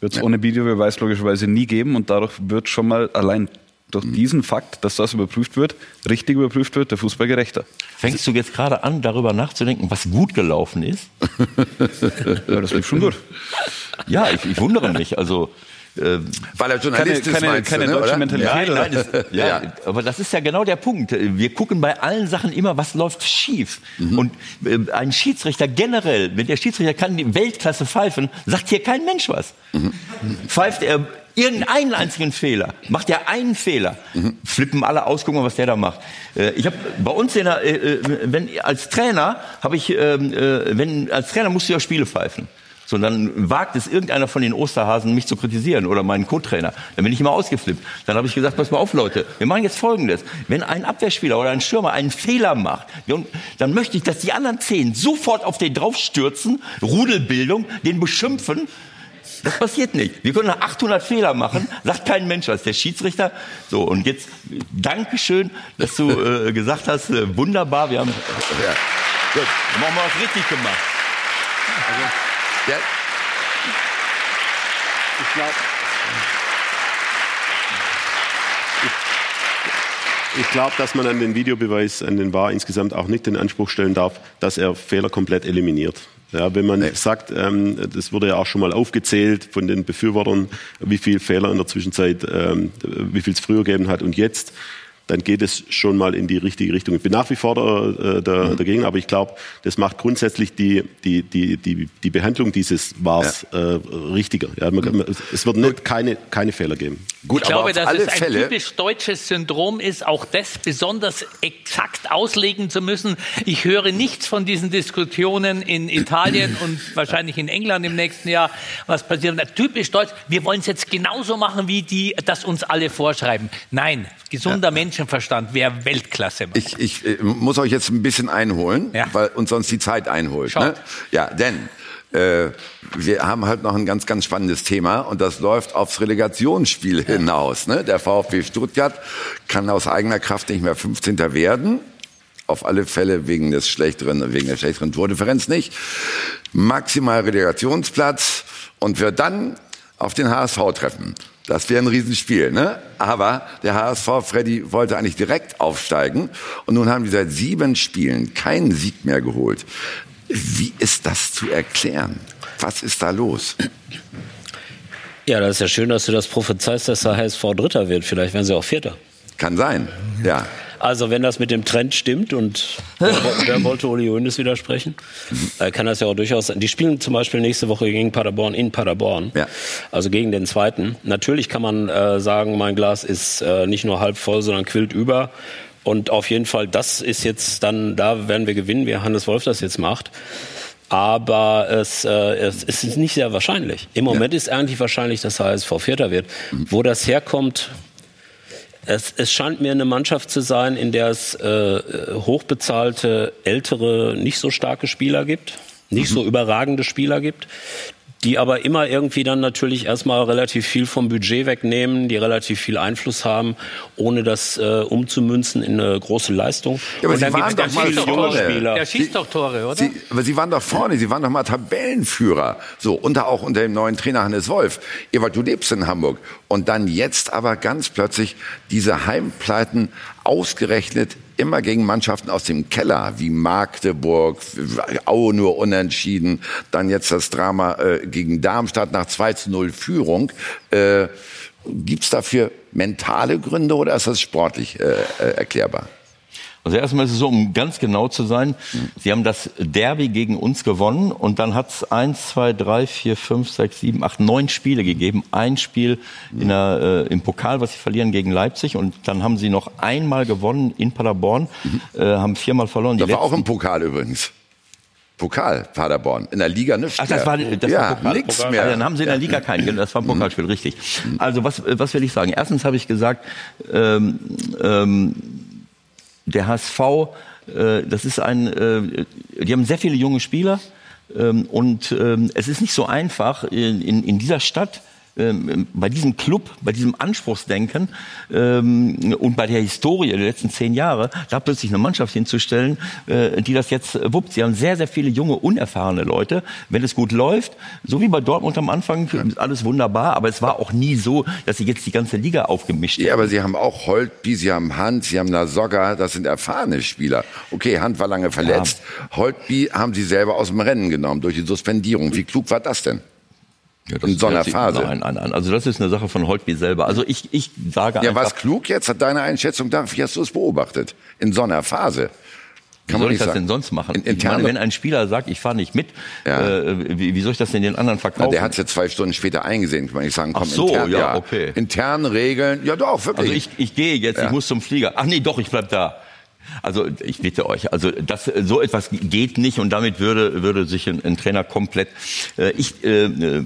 wird es ohne Videobeweis logischerweise nie geben und dadurch wird schon mal allein durch Mhm. diesen Fakt, dass das überprüft wird, richtig überprüft wird, der Fußball gerechter. Fängst du jetzt gerade an, darüber nachzudenken, was gut gelaufen ist? ja, das lief schon gut. Ja, ich, ich wundere mich. Also, äh, Weil er Journalist Keine- ist, keine- keine du, ne, deutsche oder? Mentalität. Ja, nein, das, ja, Ja. aber das ist ja genau der Punkt. Wir gucken bei allen Sachen immer, was läuft schief. Und äh, ein Schiedsrichter generell, wenn der Schiedsrichter kann die Weltklasse pfeifen, sagt hier kein Mensch was. Pfeift er irgendeinen einzigen Fehler, macht er einen Fehler, flippen alle aus, gucken was der da macht. Äh, Ich habe bei uns in der, äh, äh, wenn als Trainer habe ich, ähm, äh, wenn als Trainer musst du ja Spiele pfeifen. So, und dann wagt es irgendeiner von den Osterhasen, mich zu kritisieren oder meinen Co-Trainer. Dann bin ich immer ausgeflippt. Dann habe ich gesagt, pass mal auf, Leute, wir machen jetzt Folgendes. Wenn ein Abwehrspieler oder ein Stürmer einen Fehler macht, dann möchte ich, dass die anderen zehn sofort auf den draufstürzen, Rudelbildung, den beschimpfen. Das passiert nicht. Wir können 800 Fehler machen, sagt kein Mensch was. Der Schiedsrichter. So, und jetzt Dankeschön, dass du äh, gesagt hast, äh, wunderbar, wir haben, Ja. Gut. wir haben was richtig gemacht. Ja. Ich glaube, ich glaube, dass man an den Videobeweis, an den VAR insgesamt auch nicht den Anspruch stellen darf, dass er Fehler komplett eliminiert. Ja, wenn man sagt, ähm, das wurde ja auch schon mal aufgezählt von den Befürwortern, wie viel Fehler in der Zwischenzeit, ähm, wie viel es früher gegeben hat und jetzt, dann geht es schon mal in die richtige Richtung. Ich bin nach wie vor der, äh, der, dagegen, aber ich glaube, das macht grundsätzlich die, die, die, die, die Behandlung dieses Wars äh, richtiger. Ja, man, man, es wird nicht keine, keine Fehler geben. Gut, Ich glaube, dass alle es ein Fälle. typisch deutsches Syndrom ist, auch das besonders exakt auslegen zu müssen. Ich höre nichts von diesen Diskussionen in Italien und wahrscheinlich in England im nächsten Jahr, was passiert. Na, Typisch deutsch, wir wollen es jetzt genauso machen, wie die das uns alle vorschreiben. Nein, gesunder Menschenverstand wäre Weltklasse. Mann. Ich, ich äh, muss euch jetzt ein bisschen einholen, weil uns sonst die Zeit einholt. Ne? Ja, denn äh, wir haben halt noch ein ganz, ganz spannendes Thema und das läuft aufs Relegationsspiel hinaus. Ne? Der VfB Stuttgart kann aus eigener Kraft nicht mehr 15. werden. Auf alle Fälle wegen des schlechteren, wegen der schlechteren Tordifferenz nicht. Maximal Relegationsplatz und wird dann auf den HSV treffen. Das wäre ein Riesenspiel, ne? Aber der HSV, Freddy, wollte eigentlich direkt aufsteigen. Und nun haben die seit sieben Spielen keinen Sieg mehr geholt. Wie ist das zu erklären? Was ist da los? Ja, das ist ja schön, dass du das prophezeist, dass der HSV Dritter wird. Vielleicht werden sie auch Vierter. Kann sein, ja. Also wenn das mit dem Trend stimmt und wer, wer wollte Uli Hoeneß widersprechen, äh, kann das ja auch durchaus sein. Die spielen zum Beispiel nächste Woche gegen Paderborn in Paderborn, also gegen den Zweiten. Natürlich kann man äh, sagen, mein Glas ist äh, nicht nur halb voll, sondern quillt über. Und auf jeden Fall, das ist jetzt dann, da werden wir gewinnen, wie Hannes Wolf das jetzt macht. Aber es, äh, es, es ist nicht sehr wahrscheinlich. Im Moment ist eigentlich wahrscheinlich, dass HSV Vierter wird. Wo das herkommt, es, es scheint mir eine Mannschaft zu sein, in der es äh, hochbezahlte, ältere, nicht so starke Spieler gibt, nicht so überragende Spieler gibt, die aber immer irgendwie dann natürlich erstmal relativ viel vom Budget wegnehmen, die relativ viel Einfluss haben, ohne das äh, umzumünzen in eine große Leistung. Ja, aber Und Sie dann waren doch mal viele junge vorne. Spieler. Der schießt doch Tore, oder? Sie, aber Sie waren doch vorne, Sie waren doch mal Tabellenführer. So, unter, auch unter dem neuen Trainer Hannes Wolf. Ewald, du lebst in Hamburg. Und dann jetzt aber ganz plötzlich diese Heimpleiten ausgerechnet immer gegen Mannschaften aus dem Keller, wie Magdeburg, Aue nur unentschieden, dann jetzt das Drama äh, gegen Darmstadt nach 2 zu 0 Führung. Äh, Gibt es dafür mentale Gründe oder ist das sportlich äh, äh, erklärbar? Also erstmal ist es so, um ganz genau zu sein, Sie haben das Derby gegen uns gewonnen und dann hat es eins, zwei, drei, vier, fünf, sechs, sieben, acht, neun Spiele gegeben. Ein Spiel in der, äh, im Pokal, was Sie verlieren gegen Leipzig und dann haben Sie noch einmal gewonnen in Paderborn, äh, haben viermal verloren. Das war auch im Pokal übrigens. Pokal, Paderborn. In der Liga nichts Ach, das war, das ja, war Pokal. nix mehr. Ah, Dann haben sie in der Liga keinen. Das war ein Pokalspiel, richtig. Also was, was will ich sagen? Erstens habe ich gesagt, ähm, ähm, der HSV, äh, das ist ein, äh, die haben sehr viele junge Spieler ähm, und ähm, es ist nicht so einfach in, in, in dieser Stadt ähm, bei diesem Club, bei diesem Anspruchsdenken ähm, und bei der Historie der letzten zehn Jahre, da plötzlich eine Mannschaft hinzustellen, äh, die das jetzt äh, wuppt. Sie haben sehr, sehr viele junge, unerfahrene Leute. Wenn es gut läuft, so wie bei Dortmund am Anfang, ist alles wunderbar, aber es war auch nie so, dass sie jetzt die ganze Liga aufgemischt Ja, aber Sie haben auch Holtby, Sie haben Hand, Sie haben Lasogga, das sind erfahrene Spieler. Okay, Hand war lange verletzt. Holtby haben Sie selber aus dem Rennen genommen durch die Suspendierung. Wie klug war das denn? In so einer Phase. Nein, nein, nein. Also das ist eine Sache von Holtby selber. Also ich, ich sage Ja, einfach... was klug jetzt? Hat deine Einschätzung da? Wie hast du es beobachtet? In so einer Phase? Wie soll ich das denn sonst machen? ich meine, wenn ein Spieler sagt, ich fahre nicht mit, äh, wie, wie soll ich das denn den anderen verkaufen? Na, der hat es ja zwei Stunden später eingesehen, kann ich sagen. Komm, Ach so, intern, ja, okay. Interne Regeln, ja doch, wirklich. Also ich, ich gehe jetzt, Ja. ich muss zum Flieger. Ach nee, doch, ich bleib da. Also ich bitte euch, also das, so etwas geht nicht und damit würde, würde sich ein, ein Trainer komplett. Äh, ich, äh, äh,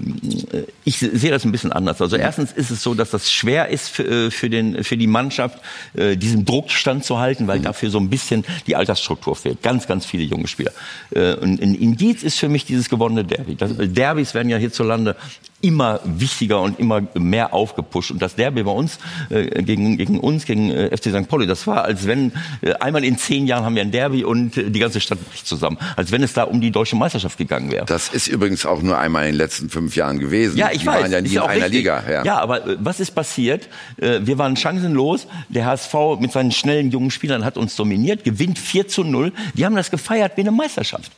ich sehe das ein bisschen anders. Also erstens ist es so, dass das schwer ist für, äh, für, den, für die Mannschaft, äh, diesen Druck standzuhalten, weil dafür so ein bisschen die Altersstruktur fehlt. Ganz, ganz viele junge Spieler. Äh, und ein Indiz ist für mich dieses gewonnene Derby. Das, Derbys werden ja hierzulande immer wichtiger und immer mehr aufgepusht. Und das Derby bei uns äh, gegen, gegen uns, gegen äh, FC St. Pauli, das war, als wenn äh, einmal in zehn Jahren haben wir ein Derby und äh, die ganze Stadt bricht zusammen. Als wenn es da um die deutsche Meisterschaft gegangen wäre. Das ist übrigens auch nur einmal in den letzten fünf Jahren gewesen. Ja, ich die weiß. waren ja nie in einer richtig. Liga. Ja. ja, aber äh, was ist passiert? Äh, Wir waren chancenlos. Der HSV mit seinen schnellen jungen Spielern hat uns dominiert, gewinnt 4 zu 0. Die haben das gefeiert wie eine Meisterschaft.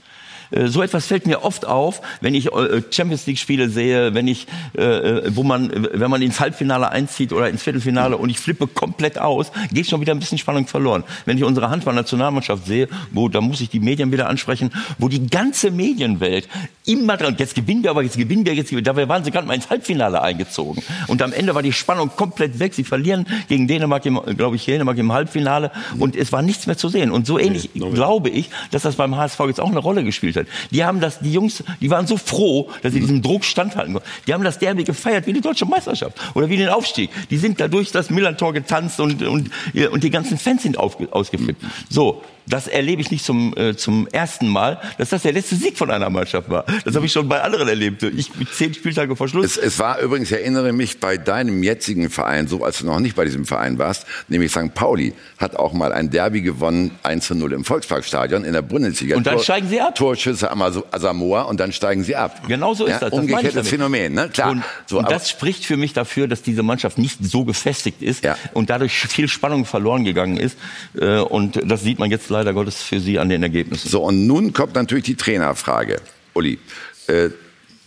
Äh, So etwas fällt mir oft auf, wenn ich äh, Champions League Spiele sehe, wenn ich, äh, wo man, wenn man ins Halbfinale einzieht oder ins Viertelfinale und ich flippe komplett aus, geht schon wieder ein bisschen Spannung verloren. Wenn ich unsere Handball-Nationalmannschaft sehe, wo, da muss ich die Medien wieder ansprechen, wo die ganze Medienwelt immer dran, jetzt gewinnen wir, aber jetzt gewinnen wir, jetzt gewinnen wir. Dabei waren sie gerade mal ins Halbfinale eingezogen. Und am Ende war die Spannung komplett weg. Sie verlieren gegen Dänemark, glaube ich, Dänemark im Halbfinale und es war nichts mehr zu sehen. Und so ähnlich glaube ich, dass das beim HSV jetzt auch eine Rolle gespielt hat. Die haben das, die Jungs, die waren so froh, dass sie diesem Druck standhalten konnten. Die haben das Derby gefeiert wie die deutsche Meisterschaft oder wie den Aufstieg. Die sind dadurch das Millantor getanzt und, und, und die ganzen Fans sind auf, ausgeflippt. So. Das erlebe ich nicht zum, äh, zum ersten Mal, dass das der letzte Sieg von einer Mannschaft war. Das habe ich schon bei anderen erlebt. Ich mit zehn Spieltage vor Schluss. Es, es war übrigens, ich erinnere mich, bei deinem jetzigen Verein, so als du noch nicht bei diesem Verein warst, nämlich St. Pauli, hat auch mal ein Derby gewonnen, 1 zu 0 im Volksparkstadion in der Bundesliga. Und dann steigen sie ab. Torschüsse Asamoah und dann steigen sie ab. Genau so ist ja, das. das Umgekehrtes damit. Phänomen, ne? Klar. Und, so, und das spricht für mich dafür, dass diese Mannschaft nicht so gefestigt ist und dadurch viel Spannung verloren gegangen ist. Äh, Und das sieht man jetzt leider Gottes für sie an den Ergebnissen. So, und nun kommt natürlich die Trainerfrage. Uli, äh,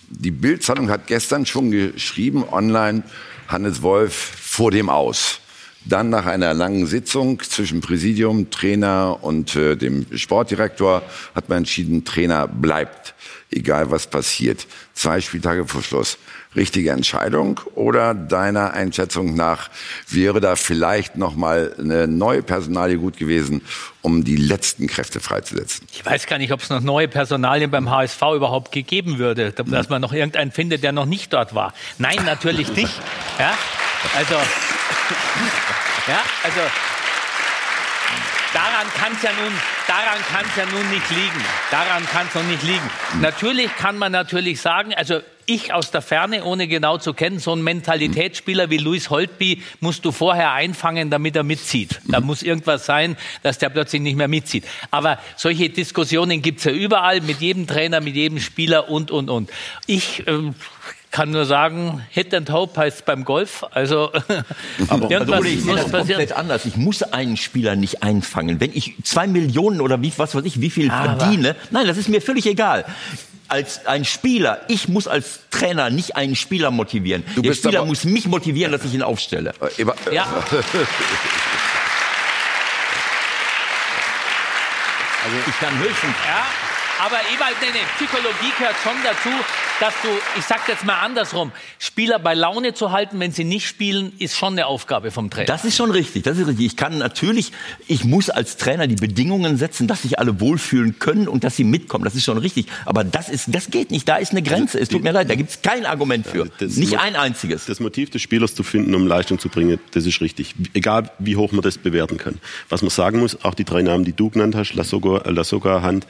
die Bildzeitung hat gestern schon geschrieben, online, Hannes Wolf vor dem Aus. Dann nach einer langen Sitzung zwischen Präsidium, Trainer und äh, dem Sportdirektor hat man entschieden, Trainer bleibt, egal was passiert. Zwei Spieltage vor Schluss. Richtige Entscheidung oder deiner Einschätzung nach wäre da vielleicht noch mal eine neue Personalie gut gewesen, um die letzten Kräfte freizusetzen? Ich weiß gar nicht, ob es noch neue Personalien beim HSV überhaupt gegeben würde, dass man noch irgendeinen findet, der noch nicht dort war. Nein, natürlich nicht. Ja, also, ja, also daran kann es ja nun, daran kann es ja nun nicht liegen. Daran kann es noch nicht liegen. Natürlich kann man natürlich sagen, also ich aus der Ferne, ohne genau zu kennen, so ein Mentalitätsspieler wie Luis Holtby musst du vorher einfangen, damit er mitzieht. Da muss irgendwas sein, dass der plötzlich nicht mehr mitzieht. Aber solche Diskussionen gibt's ja überall, mit jedem Trainer, mit jedem Spieler und, und, und. Ich ähm, kann nur sagen, Hit and Hope heißt beim Golf. Also, Aber also, irgendwas Uli, ich muss das passieren. komplett anders. Ich muss einen Spieler nicht einfangen. Wenn ich zwei Millionen oder wie, was weiß ich, wie viel Aber- verdiene, nein, das ist mir völlig egal. Als ein Spieler, ich muss als Trainer nicht einen Spieler motivieren. Der bist Spieler muss mich motivieren, dass ich ihn aufstelle. Ja. Also ich kann höchstens Ja, aber Ewald, nee, nee, Psychologie gehört schon dazu. dass du, ich sag jetzt mal andersrum, Spieler bei Laune zu halten, wenn sie nicht spielen, ist schon eine Aufgabe vom Trainer. Das ist schon richtig, das ist richtig. Ich kann natürlich, ich muss als Trainer die Bedingungen setzen, dass sich alle wohlfühlen können und dass sie mitkommen. Das ist schon richtig. Aber das ist, das geht nicht. Da ist eine Grenze. Es tut mir leid, da gibt es kein Argument für. Das nicht Mo- ein einziges. Das Motiv des Spielers zu finden, um Leistung zu bringen, das ist richtig. Egal, wie hoch man das bewerten kann. Was man sagen muss, auch die drei Namen, die du genannt hast, Lasogga, äh, Lasogga Hand,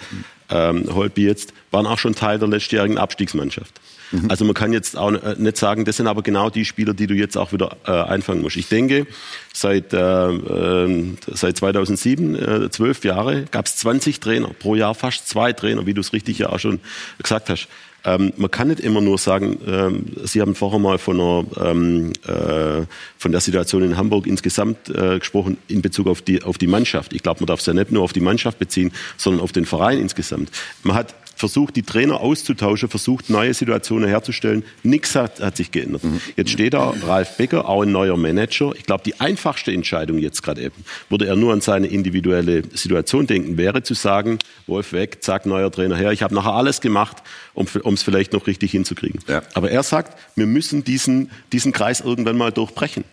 ähm, Holby jetzt, waren auch schon Teil der letztjährigen Abstiegsmannschaft. Also man kann jetzt auch äh, nicht sagen, das sind aber genau die Spieler, die du jetzt auch wieder äh, einfangen musst. Ich denke, seit, äh, äh, seit 2007, äh, zwölf Jahre, gab es 20 Trainer, pro Jahr fast zwei Trainer, wie du es richtig ja auch schon gesagt hast. Ähm, man kann nicht immer nur sagen, ähm, Sie haben vorher mal von, einer, ähm, äh, von der Situation in Hamburg insgesamt äh, gesprochen in Bezug auf die, auf die Mannschaft. Ich glaube, man darf es ja nicht nur auf die Mannschaft beziehen, sondern auf den Verein insgesamt. Man hat versucht, die Trainer auszutauschen, versucht, neue Situationen herzustellen. Nichts hat, hat sich geändert. Jetzt steht da Ralf Becker, auch ein neuer Manager. Ich glaube, die einfachste Entscheidung jetzt gerade eben, würde er nur an seine individuelle Situation denken, wäre zu sagen, Wolf weg, zack, neuer Trainer her. Ich habe nachher alles gemacht, um es vielleicht noch richtig hinzukriegen. Aber er sagt, wir müssen diesen, diesen Kreis irgendwann mal durchbrechen.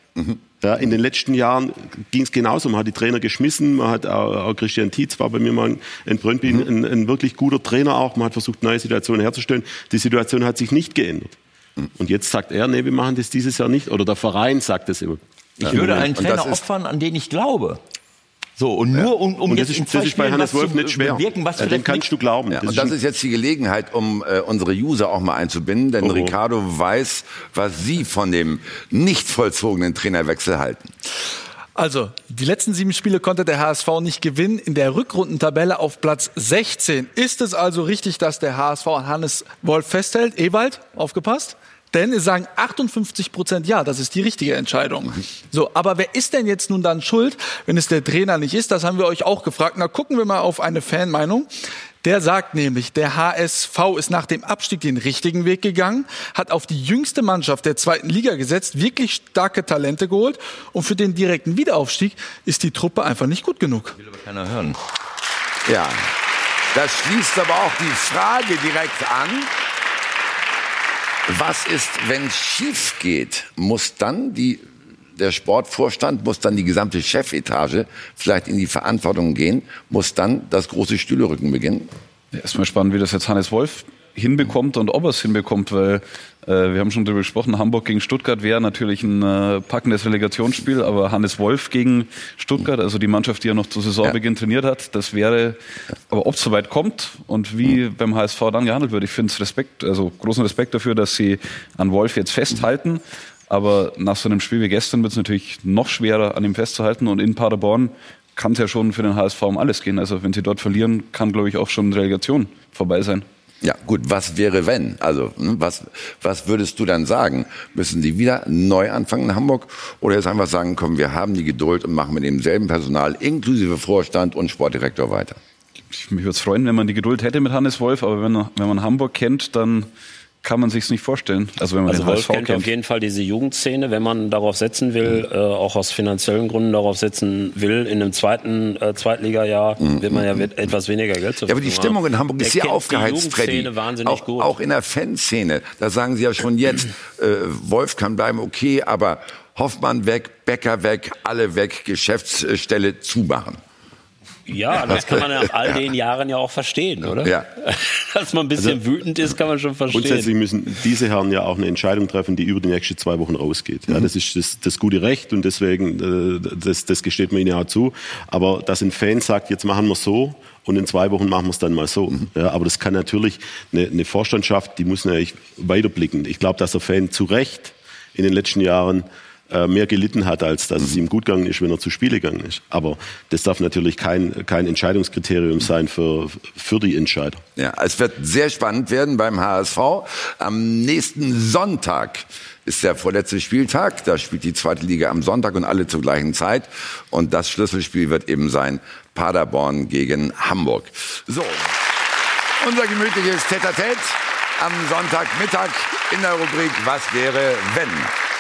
Ja, in den letzten Jahren ging es genauso. Man hat die Trainer geschmissen. Man hat auch, auch Christian Tietz war bei mir mal in Brøndby ein, ein wirklich guter Trainer auch. Man hat versucht, neue Situationen herzustellen. Die Situation hat sich nicht geändert. Und jetzt sagt er, nee, wir machen das dieses Jahr nicht. Oder der Verein sagt es immer. Ich würde einen Trainer opfern, an den ich glaube. So, und nur um, um Und das jetzt ist- in zwei das ist bei Hannes was Wolf zu nicht schwer. bewirken, was Ja, dem kannst nicht- du glauben. Ja, Das und das ist jetzt die Gelegenheit, um äh, unsere User auch mal einzubinden, denn Oh, oh. Ricardo weiß, was Sie von dem nicht vollzogenen Trainerwechsel halten. Also, die letzten sieben Spiele konnte der HSV nicht gewinnen. In der Rückrundentabelle auf Platz 16. Ist es also richtig, dass der HSV an Hannes Wolf festhält? Ewald, aufgepasst? Denn es sagen 58 Prozent ja, das ist die richtige Entscheidung. So, aber wer ist denn jetzt nun dann schuld, wenn es der Trainer nicht ist? Das haben wir euch auch gefragt. Na, gucken wir mal auf eine Fanmeinung. Der sagt nämlich, der HSV ist nach dem Abstieg den richtigen Weg gegangen, hat auf die jüngste Mannschaft der zweiten Liga gesetzt, wirklich starke Talente geholt und für den direkten Wiederaufstieg ist die Truppe einfach nicht gut genug. Keiner hören. Ja, das schließt aber auch die Frage direkt an. Was ist, wenn es schief geht? Muss dann die, der Sportvorstand, muss dann die gesamte Chefetage vielleicht in die Verantwortung gehen? Muss dann das große Stühlerücken beginnen? Erstmal spannend, wie das jetzt Hannes Wolf hinbekommt und ob er es hinbekommt, weil äh, wir haben schon darüber gesprochen, Hamburg gegen Stuttgart wäre natürlich ein äh, packendes Relegationsspiel, aber Hannes Wolf gegen Stuttgart, also die Mannschaft, die er noch zu Saisonbeginn trainiert hat, das wäre, aber ob es soweit kommt und wie beim HSV dann gehandelt wird, ich finde es Respekt, also großen Respekt dafür, dass sie an Wolf jetzt festhalten, aber nach so einem Spiel wie gestern wird es natürlich noch schwerer, an ihm festzuhalten und in Paderborn kann es ja schon für den HSV um alles gehen. Also wenn sie dort verlieren, kann, glaube ich, auch schon Relegation vorbei sein. Ja, gut, was wäre wenn? Also, hm, was, was würdest du dann sagen? Müssen die wieder neu anfangen in Hamburg? Oder jetzt einfach sagen, komm, wir haben die Geduld und machen mit demselben Personal inklusive Vorstand und Sportdirektor weiter? Ich, mich würde es freuen, wenn man die Geduld hätte mit Hannes Wolf, aber wenn, wenn man Hamburg kennt, dann kann man sich nicht vorstellen. Also wenn man Also den Wolf kennt auf jeden Fall diese Jugendszene, wenn man darauf setzen will, äh, auch aus finanziellen Gründen darauf setzen will, in einem zweiten äh, Zweitligajahr wird man ja mit etwas weniger Geld zur Ja, aber die Verfügung Stimmung in Hamburg ist sehr aufgeheizt, Freddy. Auch, auch in der Fanszene. Da sagen sie ja schon jetzt, äh, Wolf kann bleiben, okay, aber Hoffmann weg, Becker weg, alle weg, Geschäftsstelle zumachen. Ja, das kann man nach all den Jahren ja auch verstehen, oder? Ja. Dass man ein bisschen Also, wütend ist, kann man schon verstehen. Grundsätzlich müssen diese Herren ja auch eine Entscheidung treffen, die über die nächsten zwei Wochen rausgeht. Ja, das ist das, das gute Recht und deswegen, äh, das, das gesteht man ihnen ja auch zu. Aber dass ein Fan sagt, jetzt machen wir so und in zwei Wochen machen wir es dann mal so. Ja, aber das kann natürlich eine, eine Vorstandschaft, die muss natürlich weiterblicken. Ich glaube, dass der Fan zu Recht in den letzten Jahren äh, mehr gelitten hat, als dass es ihm gut gegangen ist, wenn er zu Spiele gegangen ist. Aber das darf natürlich kein, kein Entscheidungskriterium sein für, für die Entscheider. Ja, es wird sehr spannend werden beim HSV. Am nächsten Sonntag ist der vorletzte Spieltag. Da spielt die zweite Liga am Sonntag und alle zur gleichen Zeit. Und das Schlüsselspiel wird eben sein Paderborn gegen Hamburg. So, unser gemütliches Tete-a-Tete am Sonntagmittag in der Rubrik Was wäre wenn?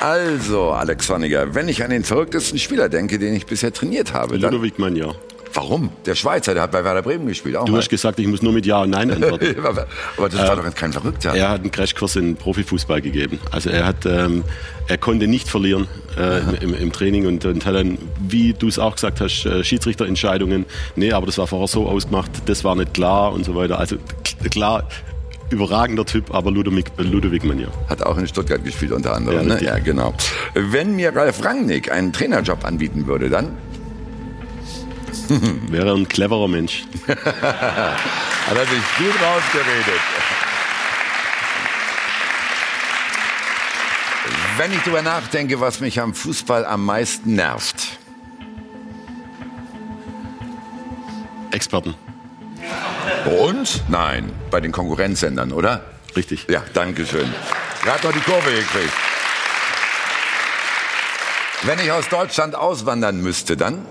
Also, Alex Sonniger, wenn ich an den verrücktesten Spieler denke, den ich bisher trainiert habe, dann Ludovic Magna. Warum? Der Schweizer, der hat bei Werder Bremen gespielt. Auch Du mal. hast gesagt, ich muss nur mit Ja und Nein antworten. aber das war Äh, doch kein Verrückter. Er hat einen Crashkurs in Profifußball gegeben. Also er hat, ähm, er konnte nicht verlieren äh, im, im Training und, und hat dann, wie du es auch gesagt hast, äh, Schiedsrichterentscheidungen. Nee, aber das war vorher so ausgemacht, das war nicht klar und so weiter. Also klar, überragender Typ, aber Ludovic, Ludovic Manja. Hat auch in Stuttgart gespielt unter anderem. Ja, ne? ja genau. Wenn mir Ralf Rangnick einen Trainerjob anbieten würde, dann Wäre ein cleverer Mensch. hat er sich gut rausgeredet. Wenn ich darüber nachdenke, was mich am Fußball am meisten nervt. Experten. Und? Nein, bei den Konkurrenzsendern, oder? Richtig. Ja, danke schön. Gerade noch die Kurve gekriegt. Wenn ich aus Deutschland auswandern müsste, dann?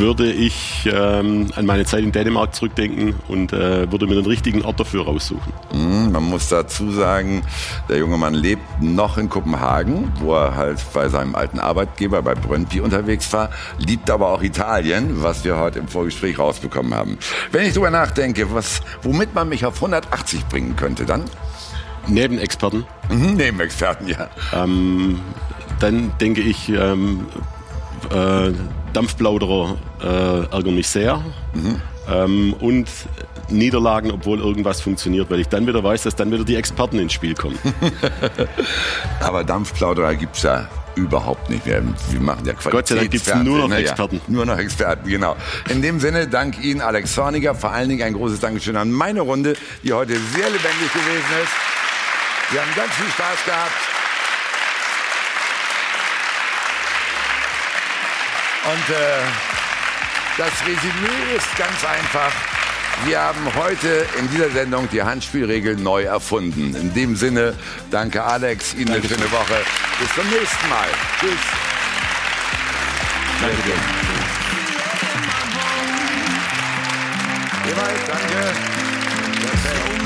Würde ich ähm, an meine Zeit in Dänemark zurückdenken und äh, würde mir den richtigen Ort dafür raussuchen. Hm, Man muss dazu sagen, der junge Mann lebt noch in Kopenhagen, wo er halt bei seinem alten Arbeitgeber bei Brøndby unterwegs war, liebt aber auch Italien, was wir heute im Vorgespräch rausbekommen haben. Wenn ich darüber nachdenke, was, womit man mich auf 180 bringen könnte, dann? Neben Experten? Mhm, neben Experten, ja. Ähm, dann denke ich, ähm, äh, Dampfplauderer äh, ärgern mich sehr. Ähm, und Niederlagen, obwohl irgendwas funktioniert, weil ich dann wieder weiß, dass dann wieder die Experten ins Spiel kommen. Aber Dampfplauderer gibt's ja überhaupt nicht mehr. Wir machen ja Qualitätsfernsehen. Gott sei Dank gibt's nur noch ne? Experten. Ja, nur noch Experten, genau. In dem Sinne, dank Ihnen, Alex Zorniger. Vor allen Dingen ein großes Dankeschön an meine Runde, die heute sehr lebendig gewesen ist. Wir haben ganz viel Spaß gehabt. Und äh, das Resümee ist ganz einfach. Wir haben heute in dieser Sendung die Handspielregel neu erfunden. In dem Sinne, danke Alex, Ihnen eine schöne Woche. Bis zum nächsten Mal. Tschüss. Danke. Ewald, danke. Wäre